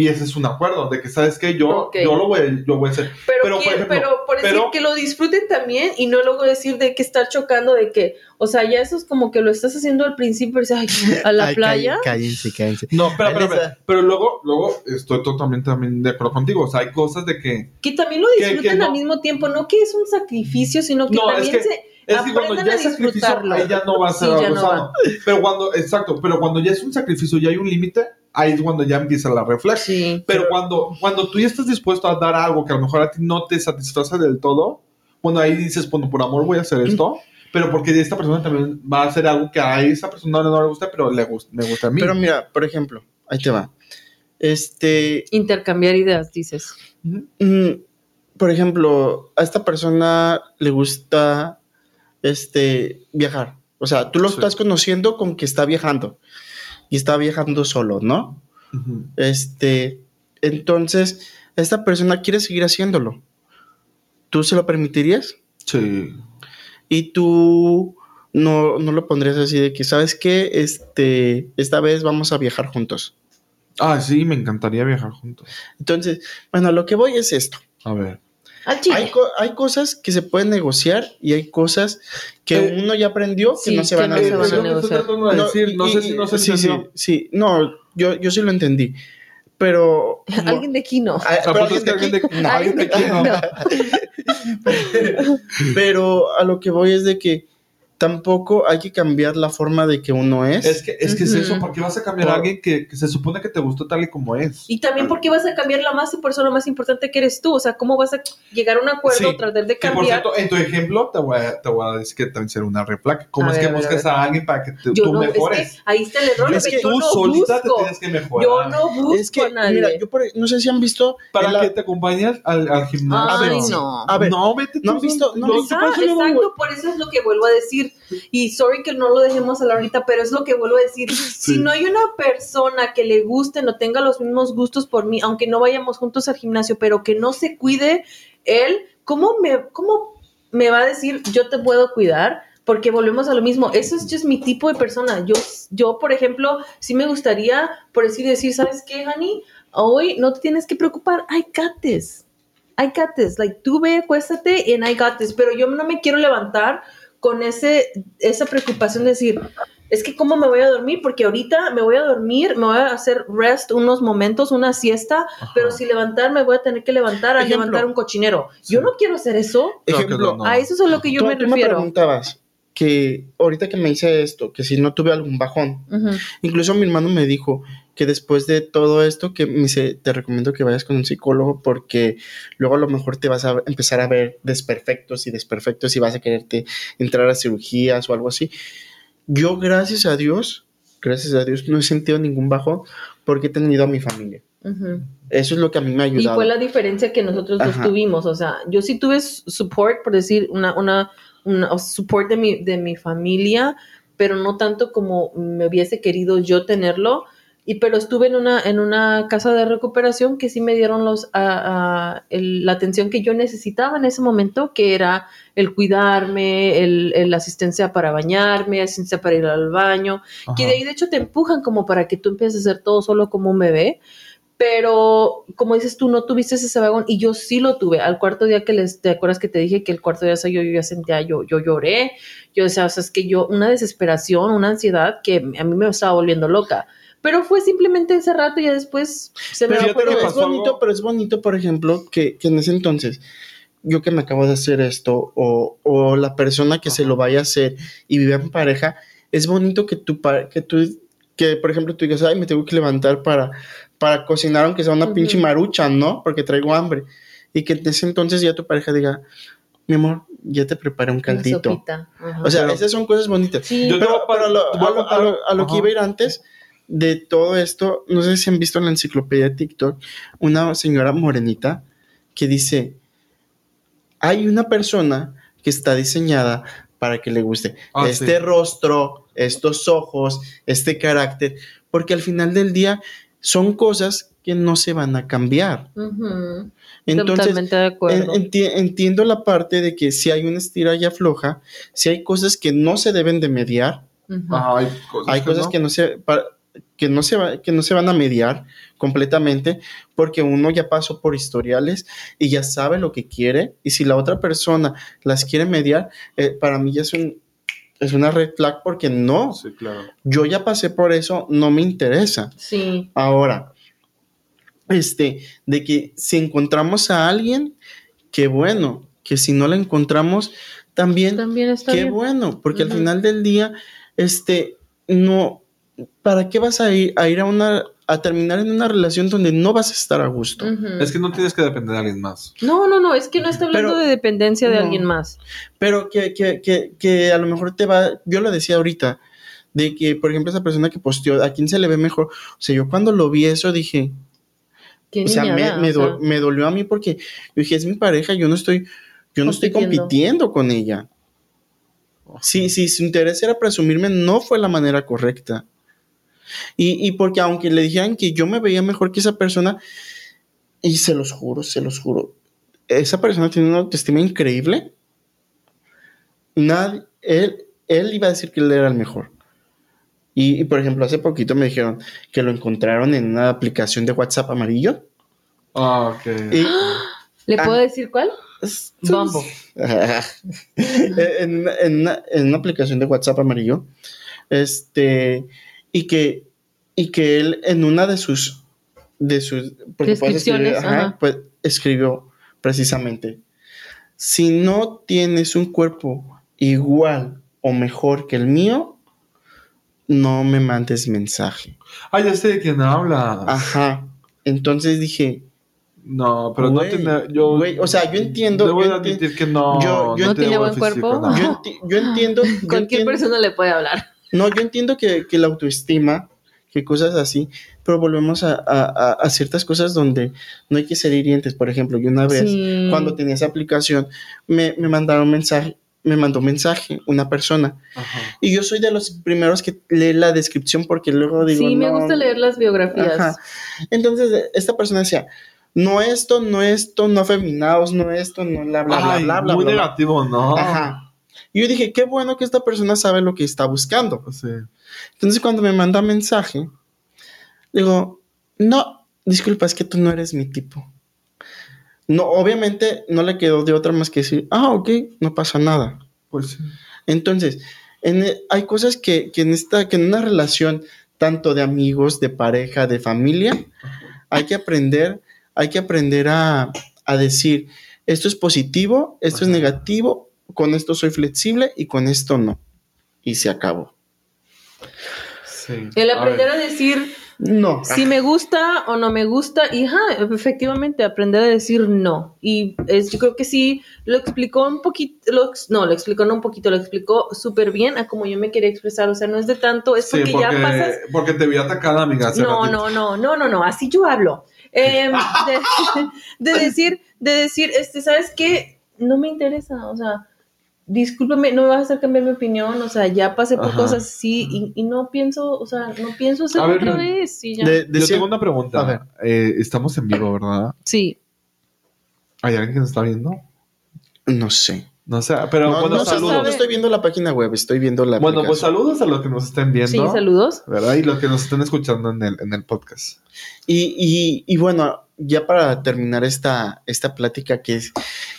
Y ese es un acuerdo de que, ¿sabes qué? Yo, Ok. yo, lo, voy, a- yo voy a hacer. Pero, Pero, por ejemplo, pero por decir pero- que lo disfruten también y no luego decir de que estar chocando de que, o sea, ya eso es como que lo estás haciendo al principio, o sea, ay, a la <laughs> Ay, playa. cáll- Cállense, cállense. No, pero, pero, pero, pero luego, luego estoy totalmente también de acuerdo contigo. O sea, hay cosas de que. Que también lo Que- que disfruten no- al mismo tiempo, no que es un sacrificio, sino que No, es también que- se Es que cuando ya a es sacrificio, disfrutarlo. ahí ya no va a ser Sí, ya algo no sano. Pero cuando, exacto, pero cuando ya es un sacrificio y hay un límite, ahí es cuando ya empieza la reflex. Sí. Pero cuando, cuando tú ya estás dispuesto a dar algo que a lo mejor a ti no te satisface del todo, bueno, ahí dices, bueno, por amor voy a hacer esto, pero porque esta persona también va a hacer algo que a esa persona no le gusta, pero le gusta, me gusta a mí. Pero mira, por ejemplo, ahí te va. Este, Intercambiar ideas, dices. Mm, por ejemplo, a esta persona le gusta este viajar. O sea, tú lo Sí. estás conociendo con que está viajando y está viajando solo, ¿no? Este, entonces, esta persona quiere seguir haciéndolo. ¿Tú se lo permitirías? Sí. Y tú no, no lo pondrías así de que, ¿sabes qué? Este, esta vez vamos a viajar juntos. Ah, sí, me encantaría viajar juntos. Entonces, bueno, lo que voy es esto. A ver. Al chile. Hay, co- hay cosas que se pueden negociar y hay cosas que Eh, uno ya aprendió que sí, no se que van a no se van a es lo negociar. No, decir, no y- sé si no se sí, sí, sí, no, yo, yo sí lo entendí. Pero. <laughs> alguien de aquí no. Pero a lo que voy es de que tampoco hay que cambiar la forma de que uno es. Es que, es que es eso, porque vas a cambiar a Por- alguien que, que se supone que te gustó tal y como es. Y también porque vas a cambiar la más y por eso lo más importante que eres tú. O sea, ¿cómo vas a llegar a un acuerdo, Sí, tratar de Que por cambiar? cierto, en tu ejemplo te voy a, te voy a decir que también será una flag. ¿Cómo A es ver, que a buscas ver. a, alguien para que te- yo tú no, mejores? es que ahí está el error, Es que yo tú no solita te tienes que mejorar. Yo no busco Es que, a nadie. mira, yo por- no sé si han visto. para la- que te acompañes al, al gimnasio. A ver, no. A ver, no, vete ¿no tú han visto- solo. no han Yo- visto- por eso luego, exacto, por eso es lo que vuelvo a decir. Y sorry que no lo dejemos hablar ahorita, pero es lo que vuelvo a decir. Si no hay una persona que le guste, no tenga los mismos gustos por mí, aunque no vayamos juntos al gimnasio, pero que no se cuide él, ¿cómo me, cómo me va a decir yo te puedo cuidar? Porque volvemos a lo mismo. Eso es just mi tipo de persona. Yo, yo, por ejemplo, sí me gustaría, por decir, decir, ¿sabes qué, Honey? Hoy no te tienes que preocupar. I got this. I got this. Like, tú ve, acuéstate and I got this. Pero yo no me quiero levantar con ese, esa preocupación de decir, es que cómo me voy a dormir, porque ahorita me voy a dormir, me voy a hacer rest unos momentos, una siesta, Ajá. pero si levantar me voy a tener que levantar a Ejemplo. levantar un cochinero. Yo no quiero hacer eso. Ejemplo, no. A eso es a lo que yo tú, me tú me refiero. preguntabas que ahorita que me hice esto, que si no tuve algún bajón. Incluso mi hermano me dijo que después de todo esto, que me dice, te recomiendo que vayas con un psicólogo porque luego a lo mejor te vas a empezar a ver desperfectos y desperfectos y vas a quererte entrar a cirugías o algo así. Yo, gracias a Dios, gracias a Dios, no he sentido ningún bajón porque he tenido a mi familia. Eso es lo que a mí me ha ayudado. Y fue la diferencia que nosotros dos tuvimos. O sea, yo sí tuve support, por decir, una, una, una support de mi, de mi familia, pero no tanto como me hubiese querido yo tenerlo. Y pero estuve en una, en una casa de recuperación que sí me dieron los, la atención que yo necesitaba en ese momento, que era el cuidarme, el, la asistencia para bañarme, asistencia para ir al baño, que de ahí de hecho te empujan como para que tú empieces a hacer todo solo como un bebé pero como dices tú, no tuviste ese vagón y yo sí lo tuve. Al cuarto día que les, ¿te acuerdas que te dije que el cuarto día yo, yo ya sentía, yo, yo lloré, yo decía, o sea, es que yo, una desesperación, una ansiedad que a mí me estaba volviendo loca. Pero fue simplemente ese rato y ya después se me pero, pero es bonito, pero es bonito, por ejemplo, que, que, en ese entonces, yo que me acabo de hacer esto, o, o la persona que se lo vaya a hacer y vive en pareja, es bonito que tú, que tú que por ejemplo tú digas, ay, me tengo que levantar para, para cocinar aunque sea una pinche marucha, ¿no? Porque traigo hambre. Y que en ese entonces ya tu pareja diga, mi amor, ya te preparé un caldito. O sea, esas son cosas bonitas. Pero, a lo, que iba a ir antes de todo esto, no sé si han visto en la enciclopedia de TikTok una señora morenita que dice, hay una persona que está diseñada para que le guste ah, este rostro, estos ojos, este carácter, porque al final del día son cosas que no se van a cambiar. Entonces, entiendo la parte de que si hay una estira y afloja, si hay cosas que no se deben de mediar, hay cosas, que, no. se... que no, se que no se van a mediar completamente porque uno ya pasó por historiales y ya sabe lo que quiere y si la otra persona las quiere mediar, eh, para mí ya es un, es una red flag porque no. Sí, claro. Yo ya pasé por eso, no me interesa. Sí. Ahora, este, de que si encontramos a alguien, qué bueno, que si no la encontramos, también, también está qué bueno, porque al final del día, este, no, ¿para qué vas a ir a ir a una a terminar en una relación donde no vas a estar a gusto. Es que no tienes que depender de alguien más. No, no, no, es que no está hablando de dependencia de alguien más. Pero que, que, que, que, a lo mejor te va, yo lo decía ahorita, de que, por ejemplo, esa persona que posteó, ¿a quién se le ve mejor? O sea, yo cuando lo vi eso dije, o sea, me, me, dolió a mí porque yo dije, es mi pareja, yo no estoy, yo no estoy compitiendo con ella. Sí, sí, su interés era presumirme, no fue la manera correcta. Y, porque aunque le dijeran que yo me veía mejor que esa persona, y se los juro, se los juro, esa persona tiene una autoestima increíble. Nadie, él, él iba a decir que él era el mejor. Y, por ejemplo, hace poquito me dijeron que lo encontraron en una aplicación de WhatsApp amarillo. Ah, ok. <gasps> ¿Le puedo ah. decir cuál? Bumble. <laughs> en, una, en, una, aplicación de WhatsApp amarillo. Este y que, y que él en una de sus, de sus Descripciones, pues, escribió precisamente, si no tienes un cuerpo igual o mejor que el mío, no me mandes mensaje. Ah, ya sé de quién habla. Ajá. Entonces dije, no, pero no tiene. Yo, o sea, yo entiendo. Debo admitir que no. Yo, ¿No tiene buen cuerpo? Yo, entiendo. <laughs> Cualquier persona le puede hablar. No, yo entiendo que, la autoestima, que cosas así, pero volvemos a, ciertas cosas donde no hay que ser hirientes. Por ejemplo, yo una vez, cuando tenía esa aplicación, me, me mandaron mensaje, me mandó mensaje una persona. Y yo soy de los primeros que lee la descripción porque luego digo. Sí, me gusta leer las biografías. Entonces, esta persona decía. No esto, no esto, no afeminados, no esto, no bla, bla, bla, bla, bla. Muy negativo, ¿no? Ajá. Y yo dije, qué bueno que esta persona sabe lo que está buscando. Entonces cuando me manda mensaje, digo, no, disculpa, es que tú no eres mi tipo. No, obviamente no le quedó de otra más que decir, ah, ok, no pasa nada. Pues Entonces, e, hay cosas que, en esta, que en una relación, tanto de amigos, de pareja, de familia, hay que aprender, hay que aprender a, decir, esto es positivo, esto es negativo, con esto soy flexible y con esto no. Y se acabó. Sí. El aprender a, decir, No. Si me gusta o no me gusta, y ajá, efectivamente aprender a decir no. Y es, yo creo que sí lo explicó un poquito, lo no, lo explicó no un poquito, lo explicó súper bien a como yo me quería expresar. O sea, no es de tanto, es Sí, porque, porque, ya pasas. porque te vi atacada, amiga. No, no, no, no, no, no, así yo hablo. Em, <laughs> de, <laughs> de decir, de decir, este, ¿sabes qué? No me interesa, o sea, discúlpame, no me vas a hacer cambiar mi opinión, o sea, ya pasé por Ajá. cosas así y, y no pienso, o sea, no pienso hacerlo A ver, otra yo- vez. y ya. De- Yo decía- tengo una A pregunta. ver. Eh, estamos en vivo, ¿verdad? Sí. ¿Hay alguien que nos está viendo? No sé. No sé, pero no, bueno, no sé, saludos. no estoy viendo la página web, estoy viendo la Bueno, pues saludos a los que nos estén viendo. Sí, saludos. ¿Verdad? Y los que nos estén escuchando en el, en el podcast. Y, y, y bueno, ya para terminar esta, esta plática, que es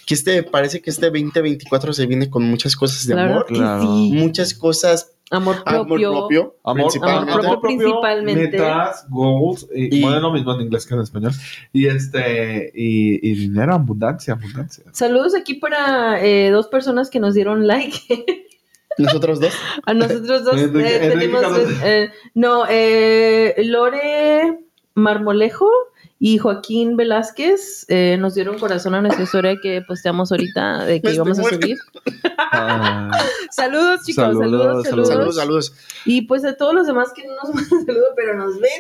que este parece que este 2024 se viene con muchas cosas de Claro amor, que claro. sí. muchas cosas, Amor propio. amor propio, Amor, principalmente. Amor propio principalmente. metas, goals, y, Y- bueno, lo mismo en inglés que en español. Y este, y, y dinero, abundancia, abundancia. Saludos aquí para eh, dos personas que nos dieron like. <laughs> Nosotros dos. A nosotros dos Enrique- eh, Enrique tenemos, eh, no, eh, Lore Marmolejo y Joaquín Velázquez eh, nos dieron corazón a nuestra historia que posteamos ahorita de que Me íbamos a subir. Ah, <laughs> Saludos chicos, Saludos, saludos, saludos, Saludos, saludos. Y pues a todos los demás que no nos <laughs> mandan saludos pero nos ven,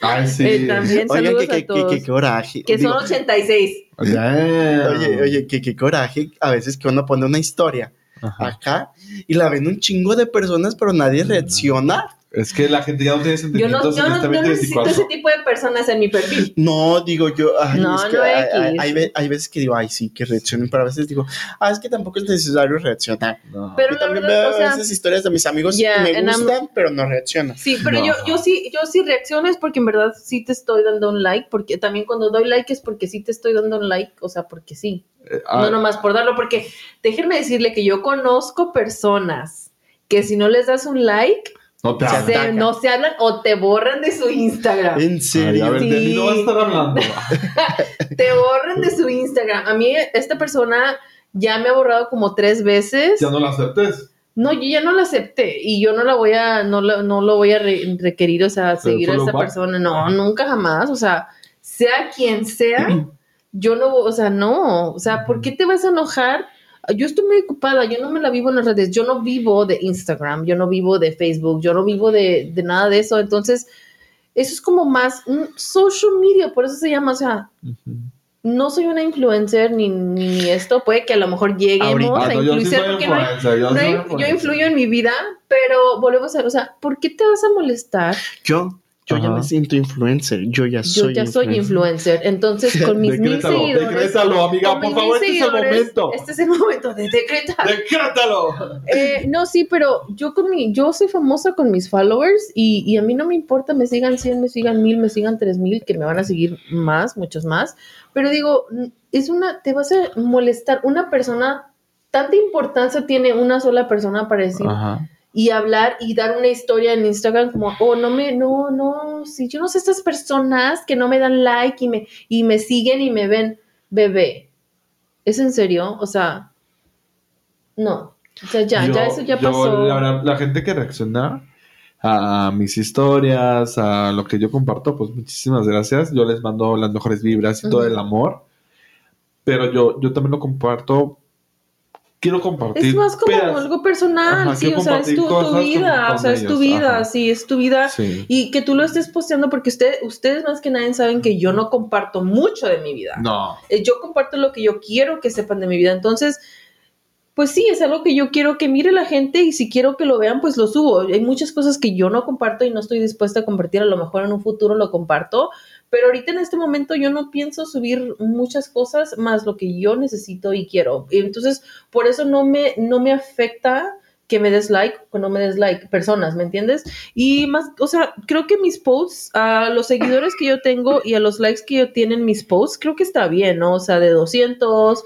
ay, sí. eh, también Oigan, saludos que, que, a que, todos. que coraje. que Digo, son 86. Yeah. Oye, oye, que qué coraje a veces que uno pone una historia Ajá. acá y la ven un chingo de personas, pero nadie reacciona. Es que la gente ya no tiene Yo sentimientos no, yo no, yo no necesito 2024. ese tipo de personas en mi perfil. <laughs> No, digo yo, ay, No, es que no, hay, hay- hay ve- hay veces que digo, ay, sí, que reaccionen, pero a veces digo, ah, es que tampoco es necesario reaccionar. No. Pero Yo la también verdad, veo o sea, a veces historias de mis amigos Yeah, que me I'm- gustan, pero no reaccionan. Sí, pero No. yo, yo sí, yo sí reacciono es porque en verdad sí te estoy dando un like, porque también cuando doy like es porque sí te estoy dando un like, o sea, porque sí, Eh, ah, no nomás por darlo, porque déjenme decirle que yo conozco personas que si no les das un like, no te Se hagas. se- atacan. no se hablan o te borran de su Instagram. En Ay, serio. a ver, de mí no vas a estar hablando. <laughs> Te borran de su Instagram. A mí esta persona ya me ha borrado como tres veces. ya no lo aceptes. No, yo ya no la acepté y yo no la voy a, no, la- no lo voy a re- requerir, o sea, seguir a esta back. persona. No, nunca jamás. O sea, sea quien sea, <clears throat> yo no, o sea, no. O sea, ¿por qué te vas a enojar? Yo estoy muy ocupada, yo no me la vivo en las redes, yo no vivo de Instagram, yo no vivo de Facebook, yo no vivo de, de nada de eso. Entonces, eso es como más un social media, por eso se llama, o sea, no soy una influencer ni, ni esto, puede que a lo mejor lleguemos Ahorita. A no, yo sí influenciar porque no hay, yo no hay- yo influyo en mi vida, pero volvemos a ver, o sea, ¿por qué te vas a molestar? Yo, yo ya me siento influencer, yo ya Yo soy ya soy influencer, entonces <laughs> con mis mil Decrétalo, seguidores. decrétalo, amiga, por favor, mil este es el momento. Este es el momento de decretar. ¡Decrétalo! Eh, no, sí, pero yo con mi, yo soy famosa con mis followers y, y a mí no me importa, me sigan 100, me sigan 1000, me sigan 3000, que me van a seguir más, muchos más. Pero digo, es una, te vas a molestar. Una persona, tanta importancia tiene una sola persona para decir Ajá. Y hablar y dar una historia en Instagram como, oh, no me, no, no, si yo no sé estas personas que no me dan like y me, y me siguen y me ven, bebé. ¿Es en serio? O sea, no. O sea, ya, Yo- ya eso ya yo, pasó. La, la gente que reacciona a mis historias, a lo que yo comparto, pues muchísimas gracias. Yo les mando las mejores vibras y todo el amor. Pero yo, yo también lo comparto. Quiero compartir. Es más como algo personal, Ajá, sí, o sea, es tu, tu con- vida, con o sea, es tu vida, ajá. sí, es tu vida. Sí. Y que tú lo estés posteando porque usted, ustedes más que nadie saben que yo no comparto mucho de mi vida. No. Eh, Yo comparto lo que yo quiero que sepan de mi vida. Entonces, pues sí, es algo que yo quiero que mire la gente y si quiero que lo vean, pues lo subo. Hay muchas cosas que yo no comparto y no estoy dispuesta a compartir. A lo mejor en un futuro lo comparto. Pero ahorita en este momento yo no pienso subir muchas cosas más lo que yo necesito y quiero. Entonces, por eso no me, no me afecta que me des like o no me des like, personas, ¿me entiendes? Y más, o sea, creo que mis posts, a los seguidores que yo tengo y a los likes que yo tienen mis posts, creo que está bien, ¿no? O sea, de 200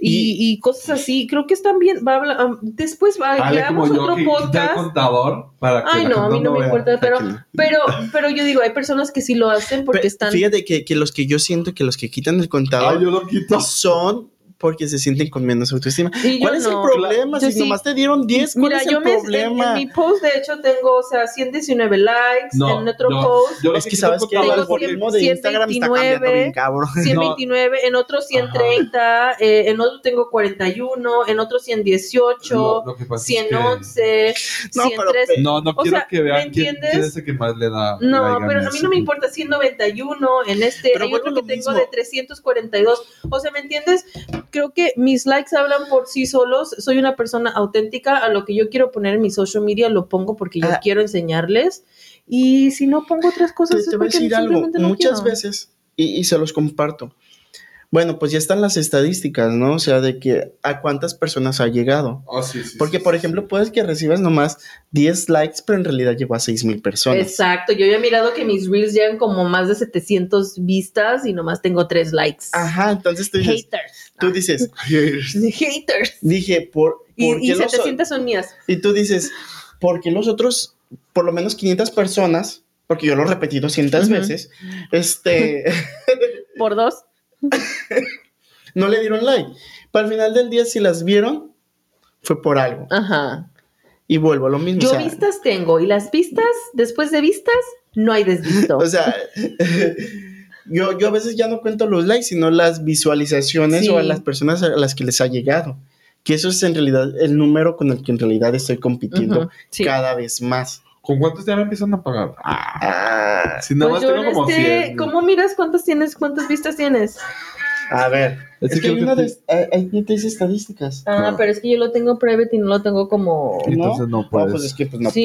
y, y cosas así, creo que están bien. Va a hablar- um, después va, yo, otro que podcast. contador para que Ay, no, a mí no me importa, pero, pero, pero yo digo, hay personas que sí lo hacen porque están... Fíjate que, que los que yo siento que los que quitan el contador Ay, yo lo quito. son porque se sienten con menos autoestima. Yo ¿Cuál es no. el problema? Yo Si sí. nomás te dieron 10, ¿cuál Mira, es el yo me, en, problema? en mi post de hecho tengo, o sea, 119 likes, No, en otro yo- post yo es que sí sabes tengo que el algoritmo de 129, Instagram está cambiando bien cabrón. 129, en otro 130, eh, en otro tengo 41, en otro 118, Lo- lo que pasa es que- 111, No, pero 113. No, no O quiero sea, que vean ¿me quién, entiendes? quién es el que más le da. No, pero a mí no me importa 191 en este, Pero hay otro que tengo de 342. O sea, ¿me entiendes? Creo que mis likes hablan por sí solos. Soy una persona auténtica. A lo que yo quiero poner en mi social media lo pongo porque yo Ah. quiero enseñarles. Y si no pongo otras cosas, Te, es te voy a decir algo, no muchas quiero. veces, y, y se los comparto. Bueno, pues ya están las estadísticas, ¿no? O sea, de que a cuántas personas ha llegado. Oh, sí, sí, Porque, sí, por sí. ejemplo, puedes que recibas nomás 10 likes, pero en realidad llegó a 6 mil personas. Exacto, yo ya he mirado que mis reels llegan como más de 700 vistas y nomás tengo 3 likes. Ajá, entonces tú dices, Haters. tú dices, <laughs> Haters. dije, ¿por, por Y, y qué los o- 700 son mías. Y tú dices, ¿por qué los otros, por lo menos 500 personas, porque yo lo repetí 200 Ujú. veces, este, <laughs> Por dos. <laughs> no le dieron like? Para el final del día, si las vieron, fue por algo. Ajá. Y vuelvo a lo mismo. Yo o sea, vistas tengo y las vistas, después de vistas, no hay desvisto. <laughs> O sea, <laughs> yo, yo a veces ya no cuento los likes, sino las visualizaciones Sí. o a las personas a las que les ha llegado. Que eso es en realidad el número con el que en realidad estoy compitiendo sí. cada vez más. ¿Con cuántos ya me empiezan a pagar? Ah, Si nada Pues más yo tengo en como este, 100. ¿cómo miras cuántas tienes, cuántas vistas tienes? a ver, Es es que que hay una que de, hay- hay que te dice estadísticas. Ah, Claro. pero es que yo lo tengo private y no lo tengo como. ¿No? Entonces no puedes. pues es que pues no sí.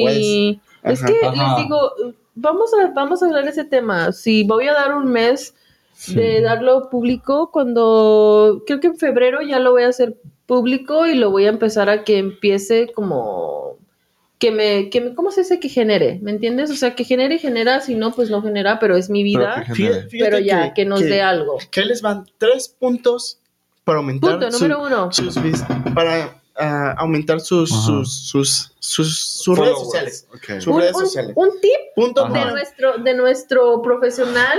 puedes. Es que Ajá. les digo, vamos a, vamos a hablar de ese tema. Si voy a dar un mes de darlo público, cuando creo que en febrero ya lo voy a hacer público y lo voy a empezar a que empiece como que me, que me, ¿cómo se dice que genere? ¿Me entiendes? O sea, que genere y genera, si no, pues no genera, pero es mi Pero vida. que Fíjate- fíjate Pero ya, que, nos dé algo. Que les van tres puntos para aumentar Punto su- número uno. sus para ah, aumentar sus sus sus sus, sus redes sociales. Ok. Sus Un, redes un- sociales. un tip Punto Ajá. de nuestro, de nuestro profesional,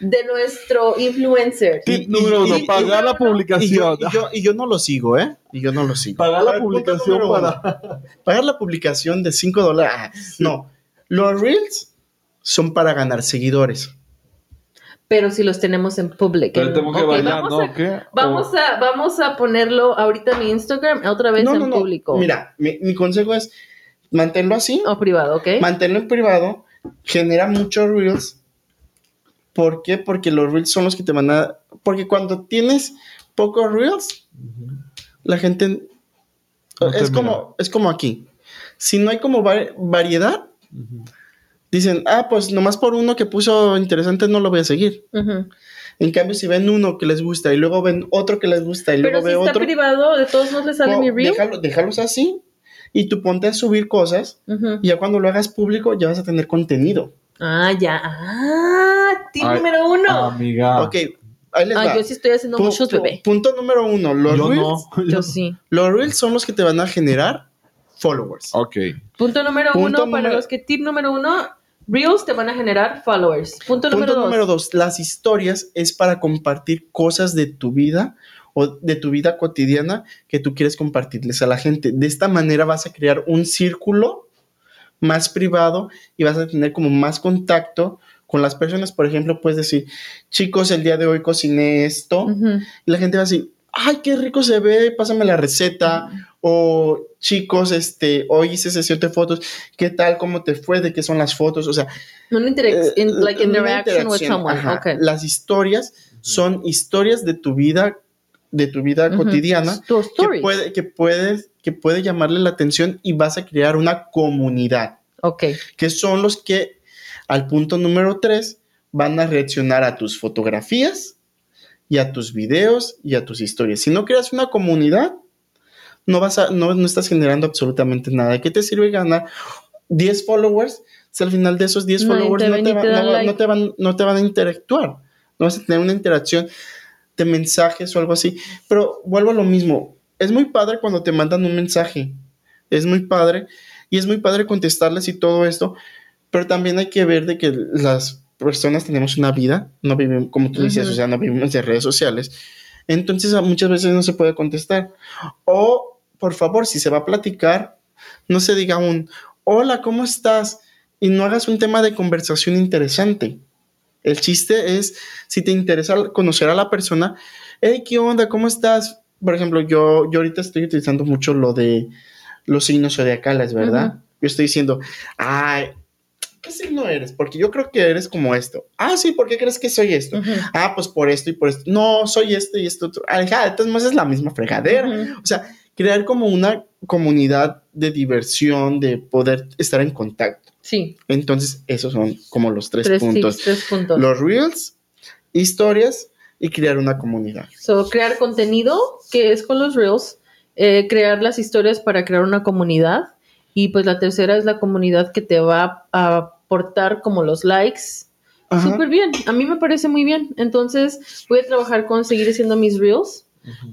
de nuestro influencer. Tip número uno, pagar la y- Y yo, publicación. y, yo, y yo no lo sigo, ¿eh? Y yo no lo sigo. Pagar la publicación para... Pagar la publicación de 5 dólares. Ah, No. Los Reels son para ganar seguidores. Pero si los tenemos en public. Pero en- tengo que ok, bailar, vamos ¿no? a- ¿Qué? Vamos O- a, vamos a ponerlo ahorita en mi Instagram, otra vez No, en no, no. público. Mira, mi, mi consejo es manténlo así, O privado, ¿ok? manténlo en privado, genera muchos Reels. ¿Por qué? Porque los Reels son los que te van a... Porque cuando tienes pocos Reels, la gente... No es, mira. como, es como aquí. Si no hay como va- variedad, Ujú. dicen, ah, pues nomás por uno que puso interesante no lo voy a seguir. Ujú. En cambio, si ven uno que les gusta y luego ven otro que les gusta y Pero luego si ve está otro, privado, de todos modos le sale po- mi reel. déjalo- déjalos así y tú ponte a subir cosas y ya cuando lo hagas público ya vas a tener contenido. Ah, ya. Ah, tip Ay, número uno. Amiga. Ok, ahí les Ah, va. yo sí estoy haciendo Pu- muchos, bebé. Punto número uno, los Yo reels, <laughs> no. Yo sí. los reels son los que te van a generar followers. Ok. Punto número Punto uno, para número- los que tip número uno, Reels te van a generar followers. Punto, número Punto dos. número dos, las historias es para compartir cosas de tu vida o de tu vida cotidiana que tú quieres compartirles a la gente. De esta manera vas a crear un círculo más privado y vas a tener como más contacto con las personas. Por ejemplo, puedes decir, chicos, el día de hoy cociné esto. Ujú. Y la gente va a decir, ay, qué rico se ve, pásame la receta. O chicos, este, hoy hice sesión de fotos, ¿qué tal? ¿Cómo te fue? ¿De qué son las fotos? O sea, Una interac- eh, in- like una interaction with someone. ajá. Okay. Las historias son historias de tu vida, de tu vida cotidiana, que puede, que, puede, que puede llamarle la atención y vas a crear una comunidad, Ok. que son los que, al punto número tres, van a reaccionar a tus fotografías y a tus videos y a tus historias. Si no creas una comunidad, no, vas a, no, no estás generando absolutamente nada. ¿De qué te sirve ganar 10 followers si al final de esos 10 Nadie followers te no te, va- like. no te van, no te van a interactuar? No vas a tener una interacción de mensajes o algo así. Pero vuelvo a lo mismo. Es muy padre cuando te mandan un mensaje. Es muy padre. Y es muy padre contestarles y todo esto. Pero también hay que ver de que las personas tenemos una vida. No vivimos, como tú dices, o sea, no vivimos de redes sociales. Entonces muchas veces no se puede contestar. O, por favor, si se va a platicar, no se diga un, hola, ¿cómo estás? Y no hagas un tema de conversación interesante. El chiste es, si te interesa conocer a la persona, hey, ¿qué onda? ¿Cómo estás? Por ejemplo, yo, yo ahorita estoy utilizando mucho lo de los signos zodiacales, ¿verdad? Yo estoy diciendo, ay, ¿qué signo eres? Porque yo creo que eres como esto. Ah, sí, ¿por qué crees que soy esto? Ah, pues por esto y por esto. No, soy esto y esto otro. Ah, entonces es la misma fregadera. O sea, crear como una comunidad de diversión, de poder estar en contacto. Sí. Entonces, esos son como los tres, Tres puntos. tips, tres puntos. Los reels, historias y crear una comunidad. So, crear contenido, que es con los reels, eh, crear las historias para crear una comunidad. Y pues la tercera es la comunidad que te va a aportar como los likes. Súper bien, a mí me parece muy bien. Entonces voy a trabajar con seguir haciendo mis reels,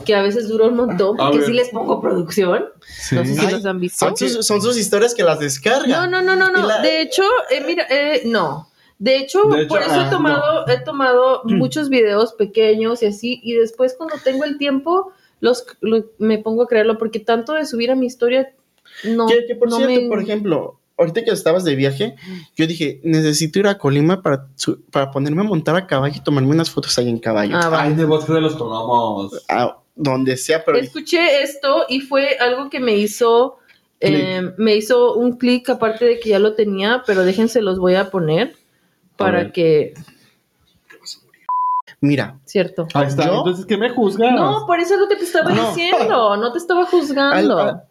que a veces dura un montón, porque sí les pongo producción. Sí. No sé si Ay, los han visto. Son sus, son sus historias que las descargan. No, no, no, no, no. La- De hecho, eh, mira, eh, no. De hecho, De hecho, por eso ah, he tomado, he tomado Mm. muchos videos pequeños y así, y después cuando tengo el tiempo, los, lo- me pongo a crearlo, porque tanto de subir a mi historia, no. que, que por no cierto, me- por ejemplo, ahorita que estabas de viaje, yo dije, necesito ir a Colima para, su- para ponerme a montar a caballo y tomarme unas fotos ahí en caballo. Ah. Ay, en el bosque de los tomamos. A donde sea, pero Escuché esto y fue algo que me hizo, eh, me hizo un clic, aparte de que ya lo tenía, pero déjense los voy a poner para ver. que, mira, cierto. Ahí está. ¿Yo? Entonces, ¿qué me juzgas? No, por eso es lo que te estaba No. diciendo, no te estaba juzgando. Al- al-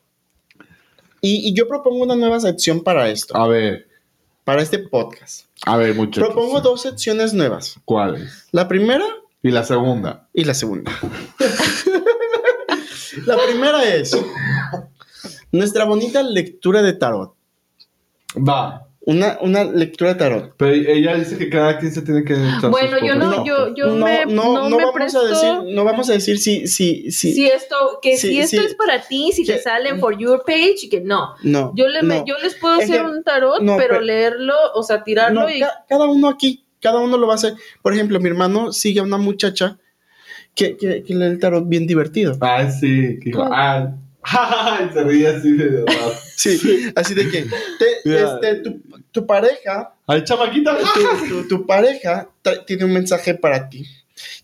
y, y yo propongo una nueva sección para esto, A ver, para este podcast. a ver, muchachos. Propongo dos secciones nuevas. ¿Cuáles? La primera Y la segunda. y la segunda. la primera es nuestra bonita lectura de tarot. Va. Una, una lectura de tarot. Pero ella dice que cada quien se tiene que Bueno, yo no, yo, yo me, no, me vamos presto. a decir, no vamos a decir si, si, si, si esto, que Sí, si esto sí. es para ti, si te Que- sale en For Your Page, y que no. no. Yo, le, me- no. yo les puedo Es hacer que- un tarot, no, pero pero- leerlo, o sea, tirarlo No, y... ca- cada uno aquí, cada uno lo va a hacer. Por ejemplo, mi hermano sigue a una muchacha que, que, que lee el tarot bien divertido. Ay, sí. Que dijo, ¿Cuál? <laughs> ay. Se ríe así de Sí, así de que te- Ya. este, tu, tu pareja, Ay, chamaquita. tu, tu- tu pareja tiene un mensaje para ti.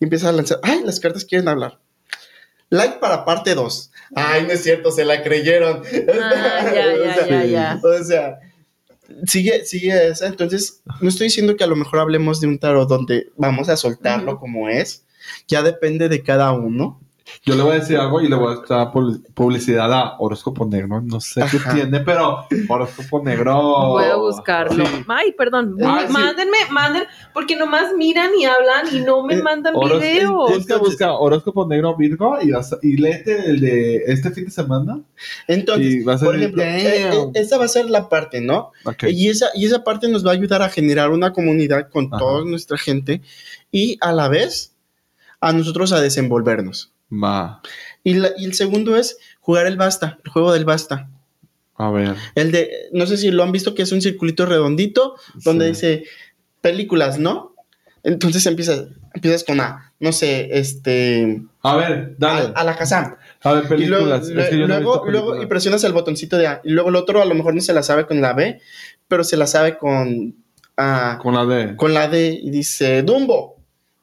Y empieza a lanzar, ay, las cartas quieren hablar. Like para parte 2. Ay, no es cierto, se la creyeron. Ah, ya, <laughs> O ya, sea, ya, ya. O sea, sigue, sigue esa. Entonces, no estoy diciendo que a lo mejor hablemos de un tarot donde vamos a soltarlo como es. Ya depende de cada uno. Yo le voy a decir algo y le voy a dar publicidad a Horóscopo Negro. No sé qué Ajá. tiene, pero Horóscopo Negro. Voy a buscarlo. Sí. Ay, perdón. Ah, sí. Mándenme, manden, porque nomás miran y hablan y no me Eh, mandan Horos- videos. Busca, Entonces- busca Horóscopo Negro Virgo y, vas a- y léete el de este fin de semana. Entonces, a por ejemplo, eh, eh, esa va a ser la parte, ¿no? Ok. Y, esa, y esa parte nos va a ayudar a generar una comunidad con Ajá. toda nuestra gente y a la vez a nosotros a desenvolvernos. Va. Y, la- y el segundo es jugar el basta, el juego del basta. A ver. El de, no sé si lo han visto, que es un circulito redondito donde Sí. dice películas, ¿no? Entonces empiezas, empiezas con A, no sé, este, A ver, dale. a, a la Kazam. A ver, Y luego, películas. Es que yo no he luego, luego- y presionas el botoncito de A. Y luego el otro a lo mejor no se la sabe con la B, pero se la sabe con, ah, Con la D. con la D y dice Dumbo.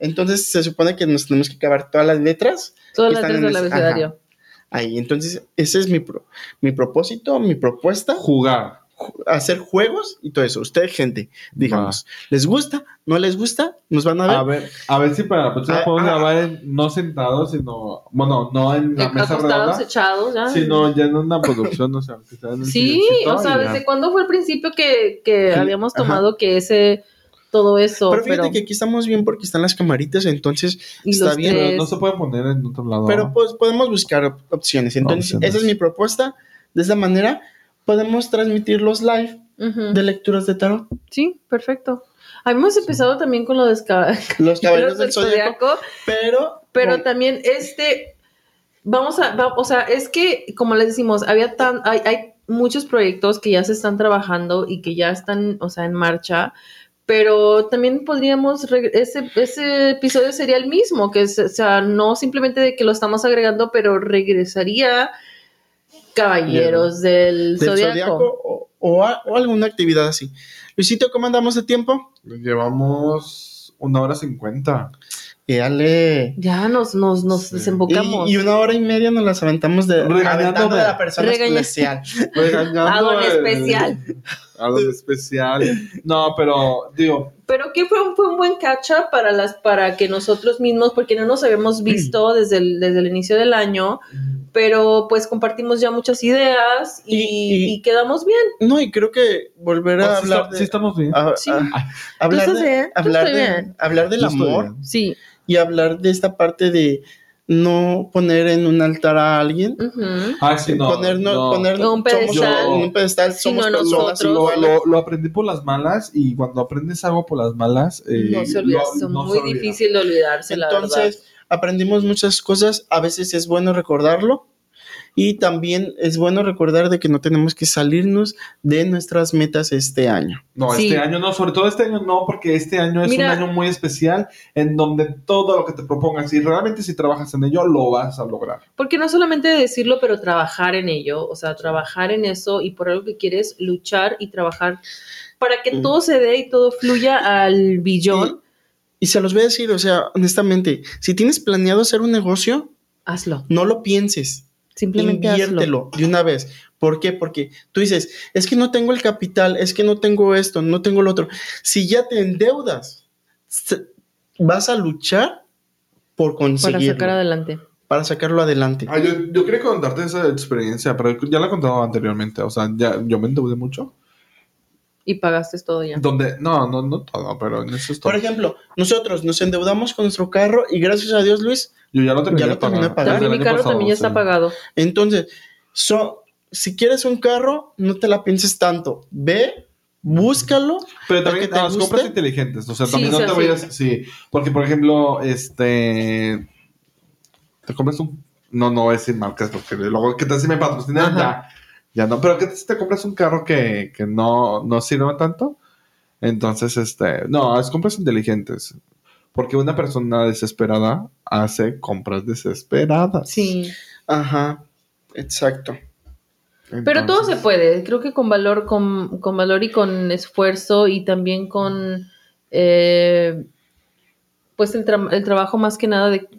Entonces se supone que nos tenemos que acabar todas las letras Todas las en del abecedario. ahí. Entonces ese es mi, pro- mi propósito, mi propuesta, Jugar. ju- hacer juegos y todo eso. Ustedes, gente, digamos, ¿les gusta? ¿No les gusta? ¿Nos van a ver? A ver, a ver si para la próxima Ah, podemos ah. grabar en- no sentados, sino. Bueno, no en la mesa redonda. echados, ya. Sino ya en una producción, o sea, que sea en el Sí, o sea. ¿desde cuándo fue el principio que, que Sí, habíamos ajá. tomado que ese, todo eso? pero fíjate pero- que aquí estamos bien porque están las camaritas, entonces y está bien. Pero no se puede poner en otro lado. Pero pues podemos buscar op- opciones. Entonces, Opciones. esa es mi propuesta. De esa manera podemos transmitir los live de lecturas de tarot. Sí, perfecto. Habíamos empezado también con lo de <laughs> Los caballeros del zodiaco, pero también este, vamos a, va- o sea, es que como les decimos, había tan, hay, hay muchos proyectos que ya se están trabajando y que ya están, o sea, en marcha, pero también podríamos, ese, ese episodio sería el mismo, que es, o sea, no simplemente de que lo estamos agregando, pero regresaría Caballeros del, Del Zodiaco. zodiaco o, o a- o alguna actividad así. Luisito, ¿cómo andamos de tiempo? Llevamos una hora cincuenta. Y dale. Ya nos, nos, nos Sí. desembocamos. Y, y una hora y media nos las aventamos de aventando de la persona especial. <laughs> Hago en especial. Algo en especial. No, pero digo, Pero que fue un, fue un buen catch up para las para que nosotros mismos, porque no nos habíamos <clears throat> visto desde el, desde el inicio del año, pero pues compartimos ya muchas ideas y, Y- y- y quedamos bien. No, y creo que volver a oh, sí, hablar de. sí estamos bien. a- Sí. a- hablar de, bien, hablar, estoy de bien. hablar del amor bien. Sí. y hablar de esta parte de no poner en un altar a alguien. Ujú. Ah, sí, no. ponernos, no. poner En un pedestal. somos- un pedestal, somos no, personas nosotros. Lo, iguales. lo- lo aprendí por las malas y cuando aprendes algo por las malas... eh, no se olvida, es no muy difícil de olvidarse, la verdad. Entonces, aprendimos muchas cosas, a veces es bueno recordarlo y también es bueno recordar de que no tenemos que salirnos de nuestras metas este año. No, Sí. este año no, sobre todo este año no, porque este año es Mira- un año muy especial en donde todo lo que te propongas y realmente si trabajas en ello lo vas a lograr. Porque no solamente decirlo, pero trabajar en ello, o sea, trabajar en eso y por algo que quieres luchar y trabajar para que Mm. todo se dé y todo fluya al billón, Y se los voy a decir, o sea, honestamente, si tienes planeado hacer un negocio, hazlo. no lo pienses, Simplemente hazlo. inviértelo de una vez. ¿Por qué? Porque tú dices, es que no tengo el capital, es que no tengo esto, no tengo lo otro. Si ya te endeudas, vas a luchar por Para conseguirlo, sacar adelante. para sacarlo adelante. Ah, yo, yo quería contarte esa experiencia, pero ya la he contado anteriormente, o sea, ya, yo me endeudé mucho. Y pagaste todo ya. Donde, no, no, no todo, pero en eso estoy. Por ejemplo, nosotros nos endeudamos con nuestro carro y gracias a Dios, Luis, yo ya lo terminé ya lo terminé de pagar. mi carro pasado, también ya está sí. pagado. entonces, so- si quieres un carro, no te la pienses tanto. Ve, búscalo. Pero también ¿El que te las compras inteligentes, o sea, Sí, también no te vayas, sí, porque por ejemplo, este, te compras un, no, no voy a decir marcas, porque luego, ¿qué tal si me patrocinan? Ya, ya no, pero ¿qué tal si te compras un carro que, que no, no sirva tanto? Entonces, este, no, es compras inteligentes, porque una persona desesperada hace compras desesperadas. Sí. Ajá, exacto. Pero todo se puede. Creo que con valor, con, con valor y con esfuerzo y también con eh, pues el, tra- el trabajo más que nada de,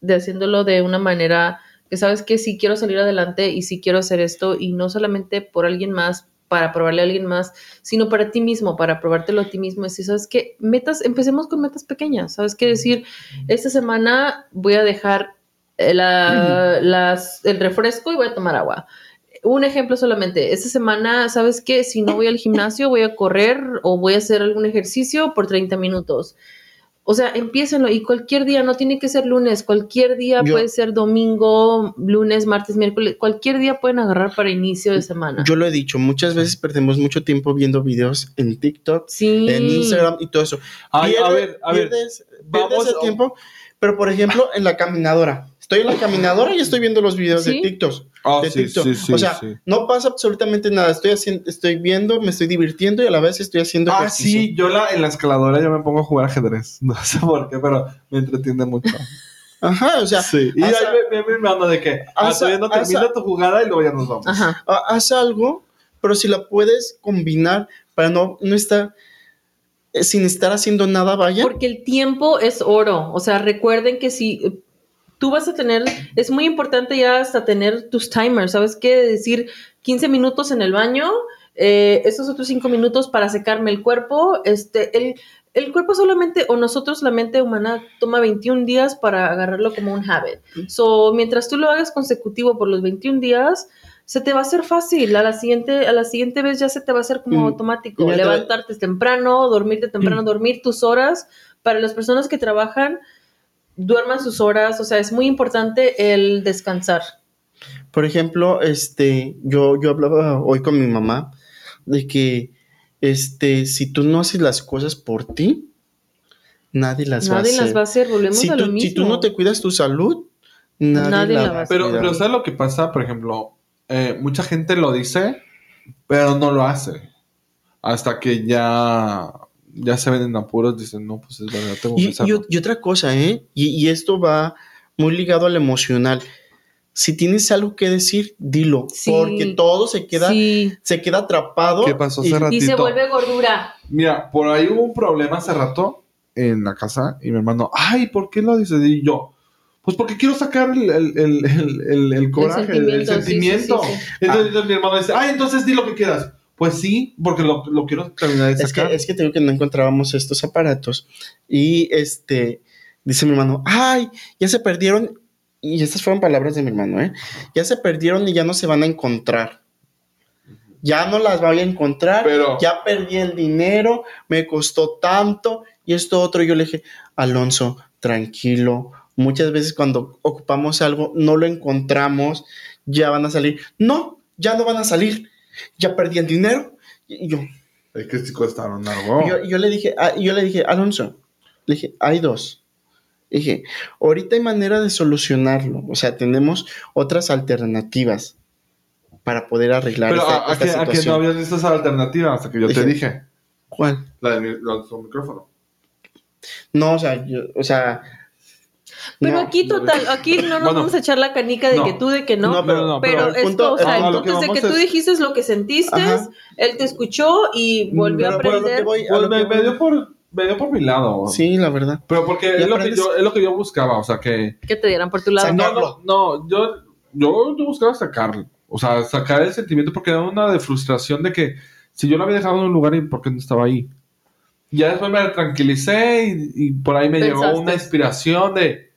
de haciéndolo de una manera que sabes que si quiero salir adelante y si quiero hacer esto y no solamente por alguien más para probarle a alguien más, sino para ti mismo, para probártelo a ti mismo. Y si sabes que metas, empecemos con metas pequeñas. Sabes qué decir, esta semana voy a dejar eh, la- <clears throat> las- el refresco y voy a tomar agua un ejemplo solamente. Esta semana, ¿sabes qué? Si no voy al gimnasio, voy a correr o voy a hacer algún ejercicio por 30 minutos. O sea, empiécenlo y cualquier día, no tiene que ser lunes, cualquier día Yo- puede ser domingo, lunes, martes, miércoles, cualquier día pueden agarrar para inicio de semana. Yo lo he dicho, muchas veces perdemos mucho tiempo viendo videos en TikTok, sí. en Instagram y todo eso. Ay, a Pierde- ver, a ver, pierdes, vamos pierdes el a- tiempo, pero por ejemplo, en la caminadora. Estoy en la caminadora y estoy viendo los videos Sí. de TikTok. Ah, de sí, TikTok. sí, sí, o sea, sí. no pasa absolutamente nada. Estoy haciendo, estoy viendo, me estoy divirtiendo y a la vez estoy haciendo Ah, ejercicio. sí, yo la, en la escaladora yo me pongo a jugar ajedrez. <laughs> No sé por qué, pero me entretiene mucho. <laughs> Ajá, o sea, sí. Y haz ahí me, me, me ando de que ah, haz a- todavía no haz termina tu jugada y luego ya nos vamos. Ajá. ha- haz algo, pero si la puedes combinar para no, no estar eh, sin estar haciendo nada, vaya. Porque el tiempo es oro. O sea, recuerden que si tú vas a tener, es muy importante ya hasta tener tus timers. ¿Sabes qué? Decir 15 minutos en el baño, eh, estos otros 5 minutos para secarme el cuerpo. Este, el, el cuerpo solamente, o nosotros, la mente humana, toma 21 días para agarrarlo como un habit. So, mientras tú lo hagas consecutivo por los 21 días, se te va a hacer fácil. A la siguiente, a la siguiente vez ya se te va a hacer como Mm, automático. Levantarte temprano, dormirte temprano, dormir tus horas. Para las personas que trabajan, duerman sus horas. O sea, es muy importante el descansar. Por ejemplo, este, yo, yo hablaba hoy con mi mamá de que este, si tú no haces las cosas por ti, nadie las va a Nadie hacer. las va a hacer. Volvemos si, a lo mismo. si tú no te cuidas tu salud, nadie, Nadie la la va a a Pero, pero ¿sabes lo que pasa? Por ejemplo, eh, mucha gente lo dice, pero no lo hace. Hasta que ya ya se ven en apuros, dicen, no, pues es verdad, tengo que Y, y, otra cosa, ¿eh? Y, y esto va muy ligado al emocional. Si tienes algo que decir, dilo, Sí. porque todo se queda, Sí. se queda atrapado. ¿Qué pasó y- hace rato? Y se Ratito. vuelve gordura. Mira, por ahí hubo un problema hace rato en la casa y mi hermano, ay, ¿por qué lo dices? Y yo, pues porque quiero sacar el, el, el, el, el- el coraje, el, el sentimiento, sí, sentimiento. sí, sí, sí. Entonces, entonces mi hermano dice, ay, entonces di lo que quieras. Pues sí, porque lo, lo quiero terminar de Es que, es que te digo que no encontrábamos estos aparatos. Y este, dice mi hermano, ay, ya se perdieron. Y estas fueron palabras de mi hermano, ¿eh? Ya se perdieron y ya no se van a encontrar. Ya no las voy a encontrar. Pero- ya perdí el dinero, me costó tanto. Y esto otro, yo le dije, Alonso, tranquilo. Muchas veces cuando ocupamos algo, no lo encontramos, ya van a salir. No, ya no van a salir. Ya perdí el dinero. Y yo, Es que sí costaron algo. yo, yo le dije, ah, yo le dije, Alonso, le dije, hay dos. Le dije, ahorita hay manera de solucionarlo. O sea, tenemos otras alternativas para poder arreglar Pero esta, a, a esta que, a que no situación. habías visto esa alternativa hasta que yo te Dije- dije. ¿Cuál? La del micrófono. No, o sea, yo, o sea. Pero no. aquí total, aquí no nos Bueno, vamos a echar la canica de no. que tú, de que no. No, pero no, pero el es punto- o sea, a el lo que punto es de que tú es- dijiste lo que sentiste, Ajá. él te escuchó y volvió Pero- a pero aprender. voy- a Pues lo me, que me voy- dio por, me dio por mi lado. Sí, la verdad. Pero porque es lo, que yo, es lo que yo buscaba, o sea que... Que te dieran por tu lado. Saca- No, no, no, yo, yo, yo buscaba sacar, o sea, sacar el sentimiento porque era una de frustración de que si yo lo había dejado en un lugar y por qué no estaba ahí. Ya después me tranquilicé y, y por ahí me llegó Pensaste. una inspiración de...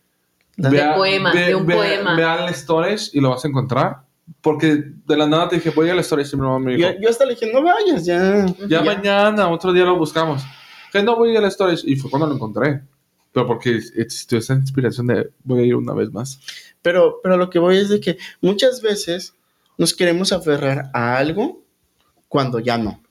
De poema, de un poema. Ve al storage y lo vas a encontrar. Porque de la nada te dije, voy al storage y mi mamá me dijo, Yo, yo hasta le dije, no vayas, ya. ya, mañana, otro día lo buscamos. Que no voy al storage. Y fue cuando lo encontré. Pero porque existió esa inspiración de voy a ir una vez más. Pero, pero lo que voy es de que muchas veces nos queremos aferrar a algo cuando ya no.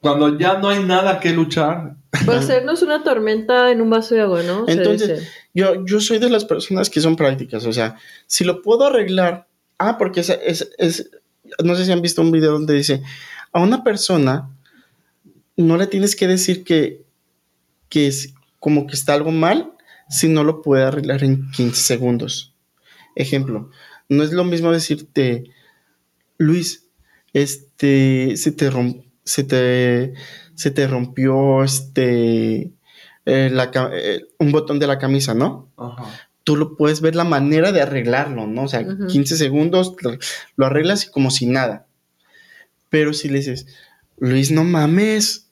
Cuando ya no hay nada que luchar. Por hacernos una tormenta en un vaso de agua, ¿no? Entonces, dice. yo, yo soy de las personas que son prácticas. O sea, si lo puedo arreglar. Ah, porque es, es, es- no sé si han visto un video donde dice, a una persona no le tienes que decir que, que es como que está algo mal si no lo puede arreglar en 15 segundos. Ejemplo, no es lo mismo decirte, Luis, este, se te, se te, se te rompió este, eh, la eh, un botón de la camisa, ¿no? Ajá. Tú lo puedes ver la manera de arreglarlo, ¿no? O sea, Ujú. 15 segundos lo, lo arreglas y como si nada. Pero si le dices, Luis, no mames,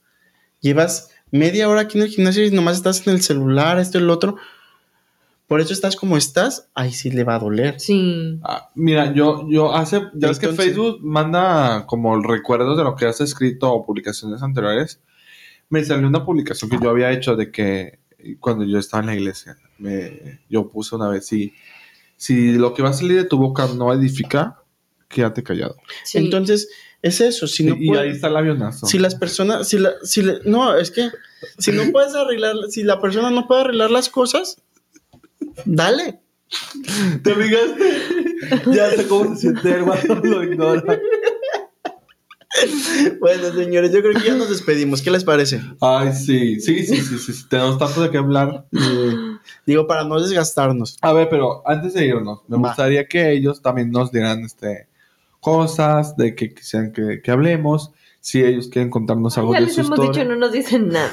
llevas media hora aquí en el gimnasio y nomás estás en el celular, esto y el otro. Por eso estás como estás, ahí sí le va a doler. Sí. Ah, mira, yo, yo hace, ya ves que Entonces- Facebook manda como recuerdos de lo que has escrito o publicaciones anteriores. Me salió una publicación que yo había hecho de que cuando yo estaba en la iglesia, me, yo puse una vez, si, si lo que va a salir de tu boca no edifica, quédate callado. sí. Entonces, es eso. Si no y puede- ahí está el avionazo. si las personas, si la, si le- no, es que si no <laughs> puedes arreglar, si la persona no puede arreglar las cosas, dale. ¿Te fijaste? ya sé cómo se siente el guapo, lo ignora. Bueno, señores, yo creo que ya nos despedimos. ¿Qué les parece? Ay, sí, sí, sí, sí, sí, sí, tenemos tanto de qué hablar. Eh, digo, para no desgastarnos. A ver, pero antes de irnos, me gustaría que ellos también nos dieran este, cosas de que quisieran que, que hablemos. Si ellos quieren contarnos algo ya de les su hemos historia. dicho, no nos dicen nada.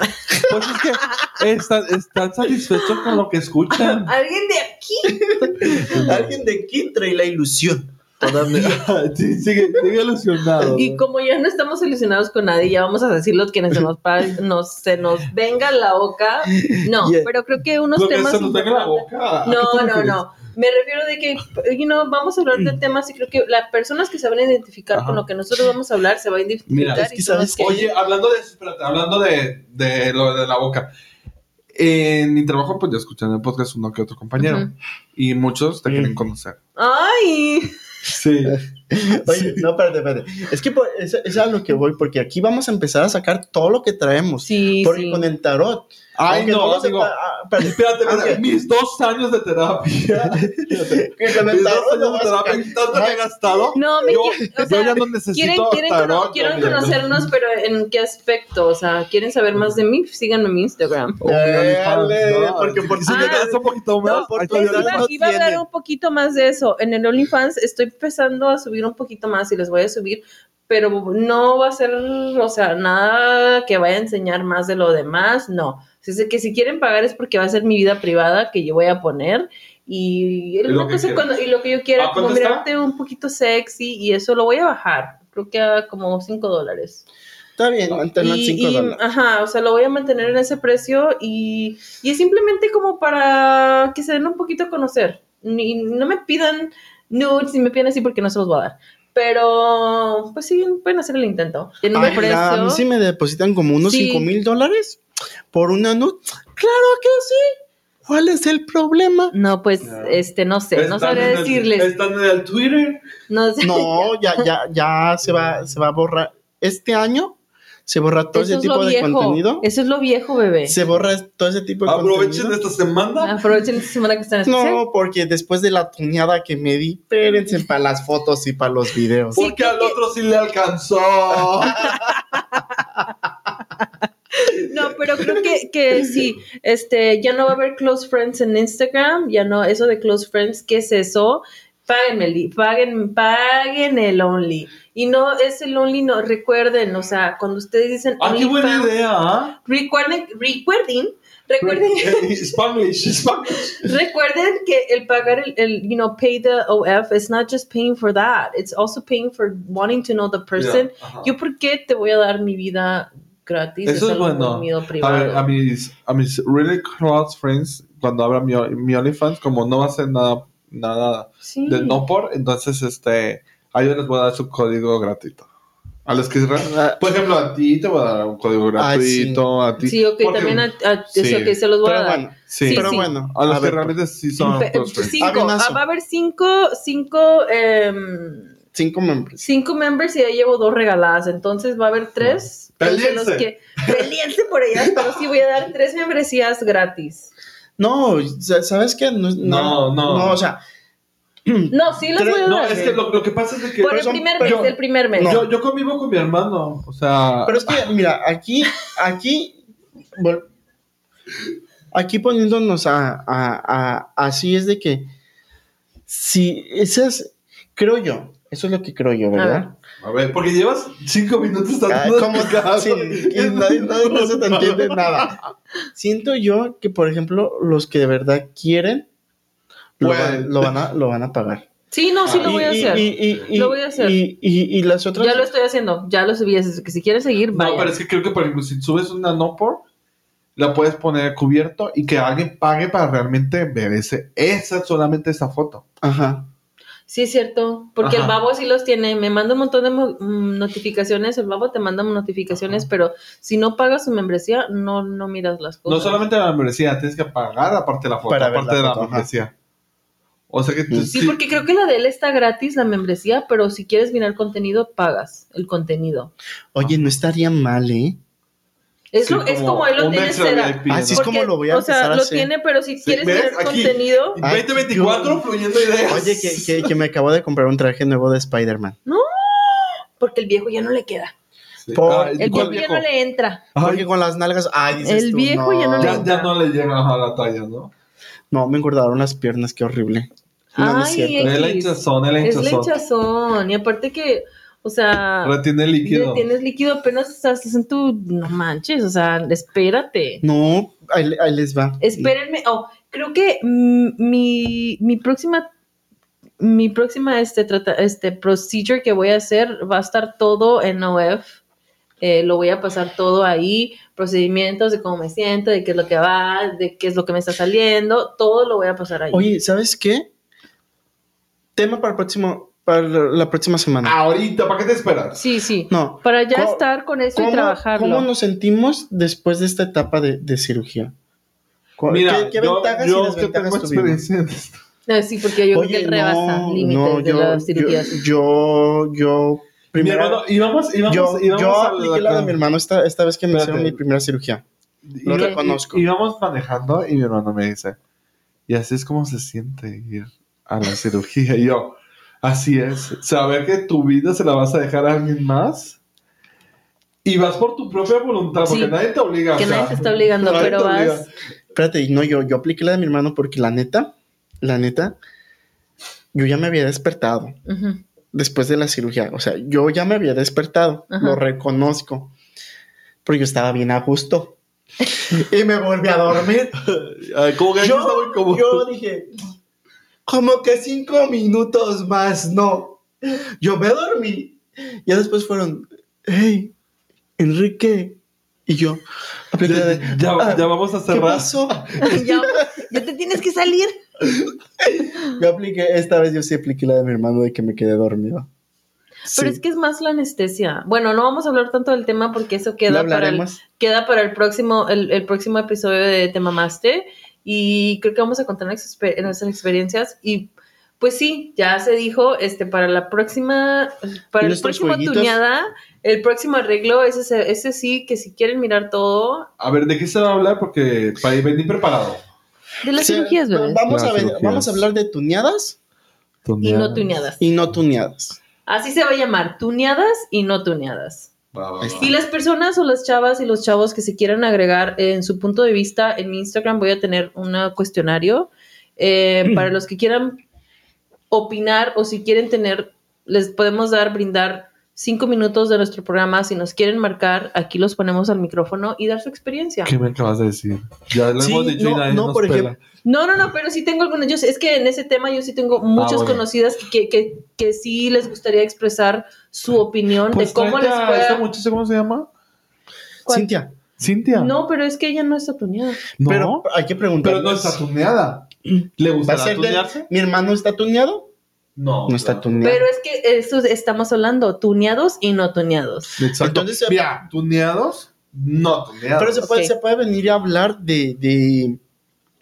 Pues es que están, están satisfechos con lo que escuchan. <laughs> ¿Alguien de aquí? <laughs> Alguien de aquí trae la ilusión. <laughs> sí, sigue, sigue ilusionado. Y como ya no estamos ilusionados con nadie, ya vamos a decir los que se nos, se nos venga la boca. No, Yeah. pero creo que unos Lo que temas. se nos venga la importantes- boca. ¿a qué te No, no, no. Me refiero de que, you know, vamos a hablar de temas y creo que las personas que se van a identificar Ajá. con lo que nosotros vamos a hablar se van a identificar. Mira, es que y son los sabes que- Oye, hablando de, espérate, hablando de, de lo de la boca. En mi trabajo, pues ya escuchan el podcast uno que otro compañero. Y muchos te Mm. quieren conocer. Ay, Sí. <laughs> Oye, no, espérate, espérate. Es que pues, es, es a lo que voy, porque aquí vamos a empezar a sacar todo lo que traemos. sí, porque sí. con el tarot Ay, Aunque no, lo amigo. sepa- ah, pero- Espérate, espérate, Aunque- mis dos años de terapia. que con el mis dos tarot a terapia, y tanto que he gastado. No, me yo, o yo sea, ya no Quieren, necesito quieren, cono- tarot. quieren conocernos, pero ¿en qué aspecto? O sea, ¿quieren saber más de mí? Síganme en mi Instagram. Oh, Dale, no, porque por si Ah, me das un poquito más, no, por ahí tu está mi edad Iba, no iba a dar tiene. un poquito más de eso. En el OnlyFans estoy empezando a subir un poquito más y les voy a subir, pero no va a ser, o sea, nada que vaya a enseñar más de lo demás, no. Así es de que si quieren pagar es porque va a ser mi vida privada que yo voy a poner y, lo una que cuando- y lo que yo quiera, ¿A como mirarte un poquito sexy y eso lo voy a bajar. Creo que a como 5 dólares. Está bien, manténlo en Y- 5 y, dólares. Ajá, o sea, lo voy a mantener en ese precio y, y es simplemente como para que se den un poquito a conocer. Ni, no me pidan nudes ni me pidan así porque no se los voy a dar. Pero, pues sí, pueden hacer el intento. Tienen un precio. a mí sí me depositan como unos Sí. 5 mil dólares por una nud. Claro que sí. ¿Cuál es el problema? No, pues, este, no sé, no sabré el- decirles. Están en el Twitter. No sé. No, ya, ya, ya se va, se va a borrar. Este año se borra todo Eso ese es lo tipo de viejo. contenido. Eso es lo viejo, bebé. Se borra todo ese tipo de Aprovechen contenido. esta semana. Aprovechen esta semana que están en. No, porque después de la tuneada que me di, espérense para las fotos y para los videos. Porque al que- otro sí le alcanzó. <laughs> No, pero creo que, que sí, este, ya no va a haber close friends en Instagram, ya no, eso de close friends, ¿qué es eso? Paguen el, paguen, paguen el Only. Y no es el Only, no, recuerden, o sea, cuando ustedes dicen ah, qué buena OnlyFans, idea, ¿ah? recuerden, recuerden, recuerden, <laughs> Spanish, Spanish. recuerden que el pagar el, el, you know, pay the OF is not just paying for that, it's also paying for wanting to know the person. Ya, ajá. Yo, ¿por qué te voy a dar mi vida gratis? Eso es algo bueno. A ver, a mis, a mis really close friends, cuando abra mi, mi OnlyFans, como no va a ser nada, nada Sí. de no por, entonces este, a ellos les voy a dar su código gratuito. A los que, por ejemplo, a ti te voy a dar un código Ay, sí. gratuito, a ti. Sí, ok, Porque- también a, a- Sí. eso que se los voy a Pero dar. bueno, Sí, Sí, pero sí. bueno. a los a que ver, realmente sí son cinco, ah, va a haber cinco, cinco, em, cinco members. cinco members y ya llevo dos regaladas, entonces va a haber tres. De los que por allá, pero sí voy a dar tres membresías gratis. No, sa- ¿sabes qué? No, No, no. No, o sea, <clears throat> No, sí los voy a No, dar. es que lo, lo que pasa es que por el son- primer mes, el primer mes. No. yo, yo convivo con mi hermano, o sea, pero es que, mira, aquí, aquí, aquí poniéndonos a, a- a- así es de que, si esas, creo yo, eso es lo que creo yo, ¿verdad? A ver, porque llevas cinco minutos Ah, tratando. Sí, y nadie, nadie- no se te <laughs> entiende nada. Siento yo que, por ejemplo, los que de verdad quieren, lo, van, lo van a, lo van a pagar. Sí, no, sí lo Y- voy a y- hacer. y- y- y- Lo voy a hacer. Y, y- y las otras. ya lo estoy haciendo, ya lo subí, así que si quieren seguir, No, vayan. pero es que creo que, por ejemplo, si subes una no por, la puedes poner cubierto y que alguien pague para realmente ver ese, esa, solamente esa foto. Ajá. Sí, es cierto, porque Ajá. el babo sí los tiene, me manda un montón de mm, notificaciones, el babo te manda notificaciones, pero si no pagas su membresía, no, no miras las cosas. No solamente la membresía, tienes que pagar aparte de la foto, Para aparte la de la foto, membresía. O sea que tú- Mm. Sí, porque creo que la de él está gratis, la membresía, pero si quieres mirar contenido, pagas el contenido. Oye, no estaría mal, ¿eh? Es, Sí, lo, es como él lo un tiene extra será. Así es ¿no? como lo voy a O sea, lo hacer. tiene, pero si quieres Aquí. contenido, Ay, 2024 yo- fluyendo ideas. Oye, que, que, que me acabo de comprar un traje nuevo de Spider-Man. porque el viejo ya no le queda. Sí. por- Ay, El ¿cuál viejo ya no le entra. Porque Ay, con las nalgas. Ay, dices El tú, viejo ya no le- ya, ya no le llega a la talla, ¿no? No, me engordaron las piernas, qué horrible. No, no es Ay, cierto. Es la hinchazón, es la Es hinchazón. lechazón. Y aparte que, o sea, Retiene líquido. tienes líquido apenas estás en tu. No manches, o sea, espérate. No, ahí, ahí les va. Espérenme. Oh, creo que mi, mi próxima. Mi próxima este, trata, este procedure que voy a hacer va a estar todo en OF. Eh, lo voy a pasar todo ahí, procedimientos de cómo me siento, de qué es lo que va, de qué es lo que me está saliendo, todo lo voy a pasar ahí. Oye, ¿sabes qué? Tema para el próximo, para la próxima semana. Ahorita, ¿para qué te esperas? Sí, sí. No. Para ya ¿Cómo- estar con eso y ¿Cómo, trabajarlo. cómo nos sentimos después de esta etapa de, de cirugía? ¿Cu- Mira, ¿Qué, qué yo, ventajas yo y desventajas tengo tuvimos? experiencia en esto. Ah, sí, porque yo creo que él rebasa límites de las cirugías. Yo, yo, Mi primero, hermano, íbamos, íbamos, yo, íbamos yo a apliqué la de mi hermano esta, esta vez que me Espérate. hicieron mi primera cirugía. Lo Iba- reconozco. Íbamos manejando y mi hermano me dice, y así es como se siente ir a la <laughs> cirugía. Y yo, así es, saber que tu vida se la vas a dejar a alguien más y vas por tu propia voluntad, porque Sí. nadie te obliga. o Que sea, nadie te está obligando, pero te obliga. vas. Espérate, y no, yo, yo apliqué la de mi hermano porque la neta, la neta, yo ya me había despertado después de la cirugía. O sea, yo ya me había despertado, lo reconozco. Pero yo estaba bien a gusto. <laughs> y me volví a dormir. Ay, como que muy Yo, cómodo. yo dije, como que cinco minutos más, no. Yo me dormí. Ya después fueron, hey, Enrique. Y yo, de, Ya, "Ah, ya vamos a ¿Qué cerrar. pasó? <laughs> ya, ya te tienes que salir. Yo apliqué, esta vez yo sí apliqué la de mi hermano de que me quedé dormido. Pero Sí. es que es más la anestesia. Bueno, no vamos a hablar tanto del tema porque eso queda para el, queda para el próximo, el, el próximo episodio de Te Mamaste. Y creo que vamos a contar nuestras, exper- nuestras experiencias. Y pues sí, ya se dijo, este, para la próxima, para el próximo jueguitos. tuñada, el próximo arreglo, ese, se- ese sí, que si quieren mirar todo, A ver, ¿de qué se va a hablar? Porque para ir venir preparado. de las Sí, cirugías, bebés. Vamos, Las a ver- cirugías. vamos a hablar de tuneadas Y no tuñadas. y no tuneadas. Así se va a llamar, tuñadas y no tuñadas. Va, va, va. Y las personas o las chavas y los chavos que se quieran agregar en su punto de vista, en mi Instagram voy a tener un cuestionario eh, <clears throat> para los que quieran opinar o si quieren tener, les podemos dar, brindar cinco minutos de nuestro programa. Si nos quieren marcar, aquí los ponemos al micrófono y dar su experiencia. ¿Qué me acabas de decir? Ya lo Sí, hemos dicho y no, nadie no, nos por pela. ejemplo, No, no, no, pero sí tengo algunas. Yo sé- es que en ese tema yo sí tengo muchas Ah, bueno. conocidas que, que, que sí les gustaría expresar su opinión Pues de cómo les fue. esta muchacha, ¿cómo se llama? ¿Cuál? Cintia, Cintia. No, pero es que ella no está tuneada. No, pero hay que preguntar. pero no está tuneada. ¿Le ¿Va a gusta ser de- tunearse? ¿Mi hermano está tuneado? No. No está claro. tuneado. Pero es que eso estamos hablando, tuneados y no tuneados. Exacto. Entonces, se- Mira, tuneados, no tuneados. Pero se puede, se puede venir a hablar de, de,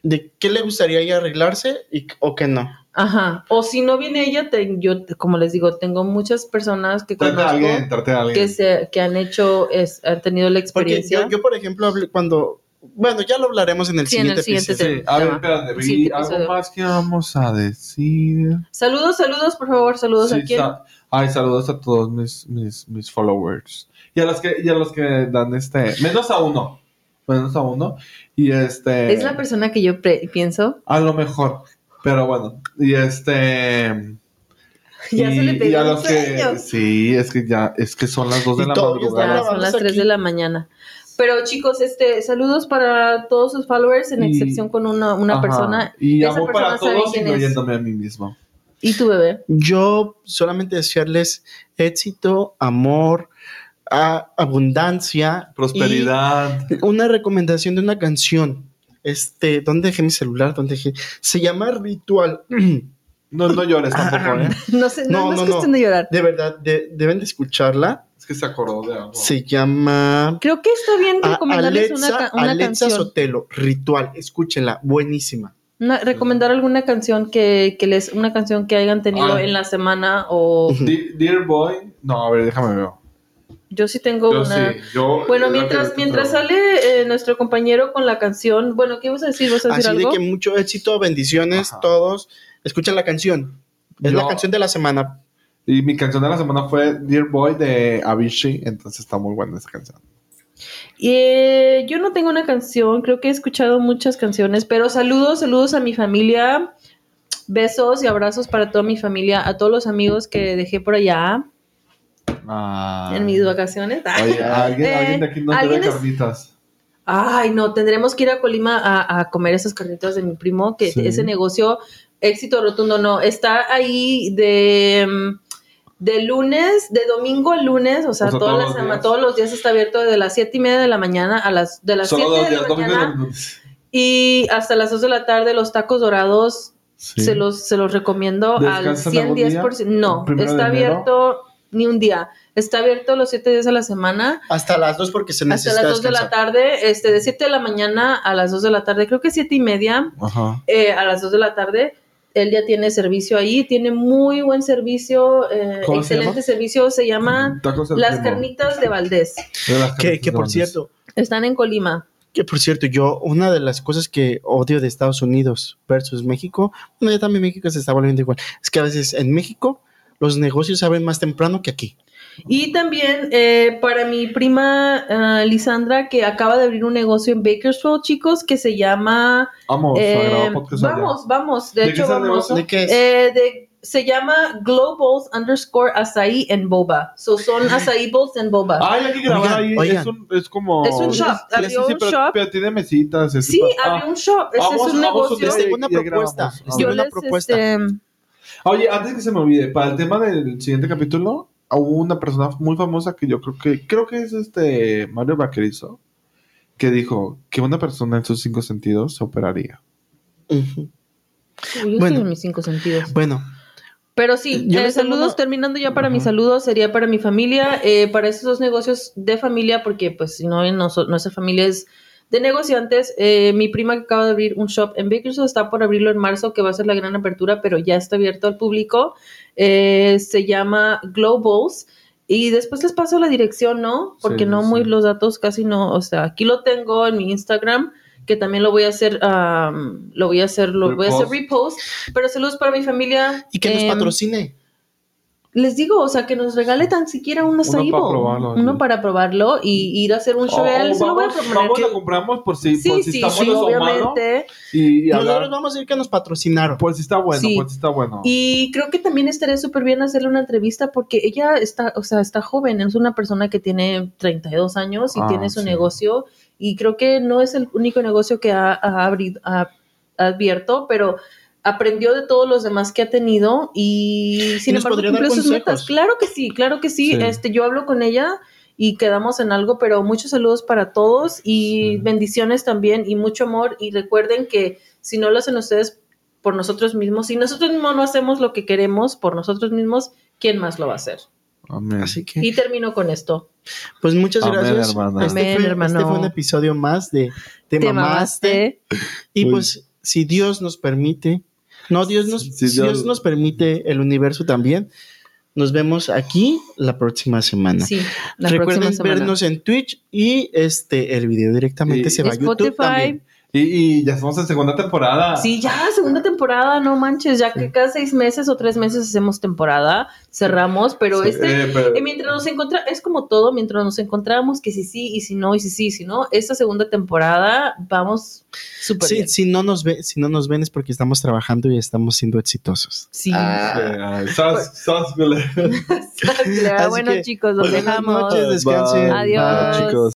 de qué le gustaría arreglarse y, o qué no. Ajá. O si no viene ella, te- yo, como les digo, tengo muchas personas que Trate a conozco alguien, trate a alguien. que, se, que han hecho, es, han tenido la Porque experiencia. yo, yo, por ejemplo, hablé cuando... Bueno, ya lo hablaremos en el Sí, en el siguiente episodio. Sí, a ver, tema. espérate, vi algo más que vamos a decir. Saludos, saludos, por favor, saludos Sí, a quién. sa- Ay, saludos a todos mis, mis, mis followers. Y a los que, y a los que dan este. Menos a uno. Menos a uno. Y este. Es la persona que yo pienso. A lo mejor. Pero bueno. Y este. <laughs> Ya y, se le y pegó a los que. Sí, es que ya. Es que son las 2 de Y la madrugada. son las 3 aquí. de la mañana. Pero chicos, este, saludos para todos sus followers, en Y- excepción con una, una Ajá. persona. Y Esa amo para persona sabe todos, quién es. incluyéndome a mí mismo. ¿Y tu bebé? Yo solamente desearles éxito, amor, a- abundancia. Prosperidad. y una recomendación de una canción. Este, ¿dónde dejé mi celular? ¿Dónde dejé? Se llama Ritual. No, no llores tampoco, ¿eh? No sé, no, No, no es cuestión no. de llorar. De verdad, de- deben de escucharla. Es que se acordó de algo. Se llama Creo que está bien recomendarles una, Alexa, ca- una Alexa canción. Sotelo. Ritual. Escúchenla. Buenísima. Una- recomendar alguna canción que, que les, una canción que hayan tenido Ah. en la semana o Dear Boy. No, a ver, déjame ver. Yo sí tengo Yo una. sí, yo. Bueno, mientras, que- mientras sale eh, nuestro compañero con la canción, bueno, ¿qué ibas a decir? ¿Vas a decir Así algo? de que mucho éxito, bendiciones, Ajá. todos. Escuchen la canción. Es la canción de la semana. Y mi canción de la semana fue Dear Boy de Avicii, entonces está muy buena esa canción. Y, eh, yo no tengo una canción, creo que he escuchado muchas canciones, pero saludos, saludos a mi familia, besos y abrazos para toda mi familia, a todos los amigos que dejé por allá en mis vacaciones. <laughs> Oye, alguien, Eh, alguien de aquí nos ¿alguien es- carnitas. Ay, no, tendremos que ir a Colima a, a comer esas carnitas de mi primo, que Sí. ese negocio, éxito rotundo, no, está ahí de, mm, de lunes, de domingo a lunes, o sea, O sea, todas todos las los días. todos los días está abierto de las siete y media de la mañana a las de las Solo siete de días, la mañana y hasta las dos de la tarde los tacos dorados Sí. se los se los recomiendo al ¿Descansan 110%. algún día? No, ¿Primero está abierto ni un día. Está abierto los siete días a la semana Hasta las dos porque se hasta necesita las 2 de la tarde, este, de 7 de la mañana a las 2 de la tarde, creo que siete y media, Ajá. eh, a las 2 de la tarde. Él ya tiene servicio ahí, tiene muy buen servicio, eh, ¿Cómo se excelente servicio, se llama al Las primo. Carnitas de Valdés. Que, que por cierto, Están en Colima. Que por cierto, yo, una de las cosas que odio de Estados Unidos versus México, bueno, ya también México se está volviendo igual, es que a veces en México los negocios abren más temprano que aquí. Y también eh, para mi prima ah, Lisandra, que acaba de abrir un negocio en Bakersfield, chicos, que se llama... Vamos, eh, a grabar podcast allá. vamos, vamos, de, ¿De qué hecho vamos. ¿De qué es? Eh, de- se llama Globals underscore Azaí en Boba. So son Azaí Bowls en Boba. Ay, hay que grabar Oigan, ahí. oigan. Es, un, es como. Es un shop, Sí, abrió sí, un pero, shop. pero tiene mesitas. es- sí, ah, abrió un shop. Ese vamos- es un negocio. Les tengo una propuesta. Les Ah. tengo Yo una propuesta. este, Oye, antes que se me olvide, para el tema del siguiente capítulo, hubo una persona muy famosa que yo creo que creo que es este Mario Vaquerizo que dijo que una persona en sus cinco sentidos se operaría. Ujú. yo Bueno. estoy en mis cinco sentidos. Bueno, Pero sí, Yo eh, tengo saludos, terminando ya para Ajá. mis saludos, sería para mi familia, eh, para esos dos negocios de familia, porque pues si no, noso- nuestra familia es de negociantes. Eh, mi prima que acaba de abrir un shop en Bakersfield está por abrirlo en marzo, que va a ser la gran apertura, pero ya está abierto al público. Eh, se llama Globals. Y después les paso la dirección, ¿no? Porque Sí, no sí. muy los datos casi no, o sea, aquí lo tengo en mi Instagram, que también lo voy a hacer, lo voy a hacer, lo voy a hacer repost. Pero saludos para mi familia. y que nos Em, patrocine. Les digo, o sea, que nos regale tan siquiera un acai para bowl, probarlo, uno sí. para probarlo y ir a hacer un show. O- Él o se lo voy a vamos, proponer. vamos, que- la compramos por si, sí, por si sí, está sí, bueno obviamente. Y, y Nosotros vamos a decir que nos patrocinaron. pues si está bueno, Sí. pues si está bueno. Y creo que también estaría súper bien hacerle una entrevista porque ella está, o sea, está joven, es una persona que tiene 32 años y Ah, tiene su sí. negocio y creo que no es el único negocio que ha, ha- ha abierto, pero aprendió de todos los demás que ha tenido y sin embargo cumplió sus consejos. metas. Claro que sí, claro que sí. Sí. Este, yo hablo con ella y quedamos en algo, pero muchos saludos para todos y Sí. bendiciones también y mucho amor y recuerden que si no lo hacen ustedes por nosotros mismos, si nosotros mismos no hacemos lo que queremos por nosotros mismos, ¿quién más lo va a hacer? Amén. Así que, Y termino con esto. pues muchas Amén, gracias. hermana. Este, Amén, fue, hermano. este fue un episodio más de Te, Te mamaste. mamaste. Y Uy. pues, si Dios nos permite, no, Dios nos, Si si Dios- Dios nos permite, el universo también. Nos vemos aquí la próxima semana. Sí, la Recuerden próxima semana. vernos en Twitch y este el video directamente se va a YouTube también. Y, y ya estamos en segunda temporada. Sí, ya, segunda temporada, no manches, ya que cada seis meses o tres meses hacemos temporada, cerramos, pero Sí, este, eh, pero- eh, mientras nos encontramos, es como todo, mientras nos encontramos, que si sí, y si no, y si sí, y si no, esta segunda temporada vamos súper Sí, bien. si no nos ve, si no nos ven es porque estamos trabajando y estamos siendo exitosos. Sí. Ah, sas- sas- <laughs> bueno, que, chicos, los Buenas dejamos. noches, descansen. Bye. Adiós. Bye, chicos.